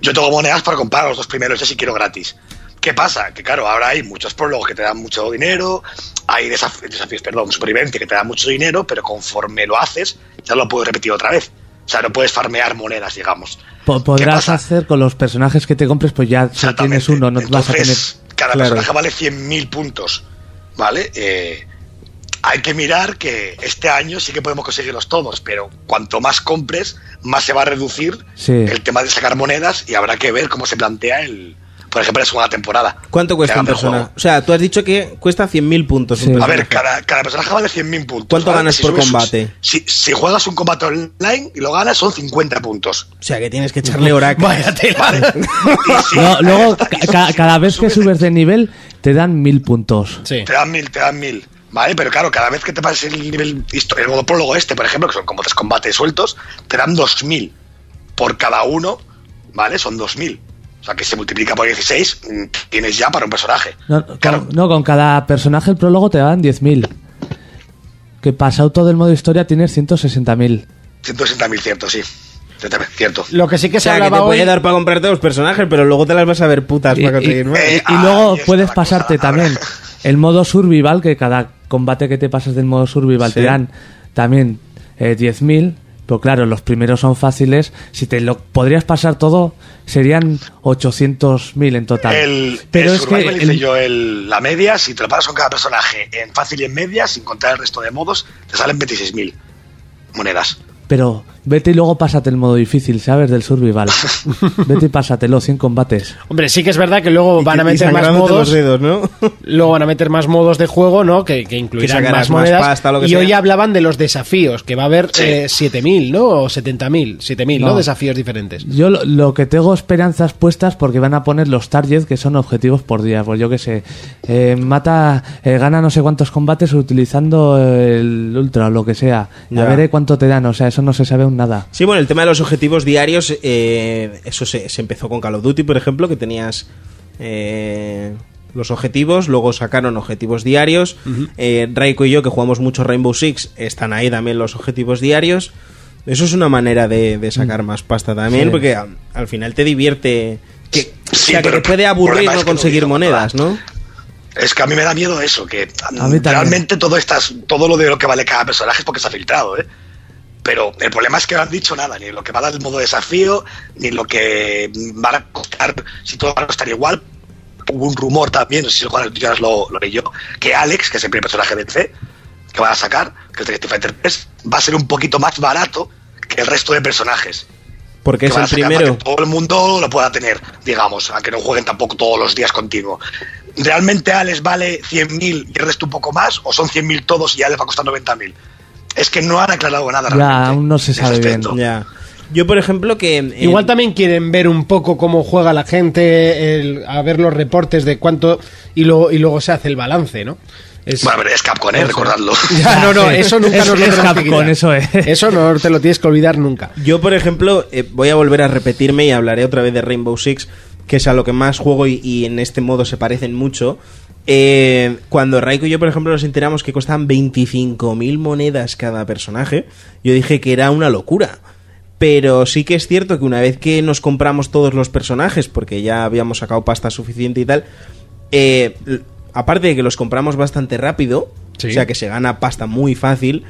Speaker 9: Yo tengo monedas para comprar los dos primeros ya si quiero gratis. ¿Qué pasa? Que claro, ahora hay muchos prólogos que te dan mucho dinero, hay desaf- desafíos, perdón, supervivencia que te dan mucho dinero, pero conforme lo haces, ya lo puedes repetir otra vez. O sea, no puedes farmear monedas, digamos.
Speaker 5: Po-
Speaker 9: ¿Qué
Speaker 5: podrás hacer con los personajes que te compres, pues ya tienes uno, no vas a tener...
Speaker 9: Cada
Speaker 4: Claro.
Speaker 9: personaje vale 100.000 puntos, ¿vale? Eh, hay que mirar que este año sí que podemos conseguirlos todos, pero cuanto más compres, más se va a reducir
Speaker 5: Sí.
Speaker 9: el tema de sacar monedas y habrá que ver cómo se plantea el... por ejemplo, la segunda temporada.
Speaker 4: ¿Cuánto cuesta un personaje? O sea, tú has dicho que cuesta 100.000 puntos. un
Speaker 5: Sí.
Speaker 9: A ver, cada, cada personaje vale 100.000 puntos.
Speaker 4: ¿Cuánto
Speaker 9: ¿vale?
Speaker 4: ganas por
Speaker 9: subes-
Speaker 4: combate?
Speaker 9: Si, si juegas un combate online y lo ganas, son 50 puntos.
Speaker 4: O sea, que tienes que echarle oracle. <laughs>
Speaker 2: Vaya tela. <laughs>
Speaker 9: Si
Speaker 5: No, luego, ca- cada vez que subes de nivel, te dan mil puntos.
Speaker 2: Sí.
Speaker 9: Te dan mil, te dan mil. ¿Vale? Pero claro, cada vez que te pases el nivel, el modo prólogo este, por ejemplo, que son como tres combates sueltos, te dan 2000 por cada uno, ¿vale? Son 2000. O sea que se multiplica por 16, mm, tienes ya para un personaje.
Speaker 5: No,
Speaker 9: Claro.
Speaker 5: con, no, con cada personaje el prólogo te dan 10.000. Que pasado todo el modo historia tienes 160.000.
Speaker 9: 160.000, cierto, sí. Cierto.
Speaker 2: Lo que sí que
Speaker 4: O
Speaker 2: se
Speaker 4: sea, que te
Speaker 2: hablaba hoy.
Speaker 4: puede dar para comprarte los personajes, pero luego te las vas a ver putas
Speaker 5: Y,
Speaker 4: para
Speaker 5: y-
Speaker 4: conseguir nuevos.
Speaker 9: Eh,
Speaker 5: y
Speaker 9: ah,
Speaker 5: luego puedes pasarte
Speaker 9: cosa,
Speaker 5: también el modo survival, que cada combate que te pasas del modo survival
Speaker 4: Sí.
Speaker 5: te dan también eh, 10.000. Pero claro, los primeros son fáciles. Si te lo podrías pasar todo, serían 800.000 en total.
Speaker 9: El,
Speaker 5: Pero
Speaker 9: el
Speaker 5: es que
Speaker 9: hice
Speaker 5: el-
Speaker 9: yo el- la media, si te lo pagas con cada personaje en fácil y en media, sin contar el resto de modos, te salen 26.000 monedas.
Speaker 5: Pero vete y luego pásate el modo difícil, ¿sabes? Del survival. <laughs> vete y pásatelo, 100 combates.
Speaker 2: Hombre, sí que es verdad que luego van a
Speaker 4: Y
Speaker 2: meter más modos.
Speaker 4: los dedos, ¿no? <laughs>
Speaker 2: Luego van a meter más modos de juego, ¿no? Que, que incluirán más
Speaker 4: más
Speaker 2: monedas.
Speaker 4: pasta, lo que
Speaker 2: y
Speaker 4: sea.
Speaker 2: hoy hablaban de los desafíos, que va a haber
Speaker 9: Sí.
Speaker 2: eh, 7.000, ¿no? O 70.000. 7.000, ¿no?
Speaker 5: No.
Speaker 2: Desafíos diferentes.
Speaker 5: Yo lo, lo que tengo esperanzas puestas porque van a poner los targets que son objetivos por día. Pues yo que sé, eh, mata, eh, gana no sé cuántos combates utilizando el ultra o lo que sea.
Speaker 4: Ya.
Speaker 5: A ver cuánto te dan, o sea, eso no se sabe nada.
Speaker 4: Sí, bueno, el tema de los objetivos diarios, eh, eso se, se empezó con Call of Duty, por ejemplo, que tenías eh, los objetivos, luego sacaron objetivos diarios. Eh, Raiko y yo, que jugamos mucho Rainbow Six, están ahí también los objetivos diarios. Eso es una manera de, de sacar más pasta también,
Speaker 5: Sí.
Speaker 4: porque al final te divierte. Que, o
Speaker 9: Sí,
Speaker 4: sea, que te puede aburrir no conseguir monedas, ¿no?
Speaker 9: Es que a mí me da miedo eso, que realmente todo, estas, todo lo de lo que vale cada personaje es porque se ha filtrado, ¿eh? Pero el problema es que no han dicho nada, ni lo que va a dar el modo desafío, ni lo que van a costar, si todo va a costar igual. Hubo un rumor también, no sé si Juan ya lo, lo leí yo, que Alex, que es el primer personaje de C, que van a sacar, que es de Street Fighter 3, va a ser un poquito más barato que el resto de personajes.
Speaker 4: Porque
Speaker 9: que
Speaker 4: es el
Speaker 9: a
Speaker 4: primero.
Speaker 9: Para que todo el mundo lo pueda tener, digamos, aunque no jueguen tampoco todos los días continuo. ¿Realmente Alex vale 100.000 y el resto un poco más? ¿O son 100.000 todos y ya les va a costar 90.000? Es que no han aclarado nada
Speaker 5: Ya,
Speaker 9: realmente.
Speaker 5: aún no se sabe bien.
Speaker 4: Ya. Yo, por ejemplo, que. eh,
Speaker 2: Igual también quieren ver un poco cómo juega la gente, el- a ver los reportes de cuánto y luego, y luego se hace el balance, ¿no? Es-
Speaker 9: Bueno, pero es Capcom, ¿eh? recordadlo. <laughs>
Speaker 2: Ya, no, no, eso nunca
Speaker 5: Es-
Speaker 2: nos lo
Speaker 5: es Capcom, eso es.
Speaker 2: Eso no te lo tienes que olvidar nunca.
Speaker 4: Yo, por ejemplo, eh, voy a volver a repetirme y hablaré otra vez de Rainbow Six, que es a lo que más juego y, y en este modo se parecen mucho. Eh, cuando Raiko y yo, por ejemplo, nos enteramos que costaban 25.000 monedas cada personaje, yo dije que era una locura. Pero sí que es cierto que una vez que nos compramos todos los personajes, porque ya habíamos sacado pasta suficiente y tal, eh, aparte de que los compramos bastante rápido,
Speaker 2: Sí.
Speaker 4: o sea que se gana pasta muy fácil,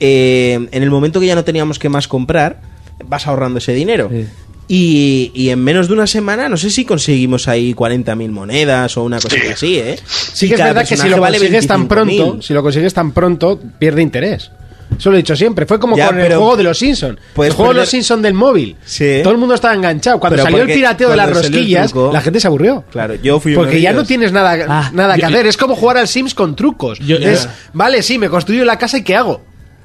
Speaker 4: eh, en el momento que ya no teníamos que más comprar, vas ahorrando ese dinero.
Speaker 5: Sí.
Speaker 4: Y, y en menos de una semana, no sé si conseguimos ahí 40.000 monedas o una cosita
Speaker 9: Sí.
Speaker 4: así, ¿eh?
Speaker 2: Sí que es verdad que si lo
Speaker 4: vale
Speaker 2: consigues tan
Speaker 4: 25.000.
Speaker 2: pronto, si lo consigues tan pronto, pierde interés. Eso lo he dicho siempre. Fue como
Speaker 4: Ya,
Speaker 2: con el juego de los Simpsons. El juego de los Simpsons del móvil.
Speaker 4: Sí.
Speaker 2: Todo el mundo estaba enganchado. Cuando
Speaker 4: Pero
Speaker 2: salió el pirateo de las rosquillas,
Speaker 4: truco-
Speaker 2: la gente se aburrió.
Speaker 4: Claro, yo fui
Speaker 2: Porque ya no tienes nada,
Speaker 5: Ah,
Speaker 2: nada que
Speaker 5: yo-
Speaker 2: hacer. Es como jugar al Sims con trucos.
Speaker 5: Yo-
Speaker 2: es,
Speaker 5: yo-
Speaker 2: vale, sí, me construyo la casa y ¿qué hago?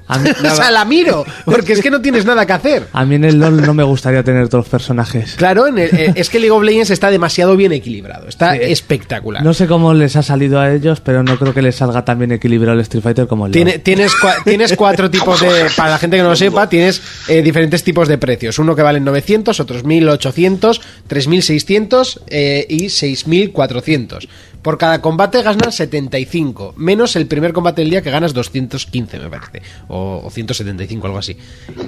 Speaker 5: A mí, <laughs>
Speaker 2: o sea, la miro. Porque es que no tienes nada que hacer.
Speaker 5: a mí en el LOL no me gustaría tener todos los personajes.
Speaker 2: Claro, en el- eh, es que League of Legends está demasiado bien equilibrado. Está
Speaker 5: Sí.
Speaker 2: espectacular.
Speaker 5: No sé cómo les ha salido a ellos, pero no creo que les salga tan bien equilibrado el Street Fighter como el LoL.
Speaker 2: Tiene- tienes, cua- tienes cuatro tipos de. Para la gente que no lo sepa, tienes eh, diferentes tipos de precios. Uno que valen 900, otros 1800, 3600 eh, y 6400. Por cada combate ganas 75, menos el primer combate del día que ganas 215, me parece. O, o 175, algo así.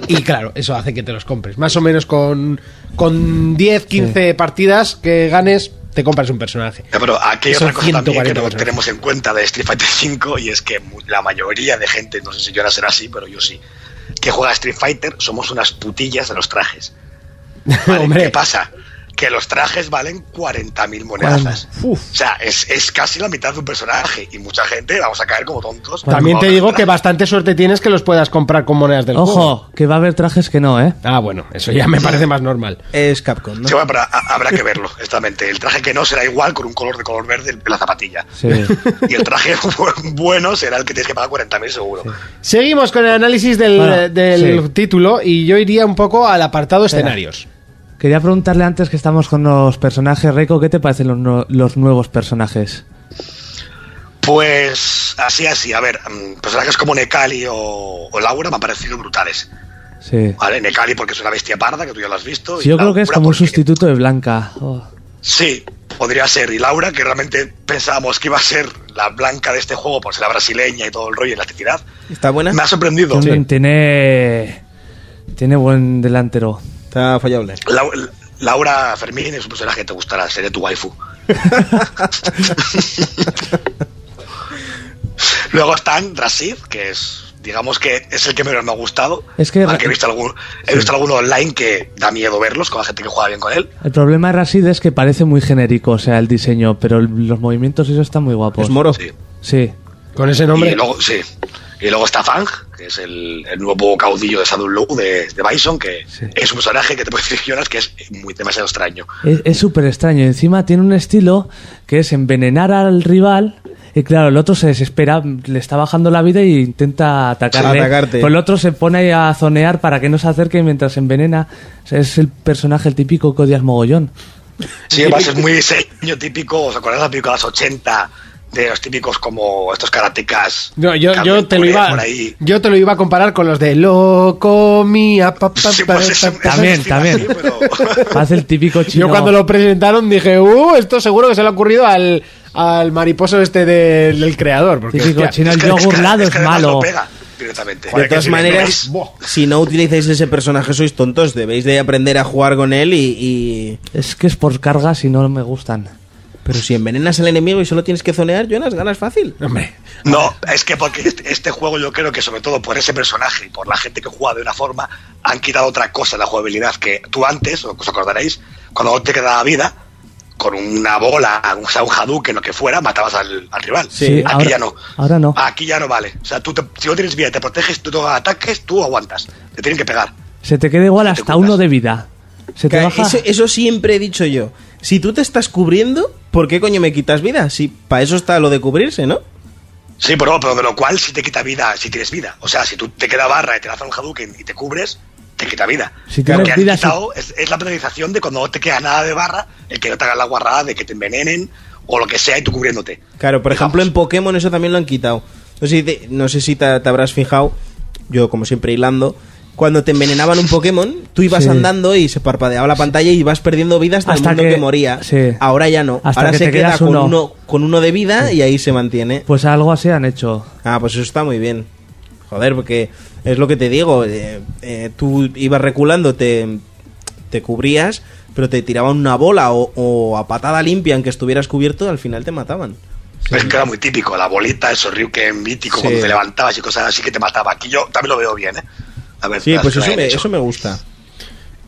Speaker 2: Y claro, eso hace que te los compres. Más o menos con, con 10, 15 partidas que ganes, te compras un personaje.
Speaker 9: Ya, Pero aquí hay otra cosa también que
Speaker 2: 140
Speaker 9: no
Speaker 2: personajes.
Speaker 9: tenemos en cuenta de Street Fighter V y es que la mayoría de gente, no sé si yo ahora será así, pero yo sí, que juega a Street Fighter somos unas putillas de los trajes. <laughs> Vale,
Speaker 2: Hombre.
Speaker 9: ¿Qué pasa? Que los trajes valen 40.000 monedazas. O sea, es, es casi la mitad de un personaje. Y mucha gente vamos a caer como tontos.
Speaker 2: También te digo que bastante suerte tienes que los puedas comprar con monedas del juego.
Speaker 5: Ojo, que va a haber trajes que no, ¿eh?
Speaker 2: Ah, bueno, eso ya me parece más normal.
Speaker 4: Es Capcom, ¿no?
Speaker 9: Sí, bueno, habrá que verlo, exactamente. El traje que no será igual con un color de color verde en la zapatilla.
Speaker 5: Sí.
Speaker 9: Y el traje bu- <laughs> bueno será el que tienes que pagar 40.000 seguro.
Speaker 2: Seguimos con el análisis del,
Speaker 5: Bueno,
Speaker 2: del
Speaker 5: sí.
Speaker 2: título y yo iría un poco al apartado escenarios.
Speaker 5: Quería preguntarle antes que estamos con los personajes, Reiko, ¿qué te parecen los, nue- los nuevos personajes?
Speaker 9: Pues así, así. A ver, mm, personajes como Nekali o, o Laura me han parecido brutales.
Speaker 5: Sí.
Speaker 9: ¿Vale? Nekali porque es una bestia parda, que tú ya lo has visto.
Speaker 5: Sí,
Speaker 9: y
Speaker 5: yo creo que es como un sustituto de Blanca. Oh.
Speaker 9: Sí, podría ser. Y Laura, que realmente pensábamos que iba a ser la blanca de este juego por ser la brasileña y todo el rollo y la actividad,
Speaker 4: ¿Está buena?
Speaker 9: me ha sorprendido.
Speaker 5: Tiene, tiene buen delantero.
Speaker 4: Está fallable.
Speaker 9: Lau- Laura Fermín es un personaje que te gustará, seré tu waifu. <laughs> Luego están Rasid, que es, digamos que es el que menos me ha gustado.
Speaker 5: Es que-
Speaker 9: Aunque he visto, algún, he visto alguno online que da miedo verlos, con la gente que juega bien con él.
Speaker 5: El problema de Rasid es que parece muy genérico, o sea, el diseño, pero el- los movimientos y eso están muy guapos.
Speaker 4: Es moro.
Speaker 9: Sí.
Speaker 5: Sí.
Speaker 2: Con ese nombre.
Speaker 9: Y luego, sí. Y luego está Fang, que es el, el nuevo caudillo de Shadow Low de, de Bison, que
Speaker 5: Sí.
Speaker 9: es un personaje que te puedo decir, Jonas, que es muy demasiado extraño.
Speaker 5: Es súper extraño. Encima tiene un estilo que es envenenar al rival. Y claro, el otro se desespera, le está bajando la vida e intenta atacarle.
Speaker 4: Atacarte.
Speaker 5: Pues el otro se pone ahí a zonear para que no se acerque mientras envenena. O sea, es el personaje, el típico que odias mogollón.
Speaker 9: Sí, además es muy diseño típico, ¿os acordáis de las películas 80? De los típicos como estos karatecas.
Speaker 2: No, yo, yo te lo iba, yo te lo iba a comparar con los de loco mía pa, pa,
Speaker 9: Sí, pues.
Speaker 5: También, también. Hace el típico chino.
Speaker 2: Yo cuando lo presentaron dije, uh, esto seguro que se le ha ocurrido al, al mariposo este del, del creador. Porque,
Speaker 5: Típico
Speaker 2: hostia,
Speaker 5: chino,
Speaker 9: Es
Speaker 5: el yogur lado
Speaker 9: es
Speaker 5: es,
Speaker 9: que además
Speaker 5: malo.
Speaker 9: lo pega directamente.
Speaker 4: De todas
Speaker 9: si
Speaker 4: maneras, si no utilizáis ese personaje sois tontos, debéis de aprender a jugar con él y... y-
Speaker 5: Es que es por cargas y no me gustan.
Speaker 4: Pero si envenenas al enemigo y solo tienes que zonear, Jonas, ganas fácil.
Speaker 2: Hombre,
Speaker 9: No, es que porque este, este juego yo creo que sobre todo por ese personaje y por la gente que juega de una forma, han quitado otra cosa la jugabilidad que tú antes, os acordaréis, cuando te quedaba vida, con una bola, o sea, un Hadouken lo que fuera, matabas al, al rival.
Speaker 5: Sí,
Speaker 9: Aquí
Speaker 5: ahora-
Speaker 9: ya no.
Speaker 5: ahora no.
Speaker 9: Aquí ya no vale. O sea, tú te- si no tienes vida y te proteges, tú te ataques, tú aguantas. Te tienen que pegar.
Speaker 5: Se te queda igual hasta uno de vida. Se te baja.
Speaker 4: Eso, eso siempre he dicho yo. Si tú te estás cubriendo, ¿por qué coño me quitas vida? Si para eso está lo de cubrirse, ¿no?
Speaker 9: Sí, pero, pero de lo cual sí te quita vida si tienes vida. O sea, si tú te queda barra y te lanzan un Hadouken y te cubres, te quita vida.
Speaker 5: Si
Speaker 9: Lo
Speaker 5: tienes
Speaker 9: que han
Speaker 5: vida,
Speaker 9: quitado es, es la penalización de cuando no te queda nada de barra, el que no te haga la guarrada de que te envenenen o lo que sea y tú cubriéndote.
Speaker 4: Claro, por
Speaker 9: Digamos.
Speaker 4: ejemplo, en Pokémon eso también lo han quitado. No sé si te, no sé si te, te habrás fijado, yo como siempre hilando, cuando te envenenaban un Pokémon, tú ibas
Speaker 5: Sí.
Speaker 4: andando y se parpadeaba la pantalla y ibas perdiendo vida hasta,
Speaker 5: Hasta
Speaker 4: el mundo
Speaker 5: que-
Speaker 4: que, moría.
Speaker 5: sí.
Speaker 4: Ahora ya no.
Speaker 5: Hasta
Speaker 4: Ahora
Speaker 5: que
Speaker 4: se
Speaker 5: te
Speaker 4: queda con
Speaker 5: uno.
Speaker 4: uno. con uno de vida y ahí se mantiene.
Speaker 5: Pues algo así han hecho.
Speaker 4: Ah, pues eso está muy bien. Joder, porque es lo que te digo. eh, eh, tú ibas reculando, te, te cubrías, pero te tiraban una bola o, o a patada limpia, aunque estuvieras cubierto, al final te mataban.
Speaker 9: Es que era muy típico, la bolita, el Ryuken mítico,
Speaker 4: Sí.
Speaker 9: cuando te levantabas y cosas así que te mataba. Aquí yo también lo veo bien, ¿eh? A ver,
Speaker 4: Sí, pues eso me, eso me gusta.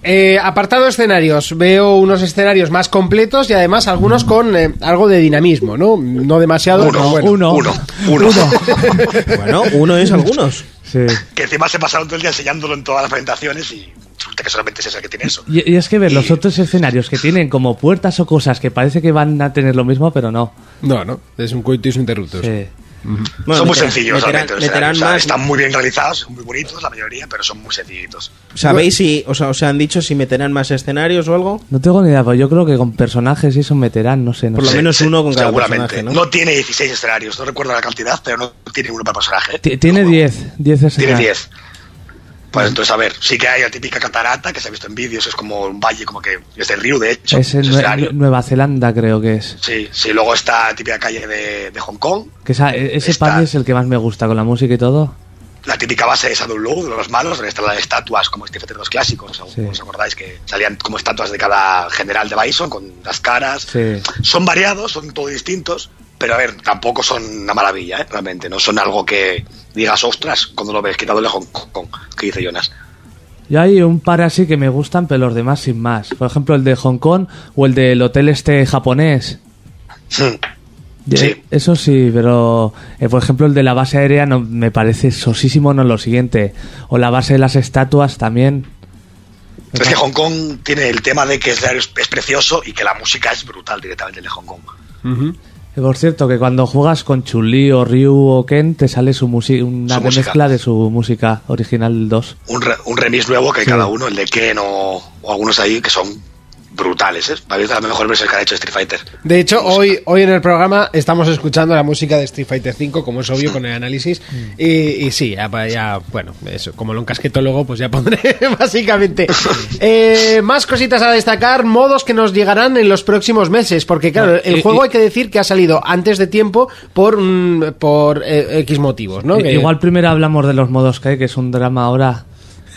Speaker 2: Eh, apartado escenarios, veo unos escenarios más completos y además algunos con eh, algo de dinamismo, ¿no? No demasiado,
Speaker 9: Uno,
Speaker 2: pero bueno.
Speaker 5: uno.
Speaker 9: Uno, uno.
Speaker 4: Bueno, uno es algunos.
Speaker 5: Sí.
Speaker 9: que encima se pasaron todo el día enseñándolo en todas las presentaciones y resulta que solamente es ese el que tiene eso.
Speaker 5: Y, y es que ver los
Speaker 9: Y-
Speaker 5: otros escenarios que tienen como puertas o cosas que parece que van a tener lo mismo, pero no.
Speaker 2: No, no, es un coitus interruptus.
Speaker 5: Sí.
Speaker 4: Bueno,
Speaker 9: son muy
Speaker 4: meterán-
Speaker 9: sencillos,
Speaker 4: meterán-
Speaker 9: realmente. los
Speaker 4: meterán
Speaker 9: escenarios. O sea,
Speaker 4: más.
Speaker 9: están muy bien realizados, son muy bonitos la mayoría, pero son muy sencillitos.
Speaker 4: ¿Sabéis si o sea, os han dicho si meterán más escenarios o algo?
Speaker 5: No tengo ni idea, pero yo creo que con personajes y eso meterán, no sé. No
Speaker 4: Por lo
Speaker 5: sé.
Speaker 4: menos
Speaker 9: Sí,
Speaker 4: uno con cada
Speaker 9: seguramente.
Speaker 4: personaje, ¿no?
Speaker 9: tiene 16 escenarios, no recuerdo la cantidad, pero no tiene uno para personaje.
Speaker 5: Ti- Tiene
Speaker 9: El juego.
Speaker 5: 10, 10
Speaker 9: Tiene
Speaker 5: escenarios.
Speaker 9: 10. Pues entonces, a ver, sí que hay la típica catarata que se ha visto en vídeos, es como un valle, como que es de río, de hecho.
Speaker 5: Es en Nue-. Nueva Zelanda, creo que es.
Speaker 9: Sí, sí, luego está la típica calle de, de Hong Kong,
Speaker 5: Que esa- e- ese
Speaker 9: Está-
Speaker 5: es el que más me gusta, con la música y todo.
Speaker 9: la típica base de Shadow Low, de los malos, donde están las estatuas como este de los clásicos, ¿os-
Speaker 5: Sí.
Speaker 9: ¿os acordáis que salían como estatuas de cada general de Bison con las caras?
Speaker 5: Sí.
Speaker 9: Son variados, son todos distintos, pero a ver, tampoco son una maravilla, ¿eh? realmente, no son algo que digas, ostras, cuando lo ves quitado de Hong Kong, que dice Jonas.
Speaker 5: Yo hay un par así que me gustan, pero los demás sin más. Por ejemplo, el de Hong Kong o el del hotel este japonés.
Speaker 9: Hmm. Sí.
Speaker 5: Eso sí, pero eh, por ejemplo el de la base aérea no, me parece sosísimo, no lo siguiente. O la base de las estatuas también.
Speaker 9: Es que Hong Kong tiene el tema de que es, es precioso y que la música es brutal directamente de Hong Kong.
Speaker 5: Y por cierto, que cuando juegas con Chun-Li o Ryu o Ken, te sale su una
Speaker 9: Su
Speaker 5: remezcla de su música original del 2.
Speaker 9: Un, re- un remix nuevo que
Speaker 5: Sí.
Speaker 9: cada uno, el de Ken o, o algunos ahí, que son brutales. ¿eh? Para mí es de las mejores versiones que han hecho de Street Fighter.
Speaker 2: De hecho, hoy, hoy en el programa estamos escuchando la música de Street Fighter V, como es obvio con el análisis. Y, y sí, ya, ya, bueno, eso, como lo encasqueto luego, pues ya pondré <laughs> básicamente. Eh, más cositas a destacar, modos que nos llegarán en los próximos meses, porque claro, el juego hay que decir que ha salido antes de tiempo por, mm, por eh, X motivos, ¿no? Que-
Speaker 5: Igual primero hablamos de los modos que hay, que es un drama ahora.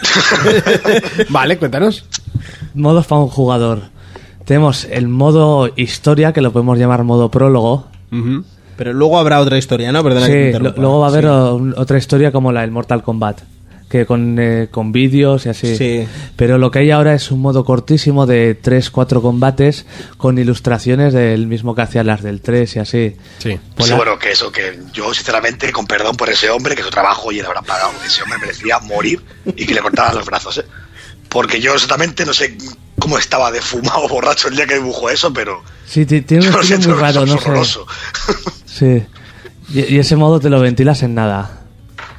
Speaker 5: <laughs>
Speaker 2: Vale, cuéntanos.
Speaker 5: Modos para un jugador. Tenemos el modo historia, que lo podemos llamar modo prólogo.
Speaker 4: Pero luego habrá otra historia, ¿no? Perdona que te
Speaker 5: luego va a haber
Speaker 4: Sí.
Speaker 5: otra historia como la del Mortal Kombat. Que con, eh, con vídeos y así.
Speaker 4: Sí.
Speaker 5: Pero lo que hay ahora es un modo cortísimo de 3-4 combates con ilustraciones del mismo que hacían las del 3 y así.
Speaker 2: Sí.
Speaker 5: Pues la-
Speaker 9: bueno, que eso, que yo sinceramente, con perdón por ese hombre, que su trabajo y le habrán pagado, ese hombre merecía morir y que le cortaran los brazos, ¿eh? Porque yo exactamente no sé cómo estaba de fumado <laughs> borracho el día que dibujó eso, pero...
Speaker 5: Sí, ti- tiene un estilo muy raro, no sé.
Speaker 9: horroroso. <laughs>
Speaker 5: Sí. Y, y ese modo te lo ventilas en nada.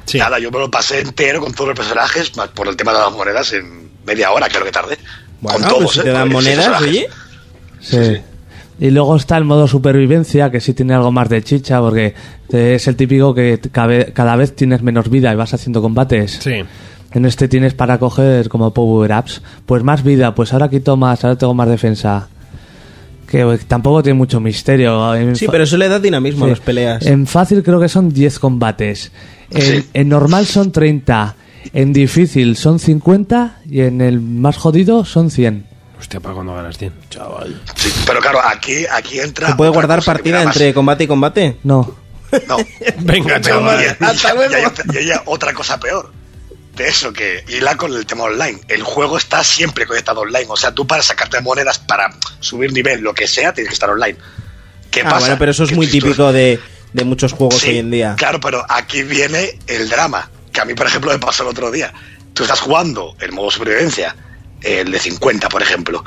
Speaker 2: Sí.
Speaker 9: Nada, yo me lo pasé entero con todos los personajes, más por el tema de las monedas, en media hora, creo que tardé.
Speaker 4: Bueno,
Speaker 9: con
Speaker 4: pues
Speaker 9: todos,
Speaker 4: si
Speaker 9: ¿eh?
Speaker 4: te dan monedas, oye.
Speaker 5: Sí. Y luego está el modo supervivencia, que sí tiene algo más de chicha, porque es el típico que cada vez, cada vez tienes menos vida y vas haciendo combates.
Speaker 2: Sí.
Speaker 5: En este tienes para coger como power-ups. Pues más vida, pues ahora quito más, ahora tengo más defensa. Que tampoco tiene mucho misterio. En
Speaker 4: Sí, pero eso le da dinamismo a las peleas.
Speaker 5: En fácil creo que son 10 combates. En,
Speaker 9: Sí.
Speaker 5: en normal son 30. En difícil son 50. Y en el más jodido son 100.
Speaker 6: Hostia, ¿para cuando ganas 100? Chaval.
Speaker 9: Sí, pero claro, aquí, aquí entra...
Speaker 4: ¿Se puede guardar partida entre combate y combate?
Speaker 5: No.
Speaker 9: No. <laughs>
Speaker 6: Venga, chaval.
Speaker 9: y- y- y hay otra- y hay otra cosa peor. De eso, que hila con el tema online. El juego está siempre conectado online. O sea, tú para sacarte monedas, para subir nivel, lo que sea, tienes que estar online. ¿Qué
Speaker 4: Ah,
Speaker 9: pasa?
Speaker 4: bueno, pero eso es
Speaker 9: Que
Speaker 4: muy
Speaker 9: tú-
Speaker 4: típico de, de muchos juegos
Speaker 9: Sí,
Speaker 4: hoy en día.
Speaker 9: Claro, pero aquí viene el drama. Que a mí, por ejemplo, me pasó el otro día. Tú estás jugando el modo supervivencia, el de 50, por ejemplo,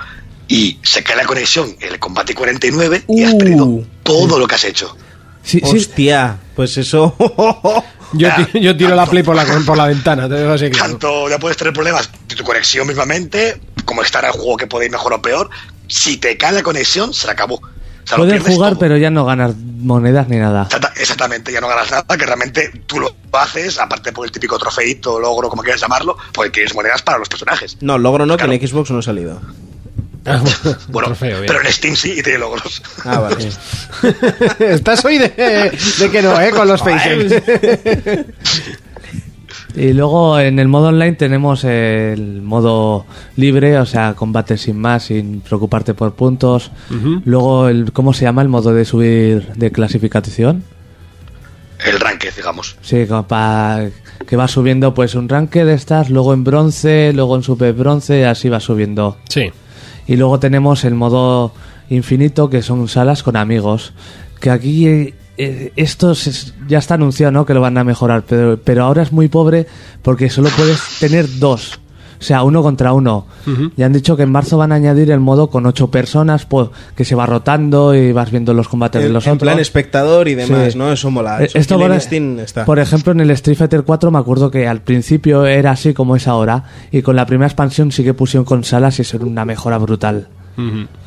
Speaker 9: y se cae la conexión en el combate 49 y has
Speaker 4: Uh.
Speaker 9: perdido todo lo que has hecho.
Speaker 5: Sí, sí.
Speaker 4: Hostia, pues eso. <laughs>
Speaker 6: Yo,
Speaker 9: Ah,
Speaker 6: ti- yo tiro la play por la, por la ventana, te dejo así claro.
Speaker 9: Tanto ya puedes tener problemas de tu conexión mismamente, como estar el juego que puede ir mejor o peor. Si te cae la conexión, se acabó. O sea,
Speaker 5: Puedes jugar,
Speaker 9: todo.
Speaker 5: pero ya no ganas monedas ni nada.
Speaker 9: Exacta- Exactamente, ya no ganas nada, que realmente tú lo haces, aparte por el típico trofeito, logro, como quieras llamarlo, porque tienes monedas para los personajes.
Speaker 4: No, logro no, que
Speaker 9: Claro.
Speaker 4: en Xbox no ha salido.
Speaker 6: Ah, <laughs>
Speaker 9: Bueno,
Speaker 6: trofeo,
Speaker 9: pero en Steam sí y tiene logros.
Speaker 4: Ah, vale. <laughs>
Speaker 2: Estás hoy de, de que no, ¿eh? Con los faces. <laughs>
Speaker 5: Y luego en el modo online tenemos el modo libre, o sea, combate sin más, sin preocuparte por puntos. Luego, el, ¿cómo se llama el modo de subir de clasificación?
Speaker 9: El ranque, digamos.
Speaker 5: Sí, que va subiendo pues un ranque de estas, luego en bronce, luego en super bronce, y así va subiendo.
Speaker 6: Sí.
Speaker 5: Y luego tenemos el modo infinito, que son salas con amigos. Que aquí eh, esto ya está anunciado, ¿no? Que lo van a mejorar, pero, pero ahora es muy pobre porque solo puedes tener dos. O sea, uno contra uno. Y han dicho que en marzo van a añadir el modo con ocho personas, pues, que se va rotando y vas viendo los combates de
Speaker 4: En,
Speaker 5: los
Speaker 4: en
Speaker 5: otros.
Speaker 4: plan espectador y demás,
Speaker 5: Sí.
Speaker 4: ¿no? Eso mola.
Speaker 5: Eh,
Speaker 4: Eso
Speaker 5: Esto por,
Speaker 4: Instinct está.
Speaker 5: por ejemplo, en el Street Fighter 4 me acuerdo que al principio era así como es ahora, y con la primera expansión sí que pusieron con salas y eso era una mejora brutal.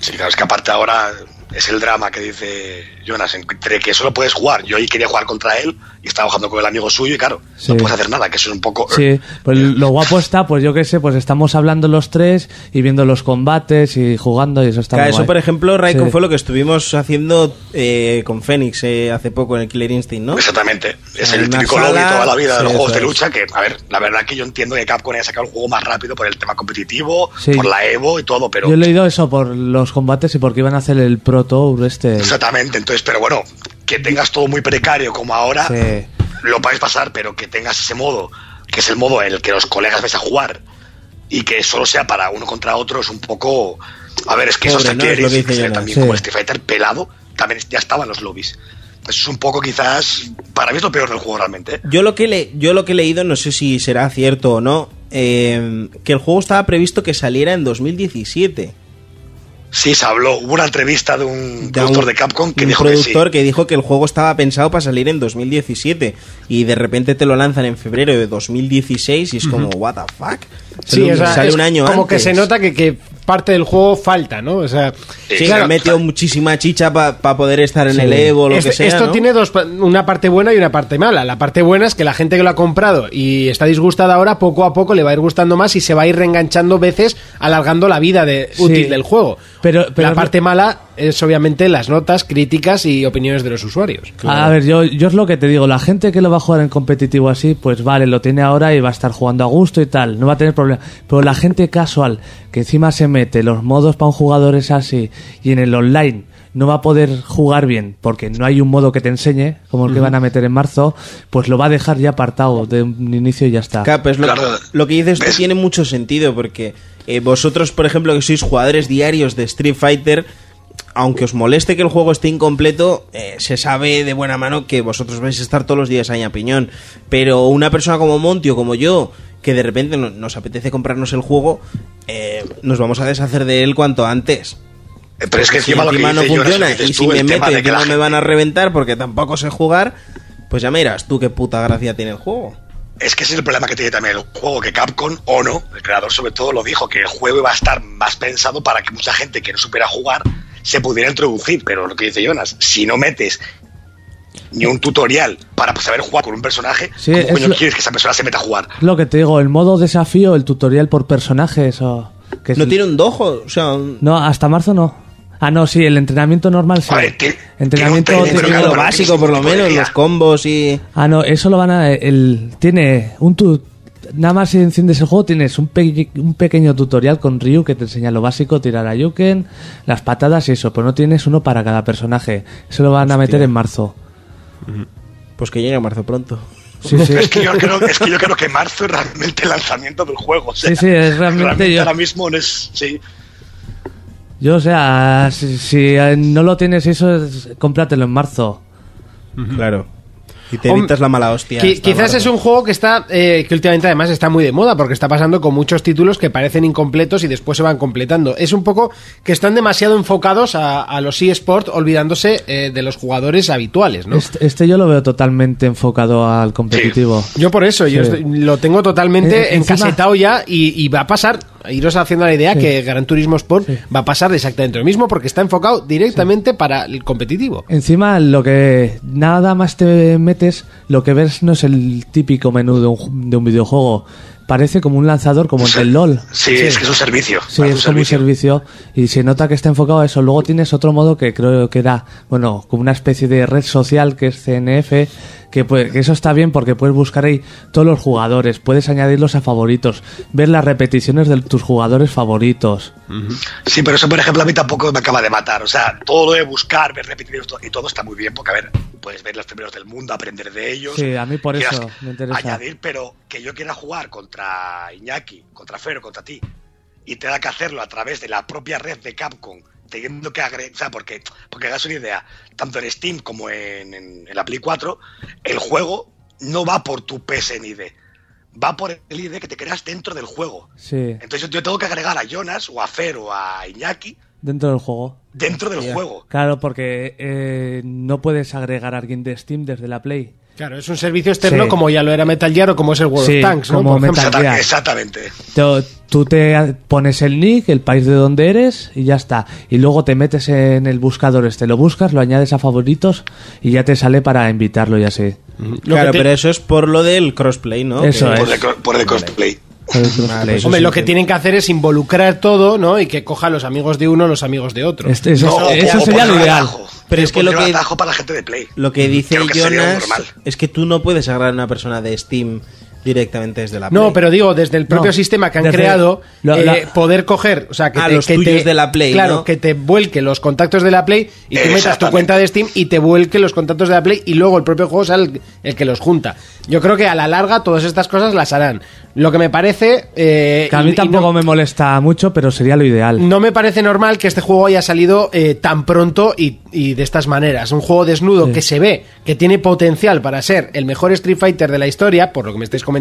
Speaker 9: Sí, claro, es que aparte ahora es el drama que dice Jonas, entre que solo puedes jugar. Yo ahí quería jugar contra él y estaba jugando con el amigo suyo y claro,
Speaker 5: Sí.
Speaker 9: no puedes hacer nada, que eso es un poco...
Speaker 5: Sí, pues lo guapo está, pues yo qué sé, pues estamos hablando los tres y viendo los combates y jugando y eso está
Speaker 4: Claro,
Speaker 5: muy
Speaker 4: eso,
Speaker 5: guay.
Speaker 4: por ejemplo, Raikon
Speaker 5: Sí.
Speaker 4: fue lo que estuvimos haciendo eh, con Fénix eh, hace poco en el Killer Instinct, ¿no?
Speaker 9: Exactamente. Es
Speaker 4: En
Speaker 9: el típico
Speaker 4: sala,
Speaker 9: lobby toda la vida de los juegos de lucha que, a ver, la verdad que yo entiendo que Capcom haya sacado el juego más rápido por el tema competitivo,
Speaker 5: Sí.
Speaker 9: por la Evo y todo, pero...
Speaker 5: Yo he leído eso por los combates y porque iban a hacer el Pro Tour este.
Speaker 9: Exactamente, entonces, pero bueno, que tengas todo muy precario como ahora,
Speaker 5: Sí.
Speaker 9: lo puedes pasar, pero que tengas ese modo, que es el modo en el que los colegas vais a jugar y que solo sea para uno contra otro es un poco... A ver, es que
Speaker 4: Pobre,
Speaker 9: esos
Speaker 4: ¿no? Es lo que dice
Speaker 9: talleres
Speaker 4: Jonas,
Speaker 9: también
Speaker 5: sí.
Speaker 9: como el Street Fighter pelado, también ya estaban los lobbies. Eso es un poco quizás... Para mí es lo peor del juego realmente. ¿eh?
Speaker 4: Yo lo que le, yo lo que he leído, no sé si será cierto o no, eh, que el juego estaba previsto que saliera en 2017.
Speaker 9: Sí, se habló. Hubo una entrevista de un
Speaker 4: De
Speaker 9: productor
Speaker 4: un-
Speaker 9: de Capcom que
Speaker 4: un
Speaker 9: dijo
Speaker 4: productor
Speaker 9: que
Speaker 4: que dijo que el juego estaba pensado para salir en 2017 y de repente te lo lanzan en febrero de 2016 y es como what the fuck
Speaker 2: Sí,
Speaker 4: sale,
Speaker 2: o
Speaker 4: un-
Speaker 2: sea,
Speaker 4: sale
Speaker 2: es
Speaker 4: un año
Speaker 2: como que
Speaker 4: antes.
Speaker 2: se nota que, que parte del juego falta, ¿no? O sea,
Speaker 4: Sí,
Speaker 2: claro,
Speaker 4: han metido muchísima chicha para poder estar en
Speaker 2: Sí.
Speaker 4: el Evo o lo
Speaker 2: Este-
Speaker 4: que sea.
Speaker 2: esto
Speaker 4: ¿no?
Speaker 2: tiene dos, pa- una parte buena y una parte mala. La parte buena es que la gente que lo ha comprado y está disgustada ahora, poco a poco le va a ir gustando más y se va a ir reenganchando veces, alargando la vida de,
Speaker 5: Sí.
Speaker 2: útil del juego.
Speaker 5: Pero- pero-
Speaker 2: la parte mala es obviamente las notas, críticas y opiniones de los usuarios.
Speaker 5: A ver, yo, yo es lo que te digo, la gente que lo va a jugar en competitivo así, pues vale, lo tiene ahora y va a estar jugando a gusto y tal, no va a tener problema. Pero la gente casual, que encima se mete los modos para un jugador es así, y en el online no va a poder jugar bien, porque no hay un modo que te enseñe, como el que van a meter en marzo, pues lo va a dejar ya apartado de un inicio y ya está.
Speaker 4: Claro, pues lo,
Speaker 9: Claro.
Speaker 4: lo que dices tiene mucho sentido porque eh, vosotros, por ejemplo, que sois jugadores diarios de Street Fighter, aunque os moleste que el juego esté incompleto, eh, se sabe de buena mano que vosotros vais a estar todos los días ahí a piñón. Pero una persona como Monty o como yo, que de repente no- nos apetece comprarnos el juego, eh, nos vamos a deshacer de él cuanto antes.
Speaker 9: Eh, Pero es que
Speaker 4: Si
Speaker 9: encima, lo que
Speaker 4: encima no funciona y si me
Speaker 9: la
Speaker 4: no me
Speaker 9: gente-
Speaker 4: van a reventar porque tampoco sé jugar, pues ya me dirás tú qué puta gracia tiene el juego.
Speaker 9: Es que ese es el problema que tiene también el juego, que Capcom, o no, el creador sobre todo lo dijo, que el juego iba a estar más pensado para que mucha gente que no supiera jugar se pudiera introducir. Pero lo que dice Jonas, si no metes ni un tutorial para saber jugar con un personaje,
Speaker 5: Sí,
Speaker 9: ¿cómo coño
Speaker 5: lo-
Speaker 9: quieres que esa persona se meta a jugar?
Speaker 5: Lo que te digo, el modo desafío, el tutorial por personajes o... Que es-
Speaker 4: No tiene un dojo, o sea, un-
Speaker 5: No, hasta marzo no. Ah, no, sí, el entrenamiento normal sí.
Speaker 9: A ver,
Speaker 5: entrenamiento
Speaker 9: tiene-
Speaker 4: lo básico por lo menos, los combos y...
Speaker 5: Ah, no, eso lo van a. El, tiene un tu, Nada más si enciendes el juego, tienes un, pe- un pequeño tutorial con Ryu que te enseña lo básico: tirar a Yuken, las patadas y eso, pero no tienes uno para cada personaje. Eso lo van a meter en marzo.
Speaker 4: Pues que llegue a marzo pronto.
Speaker 5: Sí, sí.
Speaker 9: Es que, yo creo, es que yo creo que marzo es realmente el lanzamiento del juego. o sea,
Speaker 5: Sí, sí, es realmente yo-
Speaker 9: ahora mismo no es. Sí.
Speaker 5: Yo, o sea, si, si, eh, no lo tienes eso, es- cómpratelo en marzo.
Speaker 4: Claro. Y te evitas la mala hostia.
Speaker 2: Qui- quizás es un juego que está eh, que últimamente además está muy de moda porque está pasando con muchos títulos que parecen incompletos y después se van completando. Es un poco que están demasiado enfocados a, a los eSports olvidándose eh, de los jugadores habituales, ¿no?
Speaker 5: Este, este yo lo veo totalmente enfocado al competitivo.
Speaker 2: Yo por eso, yo
Speaker 5: Sí.
Speaker 2: lo tengo totalmente
Speaker 5: Eh, encima-
Speaker 2: encasetado ya y, y va a pasar, iros haciendo la idea
Speaker 5: Sí.
Speaker 2: que Gran Turismo Sport
Speaker 5: Sí.
Speaker 2: va a pasar exactamente lo mismo porque está enfocado directamente para el competitivo.
Speaker 5: Encima, lo que nada más te metes, lo que ves no es el típico menú de un, ju- de un videojuego. Parece como un lanzador, como el del LOL.
Speaker 9: Sí, es que es un servicio.
Speaker 5: Sí,
Speaker 9: es
Speaker 5: es como un servicio y se nota que está enfocado a eso. Luego tienes otro modo que creo que era, bueno, como una especie de red social que es CNF, que, pues, que eso está bien porque puedes buscar ahí todos los jugadores, puedes añadirlos a favoritos, ver las repeticiones de tus jugadores favoritos.
Speaker 9: Sí, pero eso, por ejemplo, a mí tampoco me acaba de matar. O sea, todo lo de buscar, ver repetidos y todo está muy bien, porque, a ver, puedes ver los primeros del mundo, aprender de ellos.
Speaker 5: Sí, a mí por eso me interesa.
Speaker 9: Añadir, pero que yo quiera jugar contra Iñaki, contra Fero, contra ti, y tenga que hacerlo a través de la propia red de Capcom, teniendo que agregar, o sea, porque, porque hagas una idea, tanto en Steam como en, en, en la Play 4, el juego no va por tu PSNID, va por el ID que te creas dentro del juego.
Speaker 5: Sí,
Speaker 9: Entonces yo tengo que agregar a Jonas o a Fer o a Iñaki
Speaker 5: dentro del juego.
Speaker 9: dentro del juego.
Speaker 5: Claro, porque eh, no puedes agregar a alguien de Steam desde la Play.
Speaker 2: Claro, es un servicio externo
Speaker 5: Sí.
Speaker 2: como ya lo era Metal Gear o como es el World
Speaker 5: Sí,
Speaker 2: of Tanks, ¿no?
Speaker 5: como. Metal Gear.
Speaker 9: exactamente.
Speaker 5: Tú, tú te pones el nick, el país de donde eres y ya está. Y luego te metes en el buscador este, lo buscas, lo añades a favoritos y ya te sale para invitarlo y así.
Speaker 2: Lo
Speaker 4: Claro,
Speaker 2: que te-
Speaker 4: pero eso es por lo del crossplay, ¿no?
Speaker 5: Eso es.
Speaker 9: Por el, cro- por el cosplay.
Speaker 4: Vale, <laughs> eso
Speaker 2: Hombre, lo que tienen que hacer es involucrar todo, ¿no? Y que coja los amigos de uno, los amigos de otro.
Speaker 5: Este- eso
Speaker 9: No,
Speaker 5: eso
Speaker 9: o- o
Speaker 5: sería lo ideal.
Speaker 4: Pero es que lo que-
Speaker 9: atajo para la gente de Play.
Speaker 4: Lo que dice
Speaker 9: que
Speaker 4: Jonas es que tú no puedes agarrar a una persona de Steam directamente desde la Play.
Speaker 2: No, pero digo, desde el propio
Speaker 5: No,
Speaker 2: sistema que han creado, eh, poder coger, o sea, que
Speaker 4: Ah,
Speaker 2: te,
Speaker 4: los
Speaker 2: que
Speaker 4: tuyos
Speaker 2: te-
Speaker 4: de la Play,
Speaker 2: Claro,
Speaker 4: ¿no?
Speaker 2: que te vuelque los contactos de la Play y tú metas tu cuenta de Steam y te vuelque los contactos de la Play y luego el propio juego sea el, el que los junta. Yo creo que a la larga todas estas cosas las harán. Lo que me parece... eh,
Speaker 5: Que a mí
Speaker 2: y
Speaker 5: tampoco
Speaker 2: no-
Speaker 5: me molesta mucho, pero sería lo ideal.
Speaker 2: No me parece normal que este juego haya salido eh, tan pronto y, y de estas maneras. Un juego desnudo
Speaker 5: Sí.
Speaker 2: que se ve que tiene potencial para ser el mejor Street Fighter de la historia, por lo que me estáis comentando,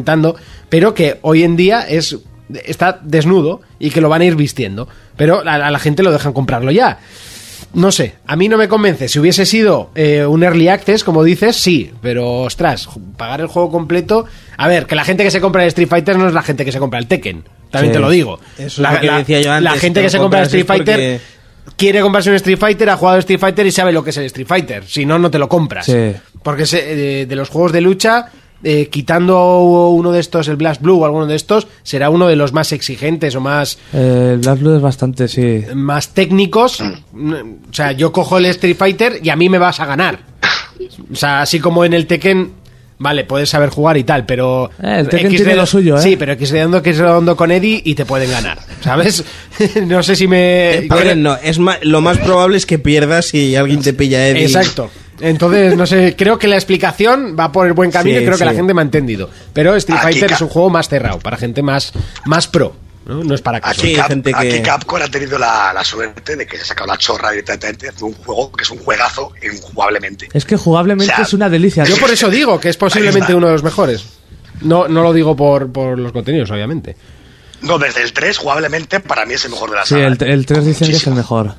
Speaker 2: pero que hoy en día es está desnudo y que lo van a ir vistiendo. Pero a, a la gente lo dejan comprarlo ya. No sé, a mí no me convence. Si hubiese sido eh, un early access, como dices, sí, pero ostras, pagar el juego completo. A ver, que la gente que se compra el Street Fighter no es la gente que se compra el Tekken. También
Speaker 5: Sí.
Speaker 2: te lo digo.
Speaker 4: Eso es
Speaker 2: la,
Speaker 4: lo que
Speaker 2: la-
Speaker 4: decía yo antes,
Speaker 2: la gente
Speaker 4: te
Speaker 2: que se compra el Street Fighter
Speaker 4: porque-
Speaker 2: quiere comprarse un Street Fighter, ha jugado Street Fighter y sabe lo que es el Street Fighter. Si no, no te lo compras.
Speaker 5: Sí.
Speaker 2: Porque se- eh, de los juegos de lucha, eh, quitando uno de estos, el Blast Blue o alguno de estos, será uno de los más exigentes o más
Speaker 5: Eh, el Black Blue es bastante, sí.
Speaker 2: más técnicos. O sea, yo cojo el Street Fighter y a mí me vas a ganar. O sea, así como en el Tekken, vale, puedes saber jugar y tal, pero.
Speaker 5: Eh, el Tekken tiene lo suyo, ¿eh?
Speaker 2: Sí, pero X redondo, X redondo con Eddie y te pueden ganar. ¿Sabes? <laughs> no sé si me.
Speaker 4: Eh, pero no, es lo más probable es que pierdas si alguien te pilla Eddie.
Speaker 2: Exacto. Entonces, no sé, creo que la explicación va por el buen camino
Speaker 4: Sí,
Speaker 2: y creo que la gente me ha entendido. Pero Street
Speaker 9: Aquí
Speaker 2: Fighter es un juego más cerrado, para gente más, más pro. ¿no? No es para casos.
Speaker 9: Aquí, Cap-
Speaker 4: gente que-
Speaker 9: aquí Capcom ha tenido la, la suerte de que se ha sacado la chorra directamente de un juego que es un juegazo injugablemente.
Speaker 5: Es que jugablemente
Speaker 9: O sea,
Speaker 5: es una delicia.
Speaker 2: Yo por eso digo que es posiblemente uno de los mejores. No, no lo digo por, por los contenidos, obviamente.
Speaker 9: No, desde el 3, jugablemente, para mí es el mejor de la
Speaker 5: Sí,
Speaker 9: saga.
Speaker 5: el, el 3 dicen que es el mejor.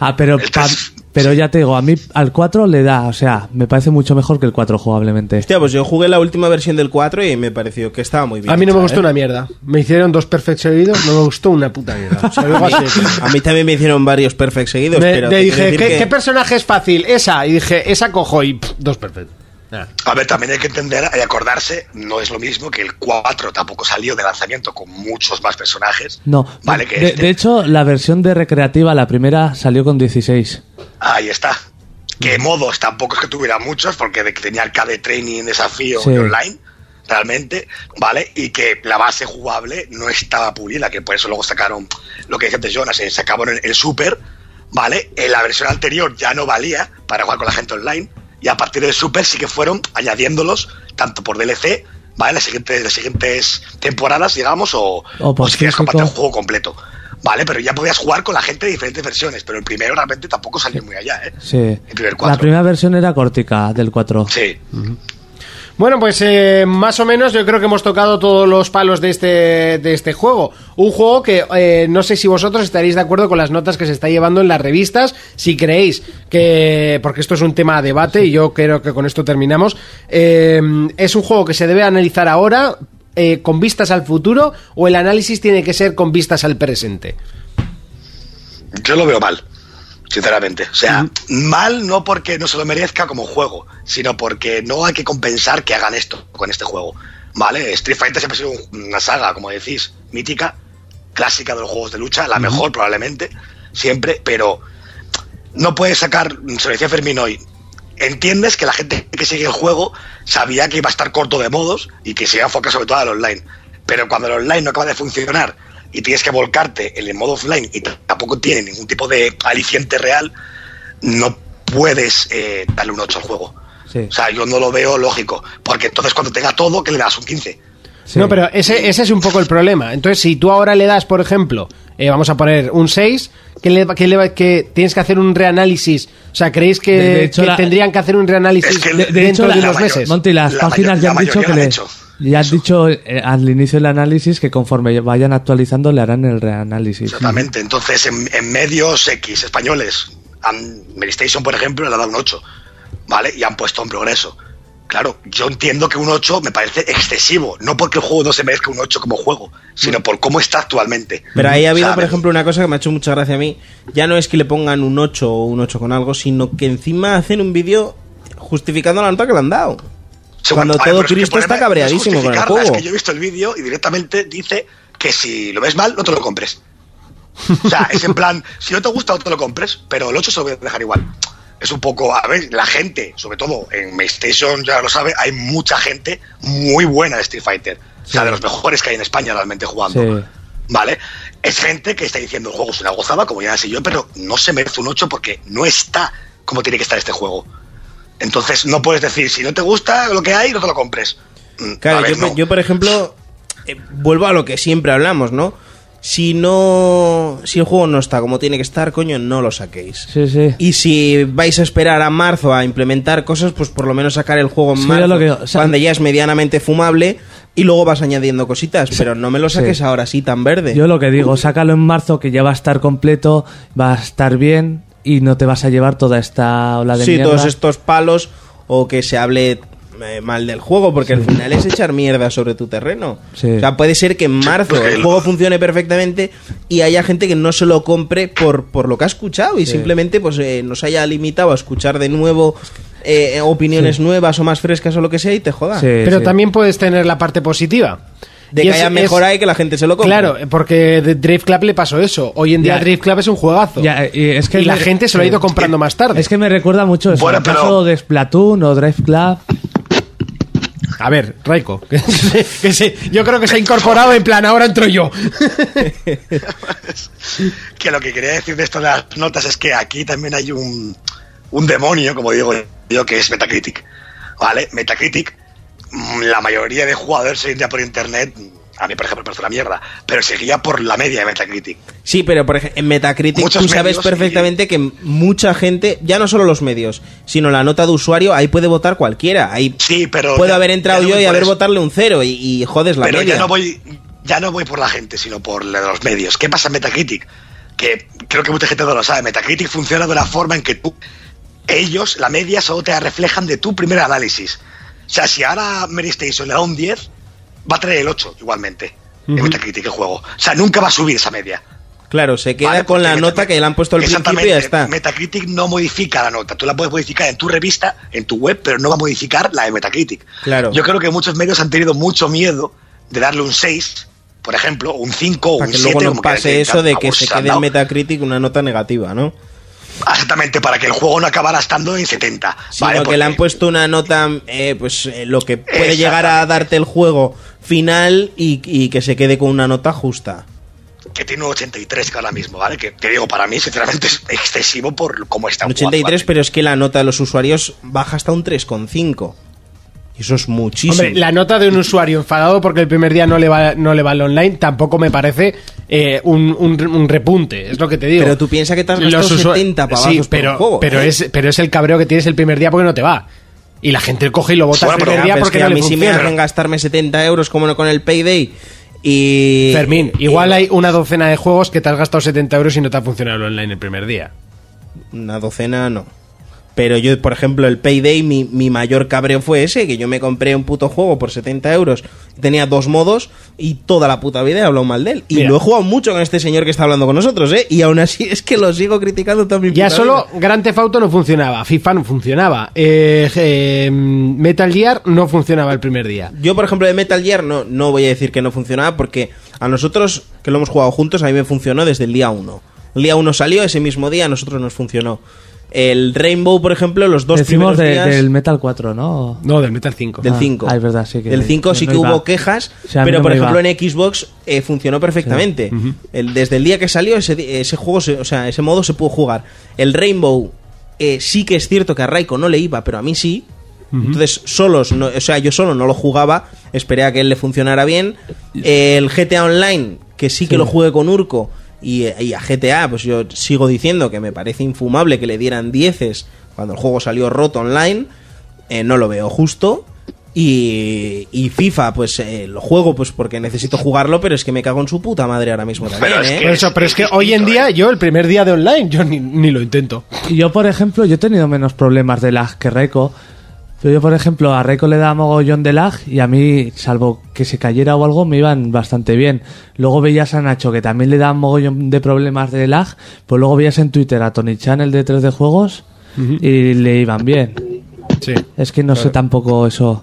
Speaker 5: Ah, pero, pa- pero ya te digo, a mí al 4 le da, o sea, me parece mucho mejor que el 4 jugablemente.
Speaker 4: Hostia, pues yo jugué la última versión del 4 y me pareció que estaba muy bien.
Speaker 2: A mí no me gustó
Speaker 4: ¿eh?
Speaker 2: una mierda. Me hicieron dos perfectos seguidos, no me gustó una puta mierda. O sea, de claro.
Speaker 4: A mí también me hicieron varios perfects seguidos,
Speaker 2: Me-
Speaker 4: pero
Speaker 2: te dije, ¿qué,
Speaker 4: que-
Speaker 2: qué personaje es fácil? Esa. Y dije, esa cojo y pff, dos perfectos. Nada.
Speaker 9: A ver, también hay que entender y acordarse, no es lo mismo que el 4 tampoco salió de lanzamiento con muchos más personajes.
Speaker 5: No,
Speaker 9: Vale, que
Speaker 5: de,
Speaker 9: este-
Speaker 5: de hecho, la versión de recreativa, la primera, salió con 16.
Speaker 9: Ahí está. Que modos tampoco es que tuviera muchos, porque tenía arcade training, desafío
Speaker 5: Sí.
Speaker 9: y online, realmente, ¿vale? Y que la base jugable no estaba pulida, que por eso luego sacaron lo que dice antes Jonas, eh, sacaron el, el Super, ¿vale? En la versión anterior ya no valía para jugar con la gente online, y a partir del Super sí que fueron añadiéndolos, tanto por DLC, ¿vale? Las siguientes, las siguientes temporadas, digamos, o,
Speaker 5: O por
Speaker 9: o si quieres compartir el juego completo. Vale, pero ya podías jugar con la gente de diferentes versiones, pero el primero realmente tampoco salió muy allá, ¿eh?
Speaker 5: Sí.
Speaker 9: El primer
Speaker 5: La primera versión era cortica del 4.
Speaker 9: Sí.
Speaker 2: Bueno, pues eh, más o menos yo creo que hemos tocado todos los palos de este, de este juego. Un juego que eh, no sé si vosotros estaréis de acuerdo con las notas que se está llevando en las revistas. Si creéis que, porque esto es un tema a debate y yo creo que con esto terminamos, eh, es un juego que se debe analizar ahora eh, con vistas al futuro o el análisis tiene que ser con vistas al presente.
Speaker 9: Yo lo veo mal, sinceramente. O sea, mal no porque no se lo merezca como juego, sino porque no hay que compensar que hagan esto con este juego. ¿Vale? Street Fighter siempre ha sido una saga, como decís, mítica, clásica de los juegos de lucha, la mejor probablemente, siempre, pero no puedes sacar, se lo decía Fermín hoy, entiendes que la gente que sigue el juego sabía que iba a estar corto de modos y que se iba a enfocar sobre todo al online. Pero cuando el online no acaba de funcionar y tienes que volcarte en el modo offline y tampoco tiene ningún tipo de aliciente real, no puedes eh, darle un 8 al juego.
Speaker 5: Sí.
Speaker 9: O sea, yo no lo veo lógico. Porque entonces cuando tenga todo, que le das un 15?
Speaker 5: Sí.
Speaker 2: No, pero ese, ese es un poco el problema. Entonces, si tú ahora le das, por ejemplo, eh, vamos a poner un 6, que, le, que, le- que tienes que hacer un reanálisis. O sea, ¿creéis que,
Speaker 5: De- de hecho,
Speaker 2: que
Speaker 5: la-
Speaker 2: tendrían que hacer un reanálisis
Speaker 9: Es que
Speaker 2: de-
Speaker 9: de-
Speaker 5: de
Speaker 2: dentro
Speaker 5: hecho, la-
Speaker 2: de
Speaker 9: la
Speaker 2: unos
Speaker 9: mayor-
Speaker 2: meses?
Speaker 5: Monty, las
Speaker 9: La
Speaker 5: páginas
Speaker 9: mayor-
Speaker 5: ya han
Speaker 9: la
Speaker 5: dicho que le,
Speaker 9: han hecho.
Speaker 5: Ya han
Speaker 9: Eso.
Speaker 5: dicho eh, al inicio del análisis que conforme vayan actualizando le harán el reanálisis.
Speaker 9: Exactamente. Entonces, en, en medios X españoles, han, Medistation, por ejemplo, le ha dado un 8. ¿Vale? Y han puesto en progreso. Claro, yo entiendo que un 8 me parece excesivo. No porque el juego no se merezca un 8 como juego, sino por cómo está actualmente.
Speaker 4: Pero ahí ha habido,
Speaker 9: ¿Sabes?
Speaker 4: por ejemplo, una cosa que me ha hecho mucha gracia a mí. Ya no es que le pongan un 8 o un 8 con algo, sino que encima hacen un vídeo justificando la nota que le han dado. Cuando
Speaker 9: a ver,
Speaker 4: todo
Speaker 9: pero es que
Speaker 4: Cristo está
Speaker 9: es
Speaker 4: cabreadísimo con el juego.
Speaker 9: Es que yo he visto el vídeo y directamente dice que si lo ves mal, no te lo compres. O sea, es en plan, si no te gusta, no te lo compres, pero el 8 se lo voy a dejar igual. es un poco, a ver, la gente, sobre todo en PlayStation, ya lo sabe, hay mucha gente muy buena de Street Fighter. O sea, de los mejores que hay en España realmente jugando.
Speaker 5: Sí.
Speaker 9: ¿Vale? Es gente que está diciendo el juego es una gozada, como ya sé yo, pero no se merece un 8 porque no está como tiene que estar este juego. Entonces no puedes decir, si no te gusta lo que hay, no te lo compres. Mm,
Speaker 4: Claro,
Speaker 9: ver,
Speaker 4: yo,
Speaker 9: no.
Speaker 4: yo, por ejemplo, eh, vuelvo a lo que siempre hablamos, ¿no? Si no. Si el juego no está como tiene que estar, coño, no lo saquéis.
Speaker 5: Sí, sí.
Speaker 4: Y si vais a esperar a marzo a implementar cosas, pues por lo menos sacar el juego en
Speaker 5: Sí,
Speaker 4: marzo,
Speaker 5: lo que- o sea-
Speaker 4: cuando ya es medianamente fumable, y luego vas añadiendo cositas, pero no me lo saques
Speaker 5: Sí.
Speaker 4: ahora así tan verde.
Speaker 5: Yo lo que digo, sácalo en marzo que ya va a estar completo, va a estar bien y no te vas a llevar toda esta ola de
Speaker 4: sí,
Speaker 5: mierda.
Speaker 4: todos estos palos o que se hable eh, mal del juego, porque al final es echar mierda sobre tu terreno.
Speaker 5: Sí.
Speaker 4: O sea, puede ser que en marzo el juego funcione perfectamente y haya gente que no se lo compre por, por lo que ha escuchado y simplemente pues eh, nos haya limitado a escuchar de nuevo eh, opiniones nuevas o más frescas o lo que sea y te joda.
Speaker 5: Sí,
Speaker 2: Pero
Speaker 5: sí.
Speaker 2: también puedes tener la parte positiva.
Speaker 4: De
Speaker 2: Y
Speaker 4: que
Speaker 2: es-
Speaker 4: haya
Speaker 2: es-
Speaker 4: mejora y que la gente se lo compre.
Speaker 2: Claro, porque de Drive Club le pasó eso. Hoy en día
Speaker 5: Ya.
Speaker 2: Drive Club es un juegazo.
Speaker 5: Ya, y es que
Speaker 2: y la
Speaker 5: me-
Speaker 2: gente se lo ha ido comprando más tarde.
Speaker 5: Es que me recuerda mucho eso.
Speaker 9: Bueno,
Speaker 5: el
Speaker 9: pero-
Speaker 5: caso de Splatoon o Drive Club.
Speaker 2: A ver, Raiko, <laughs> que, yo creo que se ha incorporado en plan, ahora entro yo. <laughs>
Speaker 9: que lo que quería decir de esto de las notas es que aquí también hay un, un demonio, como digo yo, que es Metacritic. ¿Vale? Metacritic, la mayoría de jugadores se iría por internet. A mí, por ejemplo, me parece una mierda, pero seguía por la media de Metacritic.
Speaker 4: Sí, pero por ejemplo, en Metacritic
Speaker 9: Muchos
Speaker 4: tú sabes perfectamente que mucha gente, ya no solo los medios, sino la nota de usuario, ahí puede votar cualquiera. Ahí
Speaker 9: Sí, pero.
Speaker 4: puedo
Speaker 9: ya-
Speaker 4: haber entrado
Speaker 9: no
Speaker 4: yo y haber
Speaker 9: eso.
Speaker 4: votarle un cero y, y jodes la
Speaker 9: Pero
Speaker 4: media.
Speaker 9: ya no voy ya no voy por la gente, sino por la de los medios. ¿Qué pasa en Metacritic? Que creo que mucha gente no lo sabe. Metacritic funciona de una forma en que tú, ellos, la media, solo te reflejan de tu primer análisis. O sea, si ahora Mary Station le da un 10, va a traer el 8 igualmente. En Metacritic el juego. O sea, nunca va a subir esa media.
Speaker 4: Claro, se queda
Speaker 9: ¿vale?
Speaker 4: con la nota que le han puesto al principio y ya está.
Speaker 9: Metacritic no modifica la nota. Tú la puedes modificar en tu revista, en tu web, pero no va a modificar la de Metacritic.
Speaker 4: Claro.
Speaker 9: Yo creo que muchos medios han tenido mucho miedo de darle un 6, por ejemplo, un 5 o un
Speaker 4: que
Speaker 9: 7.
Speaker 4: luego no
Speaker 9: como que
Speaker 4: pase
Speaker 9: le-
Speaker 4: eso de que
Speaker 9: muchos
Speaker 4: se quede en. Metacritic una nota negativa, ¿no?
Speaker 9: Exactamente, para que el juego no acabara estando en 70.
Speaker 4: Sino
Speaker 9: ¿vale?
Speaker 4: que le han puesto una nota, eh, pues eh, lo que puede llegar a darte el juego final y, y que se quede con una nota justa.
Speaker 9: que tiene un 83 que ahora mismo, ¿vale? Que te digo, para mí, sinceramente, es excesivo por cómo está
Speaker 4: Un
Speaker 9: el juego
Speaker 4: 83,
Speaker 9: actualmente.
Speaker 4: pero es que la nota de los usuarios baja hasta un 3,5. Y eso es muchísimo.
Speaker 2: Hombre, la nota de un usuario enfadado porque el primer día no le va, no le va al online tampoco me parece eh, un, un- un repunte, es lo que te digo.
Speaker 4: Pero tú piensas que te has gastado
Speaker 2: usua-
Speaker 4: 70 pavazos
Speaker 2: Sí,
Speaker 4: por
Speaker 2: pero,
Speaker 4: un juego,
Speaker 2: pero,
Speaker 4: ¿eh?
Speaker 2: es, pero es el cabreo que tienes el primer día porque no te va. Y la gente coge y lo vota
Speaker 9: Bueno,
Speaker 2: el primer día porque
Speaker 4: que
Speaker 2: no
Speaker 4: a
Speaker 2: le
Speaker 4: mí sí me
Speaker 2: funciona.
Speaker 4: hacen gastarme 70 euros como no con el Payday. Y.
Speaker 2: Fermín,
Speaker 4: y-
Speaker 2: igual hay una docena de juegos que te has gastado 70 euros y no te ha funcionado el online el primer día.
Speaker 4: Una docena no. Pero yo, por ejemplo, el Payday, mi, mi mayor cabreo fue ese, que yo me compré un puto juego por 70 euros. Tenía dos modos y toda la puta vida he hablado mal de él. Y
Speaker 2: Mira.
Speaker 4: lo he jugado mucho con este señor que está hablando con nosotros, ¿eh? Y aún así <laughs> es que lo sigo criticando también.
Speaker 2: Ya solo Grand Theft Auto no funcionaba, FIFA no funcionaba, eh, eh, Metal Gear no funcionaba el primer día.
Speaker 4: Yo, por ejemplo, de Metal Gear no, no voy a decir que no funcionaba porque a nosotros, que lo hemos jugado juntos, a mí me funcionó desde el día 1. El día 1 salió, ese mismo día a nosotros nos funcionó. El Rainbow, por ejemplo, los dos
Speaker 5: Decimos
Speaker 4: primeros
Speaker 5: de-
Speaker 4: días...
Speaker 5: del Metal 4, ¿no?
Speaker 2: No, del Metal 5.
Speaker 4: Del
Speaker 5: Ah,
Speaker 4: 5.
Speaker 5: ah, es verdad, sí que-
Speaker 4: Del 5 sí que
Speaker 5: iba.
Speaker 4: hubo quejas,
Speaker 5: O sea,
Speaker 4: pero
Speaker 5: no
Speaker 4: por ejemplo
Speaker 5: iba.
Speaker 4: en Xbox eh, funcionó perfectamente. El- desde el día que salió ese, juego, se- o sea, ese modo se pudo jugar. El Rainbow eh, sí que es cierto que a Raiko no le iba, pero a mí sí. Entonces, solos, no- o sea, yo solo no lo jugaba, esperé a que él le funcionara bien. El GTA Online, que sí que lo jugué con Urco, y, y a GTA, pues yo sigo diciendo que me parece infumable que le dieran dieces cuando el juego salió roto online. Eh, no lo veo justo. Y, y FIFA, pues eh, lo juego pues porque necesito jugarlo, pero es que me cago en su puta madre ahora mismo también,
Speaker 9: Pero es
Speaker 4: ¿eh?
Speaker 9: que-
Speaker 2: Pero, eso, pero es que hoy en día, yo el primer día de online, yo ni, ni lo intento.
Speaker 5: Y yo, por ejemplo, yo he tenido menos problemas de lag que Reiko. Pero yo, por ejemplo, a Reiko le da mogollón de lag y a mí, salvo que se cayera o algo, me iban bastante bien. Luego veías a Nacho que también le da mogollón de problemas de lag. Pues luego veías en Twitter a Tony Chan, el de 3D Juegos, y le iban bien.
Speaker 2: Sí.
Speaker 5: Es que no sé tampoco eso.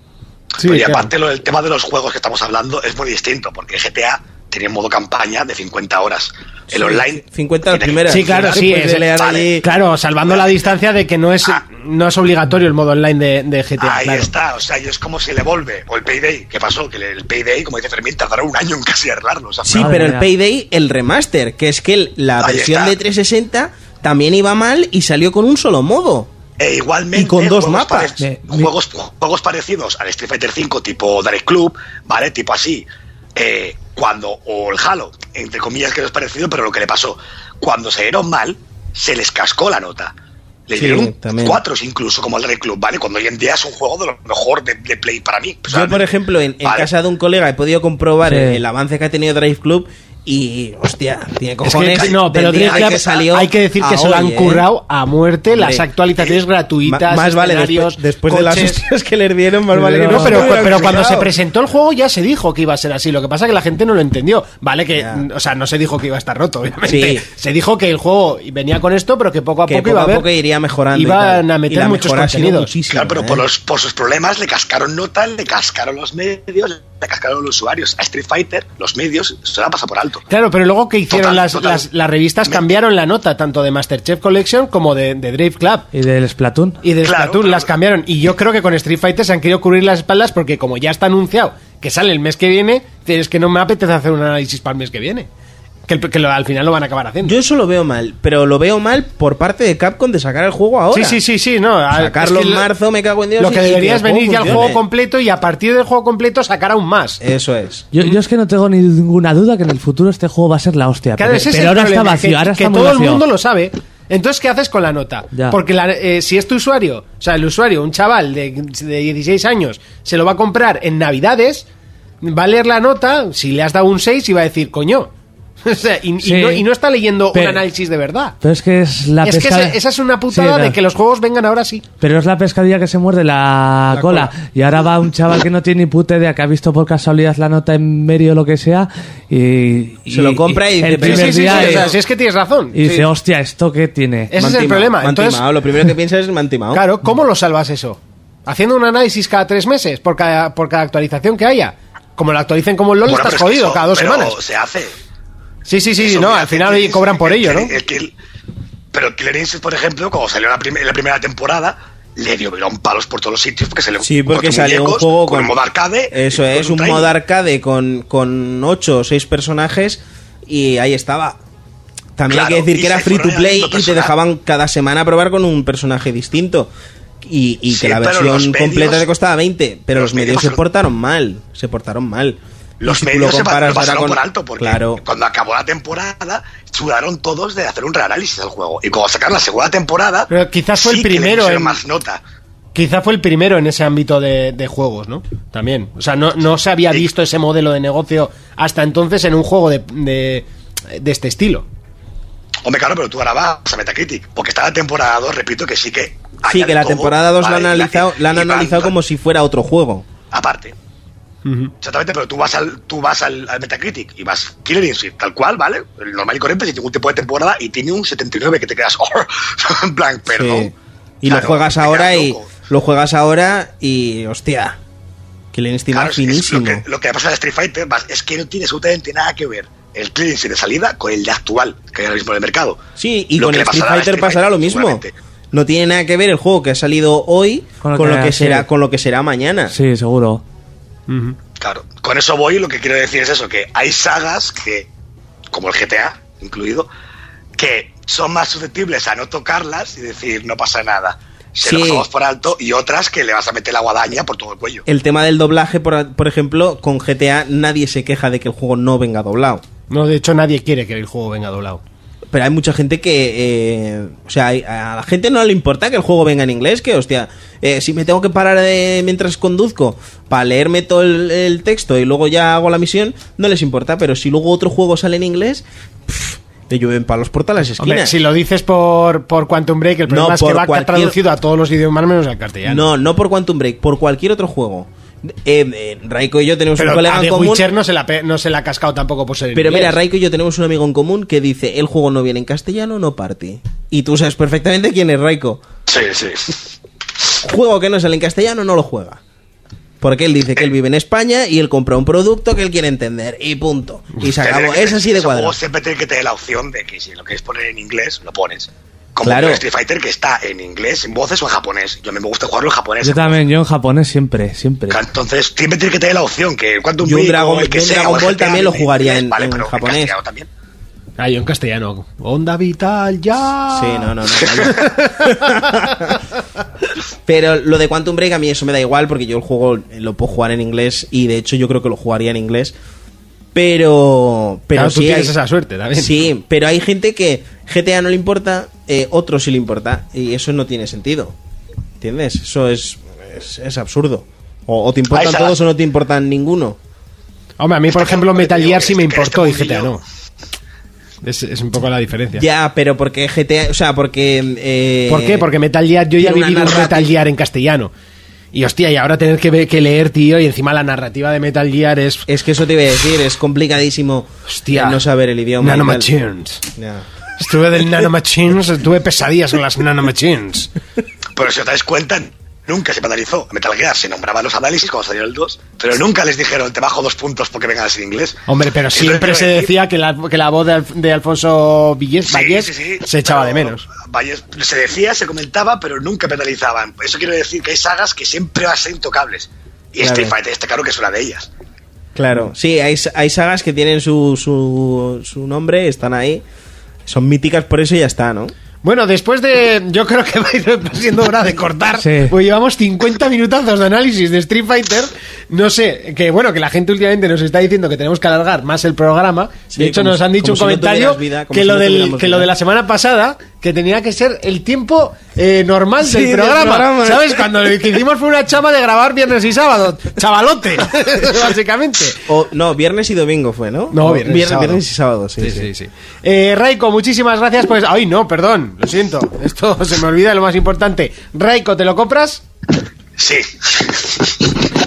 Speaker 2: Sí,
Speaker 9: y
Speaker 2: claro.
Speaker 9: aparte lo del tema de los juegos que estamos hablando es muy distinto, porque GTA tenía un modo campaña de 50 horas. El online.
Speaker 4: 50 la
Speaker 9: tiene-
Speaker 4: primera.
Speaker 2: Sí, claro, sí.
Speaker 4: Puedes
Speaker 2: es-
Speaker 9: vale.
Speaker 2: Claro, salvando la distancia de que no es,
Speaker 9: Ah.
Speaker 2: no es obligatorio el modo online de, de GTA.
Speaker 9: Ahí
Speaker 2: claro.
Speaker 9: está, o sea, y es como si le vuelve. O el Payday, ¿qué pasó? Que el Payday, como dice Fermín, tardará un año en casi arreglarlo. o sea,
Speaker 4: Sí, pero el. Payday, el remaster, que es que la
Speaker 9: Ahí
Speaker 4: versión
Speaker 9: está.
Speaker 4: de 360 también iba mal y salió con un solo modo.
Speaker 9: E igualmente,
Speaker 4: Y con dos
Speaker 9: juegos
Speaker 4: mapas.
Speaker 5: Me-
Speaker 9: juegos, juegos parecidos al Street Fighter V, tipo Direct Club, ¿vale? Tipo así. eh, cuando, o el Halo, entre comillas que no es parecido, pero lo que le pasó, cuando se dieron mal, se les cascó la nota. Le
Speaker 4: Sí,
Speaker 9: dieron
Speaker 4: también.
Speaker 9: cuatro incluso, como el Direct Club, ¿vale? Cuando hoy en día es un juego de lo mejor de, de Play para mí.
Speaker 4: Yo, por ejemplo, en, en
Speaker 9: Vale.
Speaker 4: casa de un colega he podido comprobar
Speaker 5: Sí.
Speaker 4: el, el avance que ha tenido Drive Club y, hostia, tiene
Speaker 2: Es
Speaker 4: cojones.
Speaker 2: que, no, pero Drive Club,
Speaker 4: que salió
Speaker 2: hay que decir que se lo han
Speaker 4: ¿eh?
Speaker 2: currado a muerte,
Speaker 4: Hombre,
Speaker 2: las actualizaciones gratuitas,
Speaker 4: Ma- más vale después, después de las hostias que les dieron, más vale que
Speaker 2: No,
Speaker 4: no,
Speaker 2: pero, cuando se presentó el juego ya se dijo que iba a ser así. Lo que pasa es que la gente no lo entendió. Vale, que,
Speaker 4: Ya.
Speaker 2: o sea, no se dijo que iba a estar roto, obviamente.
Speaker 4: Sí.
Speaker 2: Se dijo que el juego venía con esto, pero que poco a
Speaker 4: que
Speaker 2: poco
Speaker 4: poco
Speaker 2: iba a
Speaker 4: poco iría mejorando.
Speaker 2: iban a meter muchos contenidos.
Speaker 9: Claro, pero
Speaker 4: ¿eh?
Speaker 9: por, los, por sus problemas le cascaron nota, le cascaron los medios, le cascaron los usuarios. A Street Fighter, los medios, se la pasa por alto.
Speaker 2: Claro, pero luego que hicieron
Speaker 9: Total,
Speaker 2: las,
Speaker 9: total.
Speaker 2: las, las revistas cambiaron la nota tanto de Masterchef Collection como de, de Drive Club.
Speaker 5: Y del Splatoon.
Speaker 2: Y de
Speaker 9: Claro,
Speaker 2: Splatoon
Speaker 9: claro.
Speaker 2: las cambiaron. Y yo creo que con Street Fighter se han querido cubrir las espaldas porque como ya está anunciado que sale el mes que viene, es que no me apetece hacer un análisis para el mes que viene. Que, el- que lo- al final lo van a acabar haciendo.
Speaker 4: Yo eso lo veo mal, pero lo veo mal por parte de Capcom de sacar el juego ahora.
Speaker 2: Sí, sí, sí, sí, no.
Speaker 4: Sacarlo
Speaker 2: es que
Speaker 4: en
Speaker 2: lo-
Speaker 4: marzo, me cago en Dios.
Speaker 2: Lo que debería es venir ya al juego completo y a partir del juego completo sacar aún más.
Speaker 4: Eso es.
Speaker 5: Yo, yo es que no tengo ni ninguna duda que en el futuro este juego va a ser la hostia.
Speaker 2: Claro, es
Speaker 5: pero ahora está vacío,
Speaker 2: que,
Speaker 5: ahora
Speaker 2: que
Speaker 5: está muy
Speaker 2: todo el mundo lo sabe. Entonces, ¿qué haces con la nota?
Speaker 5: Ya.
Speaker 2: Porque la- eh, si es tu usuario, o sea, el usuario, un chaval de, de 16 años, se lo va a comprar en Navidades, va a leer la nota, si le has dado un 6 y va a decir, coño. <laughs> O sea, y, y
Speaker 5: Sí.
Speaker 2: no, y no está leyendo
Speaker 5: Pero-
Speaker 2: un análisis de verdad.
Speaker 5: Pero es que es la
Speaker 2: es
Speaker 5: pesca-
Speaker 2: esa es una
Speaker 5: Sí,
Speaker 2: putada
Speaker 5: claro.
Speaker 2: de que los juegos vengan ahora sí.
Speaker 5: Pero es la pescadilla que se muerde la, cola. Y ahora va un chaval que no tiene ni puta idea, que ha visto por casualidad la nota en medio o lo que sea, y...
Speaker 4: Se lo compra y dice,
Speaker 5: el primer
Speaker 2: Sí, sí, sí,
Speaker 5: día
Speaker 2: o sea, si es que tienes razón.
Speaker 5: y dice,
Speaker 2: Sí.
Speaker 5: hostia, ¿esto qué tiene?
Speaker 2: Ese es el problema. Entonces.
Speaker 4: Lo primero que piensas es timado.
Speaker 2: Claro, ¿cómo lo salvas eso? ¿Haciendo un análisis cada tres meses por cada, por cada actualización que haya? Como lo actualicen como el LOL,
Speaker 9: Bueno,
Speaker 2: estás jodido
Speaker 9: eso-
Speaker 2: cada dos
Speaker 9: pero
Speaker 2: semanas.
Speaker 9: se hace.
Speaker 2: Sí, sí, sí, no, al final cobran por ello,
Speaker 9: el-
Speaker 2: ¿no?
Speaker 9: el Kill- pero el Killer Instinct, por ejemplo, cuando salió la, prim- en la primera temporada, le dio palos por todos los sitios porque se le
Speaker 4: Sí, porque salió un juego
Speaker 9: con,
Speaker 4: con,
Speaker 9: un modo arcade.
Speaker 4: Eso es, un
Speaker 9: training.
Speaker 4: modo arcade con, con 8 o 6 personajes y ahí estaba. También
Speaker 9: Claro,
Speaker 4: hay que decir que era free to play y te dejaban cada semana probar con un personaje distinto. Y, y
Speaker 9: Sí,
Speaker 4: que la versión
Speaker 9: medios-
Speaker 4: completa te costaba 20, pero los,
Speaker 9: los
Speaker 4: medios
Speaker 9: medios
Speaker 4: se portaron mal. Se portaron mal.
Speaker 9: Los
Speaker 4: si
Speaker 9: medios
Speaker 4: lo
Speaker 9: se pasaron
Speaker 4: con-
Speaker 9: por alto porque
Speaker 4: Claro.
Speaker 9: cuando acabó la temporada sudaron todos de hacer un reanálisis del juego. Y cuando sacaron la segunda temporada,
Speaker 2: Pero quizás fue el
Speaker 9: sí
Speaker 2: primero en-
Speaker 9: más nota.
Speaker 2: Quizá fue el primero en ese ámbito de, de juegos, ¿no? También. O sea, no, no se había
Speaker 9: Sí.
Speaker 2: visto ese modelo de negocio hasta entonces en un juego de, de, de este estilo.
Speaker 9: Hombre, claro, pero tú ahora vas a Metacritic. Porque está la temporada 2, repito que sí que.
Speaker 4: Sí, que la
Speaker 9: todo,
Speaker 4: temporada 2 la han
Speaker 9: vale, y
Speaker 4: analizado, la han analizado como si fuera otro juego.
Speaker 9: Aparte. Exactamente, pero tú vas al, tú vas al, al Metacritic y vas Killer Instinct, tal cual, ¿vale? El normal y corriente, sin ningún tipo de temporada, y tiene un 79 que te quedas, <laughs> oh, en plan, perdón.
Speaker 4: Sí. Y
Speaker 9: Claro,
Speaker 4: lo juegas ahora y
Speaker 9: loco.
Speaker 4: lo juegas ahora y hostia. Que le
Speaker 9: Claro, es- es
Speaker 4: finísimo.
Speaker 9: lo, que, lo que pasa en Street Fighter es que no tiene absolutamente nada que ver el Killer Instinct de salida con el de actual que hay ahora mismo en el mercado.
Speaker 4: Sí, y
Speaker 9: Lo
Speaker 4: con
Speaker 9: le
Speaker 4: Street Fighter
Speaker 9: Street
Speaker 4: pasará lo mismo. No tiene nada que ver el juego que ha salido hoy con lo, que,
Speaker 5: que-
Speaker 4: será con lo que será mañana.
Speaker 5: Sí, seguro.
Speaker 9: Claro, con eso voy, lo que quiero decir es eso, que hay sagas que, como el GTA incluido, que son más susceptibles a no tocarlas y decir no pasa nada. Se
Speaker 4: Sí.
Speaker 9: lo pasamos por alto y otras que le vas a meter la guadaña por todo el cuello.
Speaker 4: El tema del doblaje, por, por ejemplo, con GTA nadie se queja de que el juego no venga doblado.
Speaker 2: No, de hecho, nadie quiere que el juego venga doblado.
Speaker 4: Pero hay mucha gente que. eh, o sea, a la gente no le importa que el juego venga en inglés. Que, hostia, eh, si me tengo que parar de- mientras conduzco para leerme todo el, el texto y luego ya hago la misión, no les importa. Pero si luego otro juego sale en inglés, pff, le llueven palos por todas las esquinas.
Speaker 2: Hombre, si lo dices por, por Quantum Break, el problema
Speaker 4: No,
Speaker 2: es que va
Speaker 4: cualquier-
Speaker 2: traducido a todos los idiomas menos al castellano.
Speaker 4: No, no por Quantum Break, por cualquier otro juego. Eh, eh, Raiko y yo tenemos
Speaker 2: Pero
Speaker 4: un colega
Speaker 2: a
Speaker 4: en común.
Speaker 2: Witcher no se, la, no se la ha cascado tampoco por ser
Speaker 4: Pero mira. Raiko y yo tenemos un amigo en común que dice: el juego no viene en castellano, no party. Y tú sabes perfectamente quién es Raiko.
Speaker 9: Sí, sí.
Speaker 4: Juego que no sale en castellano, no lo juega. Porque él dice que él vive en España y él compra un producto que él quiere entender. Y punto. Y se acabó. Es así de cuadrado.
Speaker 9: siempre tiene que tener la opción de que si lo quieres poner en inglés, lo pones. Como
Speaker 4: Claro.
Speaker 9: el Street Fighter que está en inglés, en voces o en japonés. Yo a mí me gusta jugarlo en japonés.
Speaker 5: Yo también, yo en japonés siempre, siempre.
Speaker 9: Entonces siempre tiene que tener la opción que cuando
Speaker 4: Yo un Dragon- yo un Dragon Ball también lo jugaría en- en japonés.
Speaker 9: también.
Speaker 2: Ah, yo en castellano. Onda vital, ya.
Speaker 4: Sí, no, no, no. <laughs> Pero lo de Quantum Break a mí eso me da igual porque yo el juego lo puedo jugar en inglés y de hecho yo creo que lo jugaría en inglés. Pero, pero
Speaker 2: Claro, tú
Speaker 4: sí
Speaker 2: tienes
Speaker 4: hay-
Speaker 2: esa suerte también.
Speaker 4: Sí, pero hay gente que GTA no le importa, eh, otro sí le importa y eso no tiene sentido. ¿Entiendes? Eso es, es, es absurdo. O, o te importan todos o no te importan ninguno.
Speaker 2: Hombre, a mí, por ejemplo, Metal Gear sí me importó y GTA no. Es, es un poco la diferencia.
Speaker 4: Ya, pero porque GTA, o sea, porque... eh,
Speaker 2: ¿Por qué? Porque Metal Gear, yo ya vivido un Metal Gear en castellano. Y hostia, y ahora tener que, que leer, tío, y encima la narrativa de Metal Gear es.
Speaker 4: Es que eso te iba a decir, es complicadísimo
Speaker 2: Hostia.
Speaker 4: no saber el idioma.
Speaker 2: Nanomachines.
Speaker 4: Ya.
Speaker 2: Estuve del Nanomachines, tuve pesadillas con las Nanomachines.
Speaker 9: Pero si os dais cuenta, nunca se penalizó. A Metal Gear se nombraban los análisis cuando salió el 2, pero nunca les dijeron te bajo dos puntos porque vengas en inglés.
Speaker 2: Hombre, pero siempre se
Speaker 9: decir.
Speaker 2: decía que la, que la voz de, Alf- de Alfonso Villés,
Speaker 9: Sí,
Speaker 2: Vallés
Speaker 9: sí, sí,
Speaker 2: se echaba de menos.
Speaker 9: Vallés- se decía, se comentaba, pero nunca penalizaban. Eso quiere decir que hay sagas que siempre van a ser intocables. Y
Speaker 4: Claro.
Speaker 9: Street Fighter está claro que es una de ellas.
Speaker 4: Claro, sí, hay, hay sagas que tienen su, su, su nombre, están ahí, son míticas por eso y ya está, ¿no?
Speaker 2: Bueno, después de. Yo creo que <laughs> va a ir siendo hora de cortar.
Speaker 5: Sí.
Speaker 2: Pues llevamos 50 minutazos de análisis de Street Fighter. No sé, que bueno, que la gente últimamente nos está diciendo que tenemos que alargar más el programa.
Speaker 4: Sí,
Speaker 2: de hecho,
Speaker 4: como
Speaker 2: nos han dicho un
Speaker 4: como si no
Speaker 2: comentario
Speaker 4: vida,
Speaker 2: que,
Speaker 4: si
Speaker 2: lo
Speaker 4: no
Speaker 2: del, lo de la semana pasada, que tenía que ser el tiempo eh, normal
Speaker 4: Sí,
Speaker 2: del programa.
Speaker 4: programa.
Speaker 2: ¿Sabes? Cuando lo que hicimos fue una chama de grabar viernes y sábado. Chavalote, <laughs> básicamente.
Speaker 4: O, no, viernes y domingo fue, ¿no?
Speaker 2: No, viernes y sábado.
Speaker 4: viernes y sábado, sí. sí.
Speaker 2: Eh, Raiko, muchísimas gracias. Pues, ay, no, perdón, lo siento. Esto se me olvida lo más importante. Raiko, ¿te lo compras?
Speaker 9: Sí.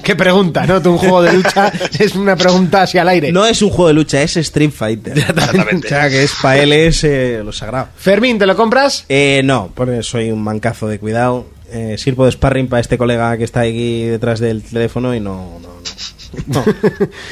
Speaker 2: Qué pregunta, ¿no? Un juego de lucha <laughs> es una pregunta así al aire.
Speaker 4: No es un juego de lucha, es Street Fighter. <laughs> o
Speaker 9: Exactamente.
Speaker 4: sea, que es para él es eh, lo sagrado.
Speaker 2: Fermín, ¿te lo compras?
Speaker 4: Eh, no, porque soy un mancazo de cuidado. Eh, sirvo de sparring para este colega que está aquí detrás del teléfono y no, no, no. No,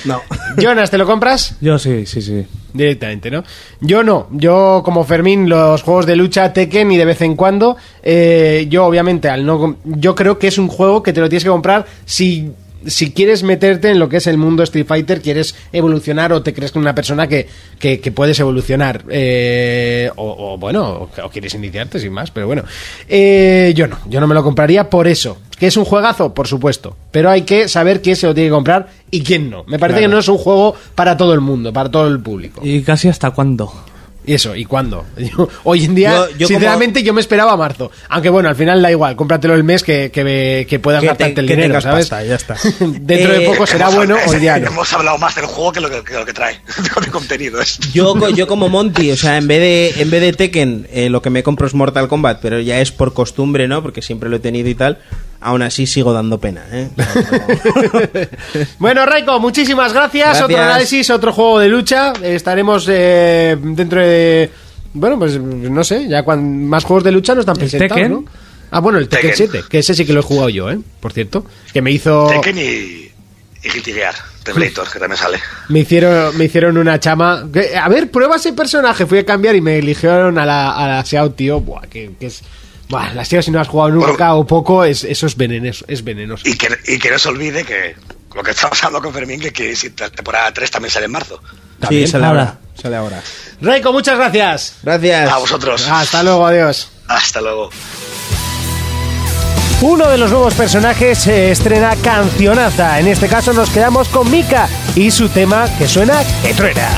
Speaker 4: no. <laughs>
Speaker 2: Jonas, ¿te lo compras?
Speaker 5: Yo sí, sí, sí.
Speaker 2: Directamente, ¿no? Yo no. Yo, como Fermín, los juegos de lucha Tekken y de vez en cuando. eh, yo, obviamente, al no. Yo creo que es un juego que te lo tienes que comprar si. Si quieres meterte en lo que es el mundo Street Fighter, quieres evolucionar o te crees que una persona que, que, que puedes evolucionar. eh, o, o, bueno, o, o quieres iniciarte sin más, pero bueno. Eh, yo no, yo no me lo compraría por eso. ¿Que es un juegazo? Por supuesto. Pero hay que saber quién se lo tiene que comprar y quién no. Me parece que no es un juego para todo el mundo, para todo el público.
Speaker 5: ¿Y casi hasta cuándo?
Speaker 2: ¿Y eso? ¿Y cuándo? <laughs> Yo- hoy en día,
Speaker 4: Yo- yo
Speaker 2: sinceramente, yo me esperaba marzo. Aunque bueno, al final da igual, cómpratelo el mes que, que, que puedas
Speaker 4: Que
Speaker 2: gastarte
Speaker 4: te-
Speaker 2: el
Speaker 4: que
Speaker 2: dinero, ¿sabes?
Speaker 4: pasta, ya está. <laughs> <laughs>
Speaker 2: Dentro de
Speaker 4: Eh,
Speaker 2: poco será
Speaker 9: Hemos
Speaker 2: bueno, hoy día no.
Speaker 9: Hemos hablado más del juego que lo que, que lo que trae de contenido.
Speaker 4: Yo, yo como Monty, o sea, en vez de, en vez de Tekken, eh, lo que me compro es Mortal Kombat, pero ya es por costumbre, ¿no? Porque siempre lo he tenido y tal. Aún así sigo dando pena, ¿eh? <laughs>
Speaker 2: Bueno, Raiko, muchísimas gracias.
Speaker 4: Gracias.
Speaker 2: Otro análisis, otro juego de lucha. Estaremos eh, dentro de. Bueno, pues no sé, ya cuan, más juegos de lucha no están presentados,
Speaker 5: Tekken?
Speaker 2: ¿no? Ah, bueno, el Tekken,
Speaker 9: Tekken.
Speaker 2: 7, que ese sí que lo he jugado yo, ¿eh? Por cierto. Que me hizo.
Speaker 9: Tekken y, y Guilty Gear, que también sale.
Speaker 2: Me hicieron, me hicieron una chama. que, a ver, prueba ese personaje. Fui a cambiar y me eligieron a la, a la SEO, tío. Buah, que, que es. Buah, la SEO, si no has jugado nunca
Speaker 9: Bueno.
Speaker 2: o poco, es, eso es venenoso. Es venenoso.
Speaker 9: Y que, y que no se olvide que lo que estamos hablando con Fermín, que, que si la temporada 3 también sale en marzo.
Speaker 4: sí, sale
Speaker 5: Ahora.
Speaker 4: ahora. Sale ahora.
Speaker 2: Raiko, muchas gracias.
Speaker 4: Gracias.
Speaker 9: A vosotros.
Speaker 2: Hasta luego, adiós.
Speaker 9: Hasta luego.
Speaker 10: Uno de los nuevos personajes se estrena cancionaza. En este caso nos quedamos con Mika y su tema que suena que truena.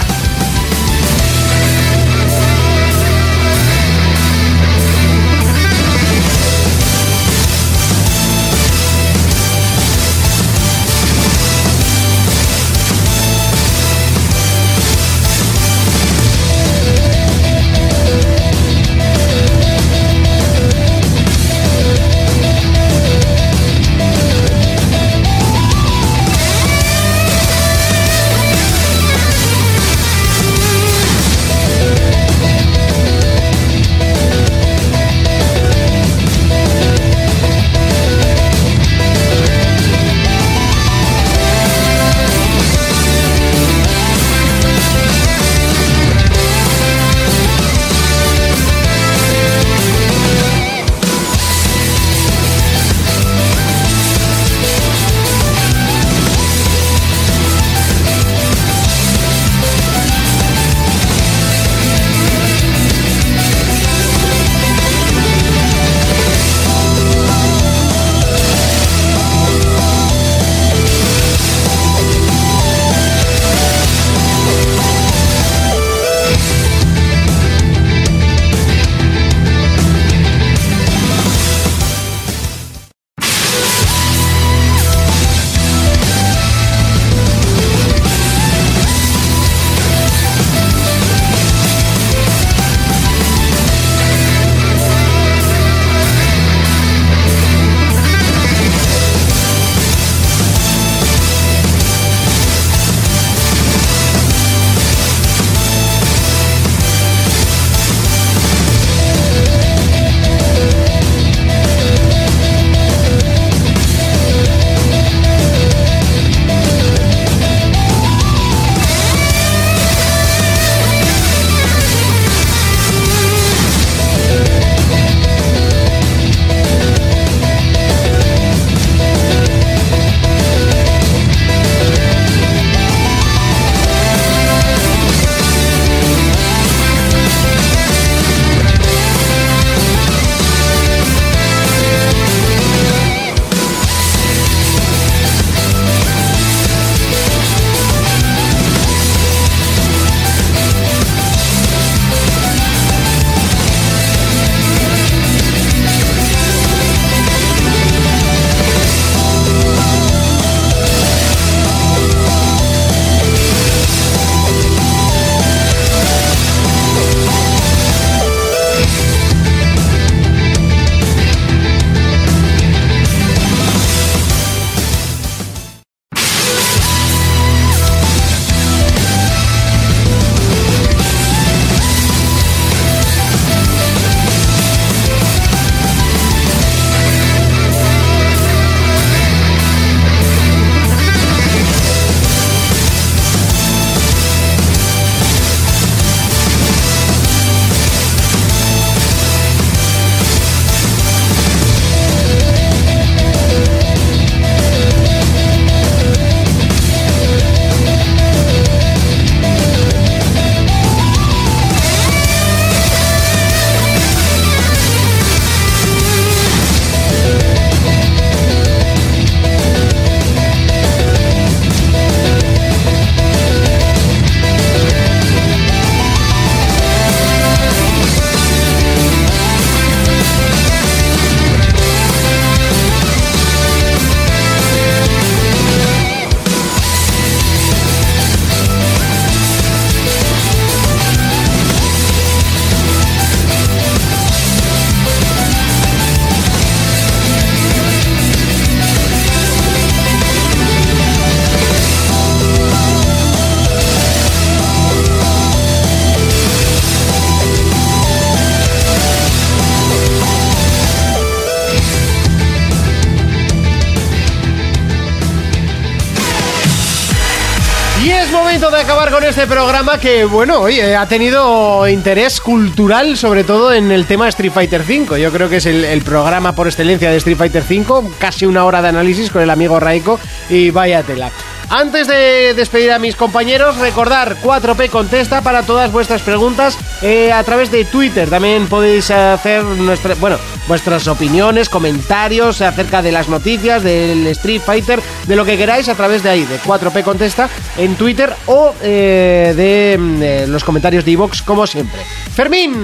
Speaker 2: Este programa que, bueno, oye, ha tenido interés cultural, sobre todo en el tema Street Fighter V. Yo creo que es el, programa por excelencia de Street Fighter V, casi una hora de análisis con el amigo Raiko y vaya tela. Antes de despedir a mis compañeros, recordar 4P Contesta para todas vuestras preguntas eh, a través de Twitter. También podéis hacer nuestra, bueno, vuestras opiniones, comentarios acerca de las noticias del Street Fighter, de lo que queráis a través de ahí, de 4P Contesta en Twitter o eh, de mm, eh, los comentarios de Evox, como siempre. Fermín,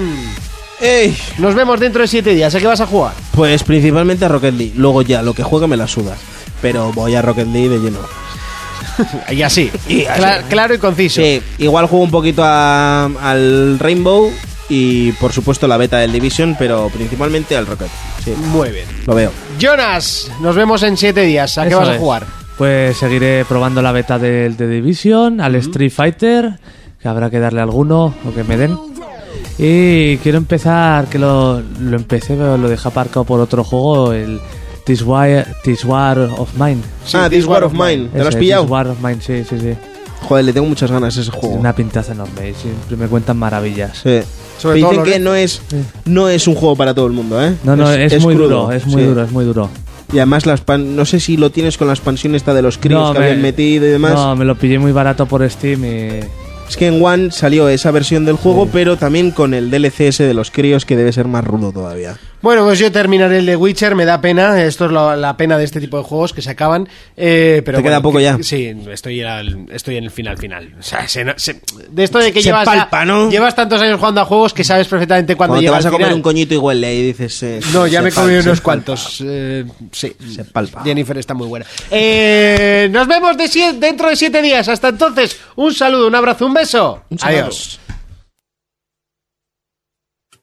Speaker 4: ¡Ey!
Speaker 2: nos vemos dentro de 7 días. ¿A qué vas a jugar?
Speaker 4: Pues principalmente a Rocket League. Luego ya, lo que juegue me la suda. Pero voy a Rocket League de lleno. <laughs>
Speaker 2: Y así,
Speaker 4: Y así.
Speaker 2: Cla- claro y conciso.
Speaker 4: Sí, igual juego un poquito a- al Rainbow y por supuesto la beta del Division, pero principalmente al Rocket. Sí,
Speaker 2: Muy bien.
Speaker 4: lo veo.
Speaker 2: Jonas, nos vemos en 7 días. ¿A qué
Speaker 5: Eso
Speaker 2: vas a
Speaker 5: es.
Speaker 2: jugar?
Speaker 5: Pues seguiré probando la beta del The Division, al Street Fighter, que habrá que darle alguno o que me den. Y quiero empezar, que lo, lo empecé, pero lo dejé aparcado por otro juego, el This War, This War of Mine.
Speaker 4: ah, This War of Mine. ¿Te lo has pillado?
Speaker 5: This War of Mine, sí, sí, sí.
Speaker 4: Joder, le tengo muchas ganas a ese juego.
Speaker 5: Una pintaza enorme y siempre me cuentan maravillas.
Speaker 4: Sí.
Speaker 2: Sobre
Speaker 4: Te
Speaker 2: todo
Speaker 4: dicen que no es, no es un juego para todo el mundo, ¿eh?
Speaker 5: No, no, es, muy
Speaker 4: crudo,
Speaker 5: duro, es muy
Speaker 4: sí.
Speaker 5: duro, es muy duro.
Speaker 4: Y además, la no sé si lo tienes con la expansión esta de los críos
Speaker 5: No,
Speaker 4: que
Speaker 5: me-
Speaker 4: habían metido y demás.
Speaker 5: No, me lo pillé muy barato por Steam y...
Speaker 4: Es que en One salió esa versión del juego, pero también con el DLC ese de los críos que debe ser más rudo todavía.
Speaker 2: Bueno, pues yo terminaré el de Witcher, me da pena, esto es la pena de este tipo de juegos que se acaban, eh, pero
Speaker 4: Te queda
Speaker 2: bueno,
Speaker 4: poco
Speaker 2: que-
Speaker 4: ya.
Speaker 2: Sí, estoy, al- estoy en el final final. O sea, se no- se- de esto de que
Speaker 4: Se
Speaker 2: llevas, ya-
Speaker 4: palpa, ¿no?
Speaker 2: llevas tantos años jugando a juegos que sabes perfectamente cuándo
Speaker 4: Cuando te vas a comer
Speaker 2: final.
Speaker 4: un coñito huele y dices... eh,
Speaker 2: No, ya me he comido unos cuantos. eh, sí,
Speaker 4: Se palpa.
Speaker 2: Jennifer está muy buena. Eh, nos vemos de dentro de siete días. Hasta entonces, un saludo, un abrazo, un beso.
Speaker 4: Un.
Speaker 2: Adiós.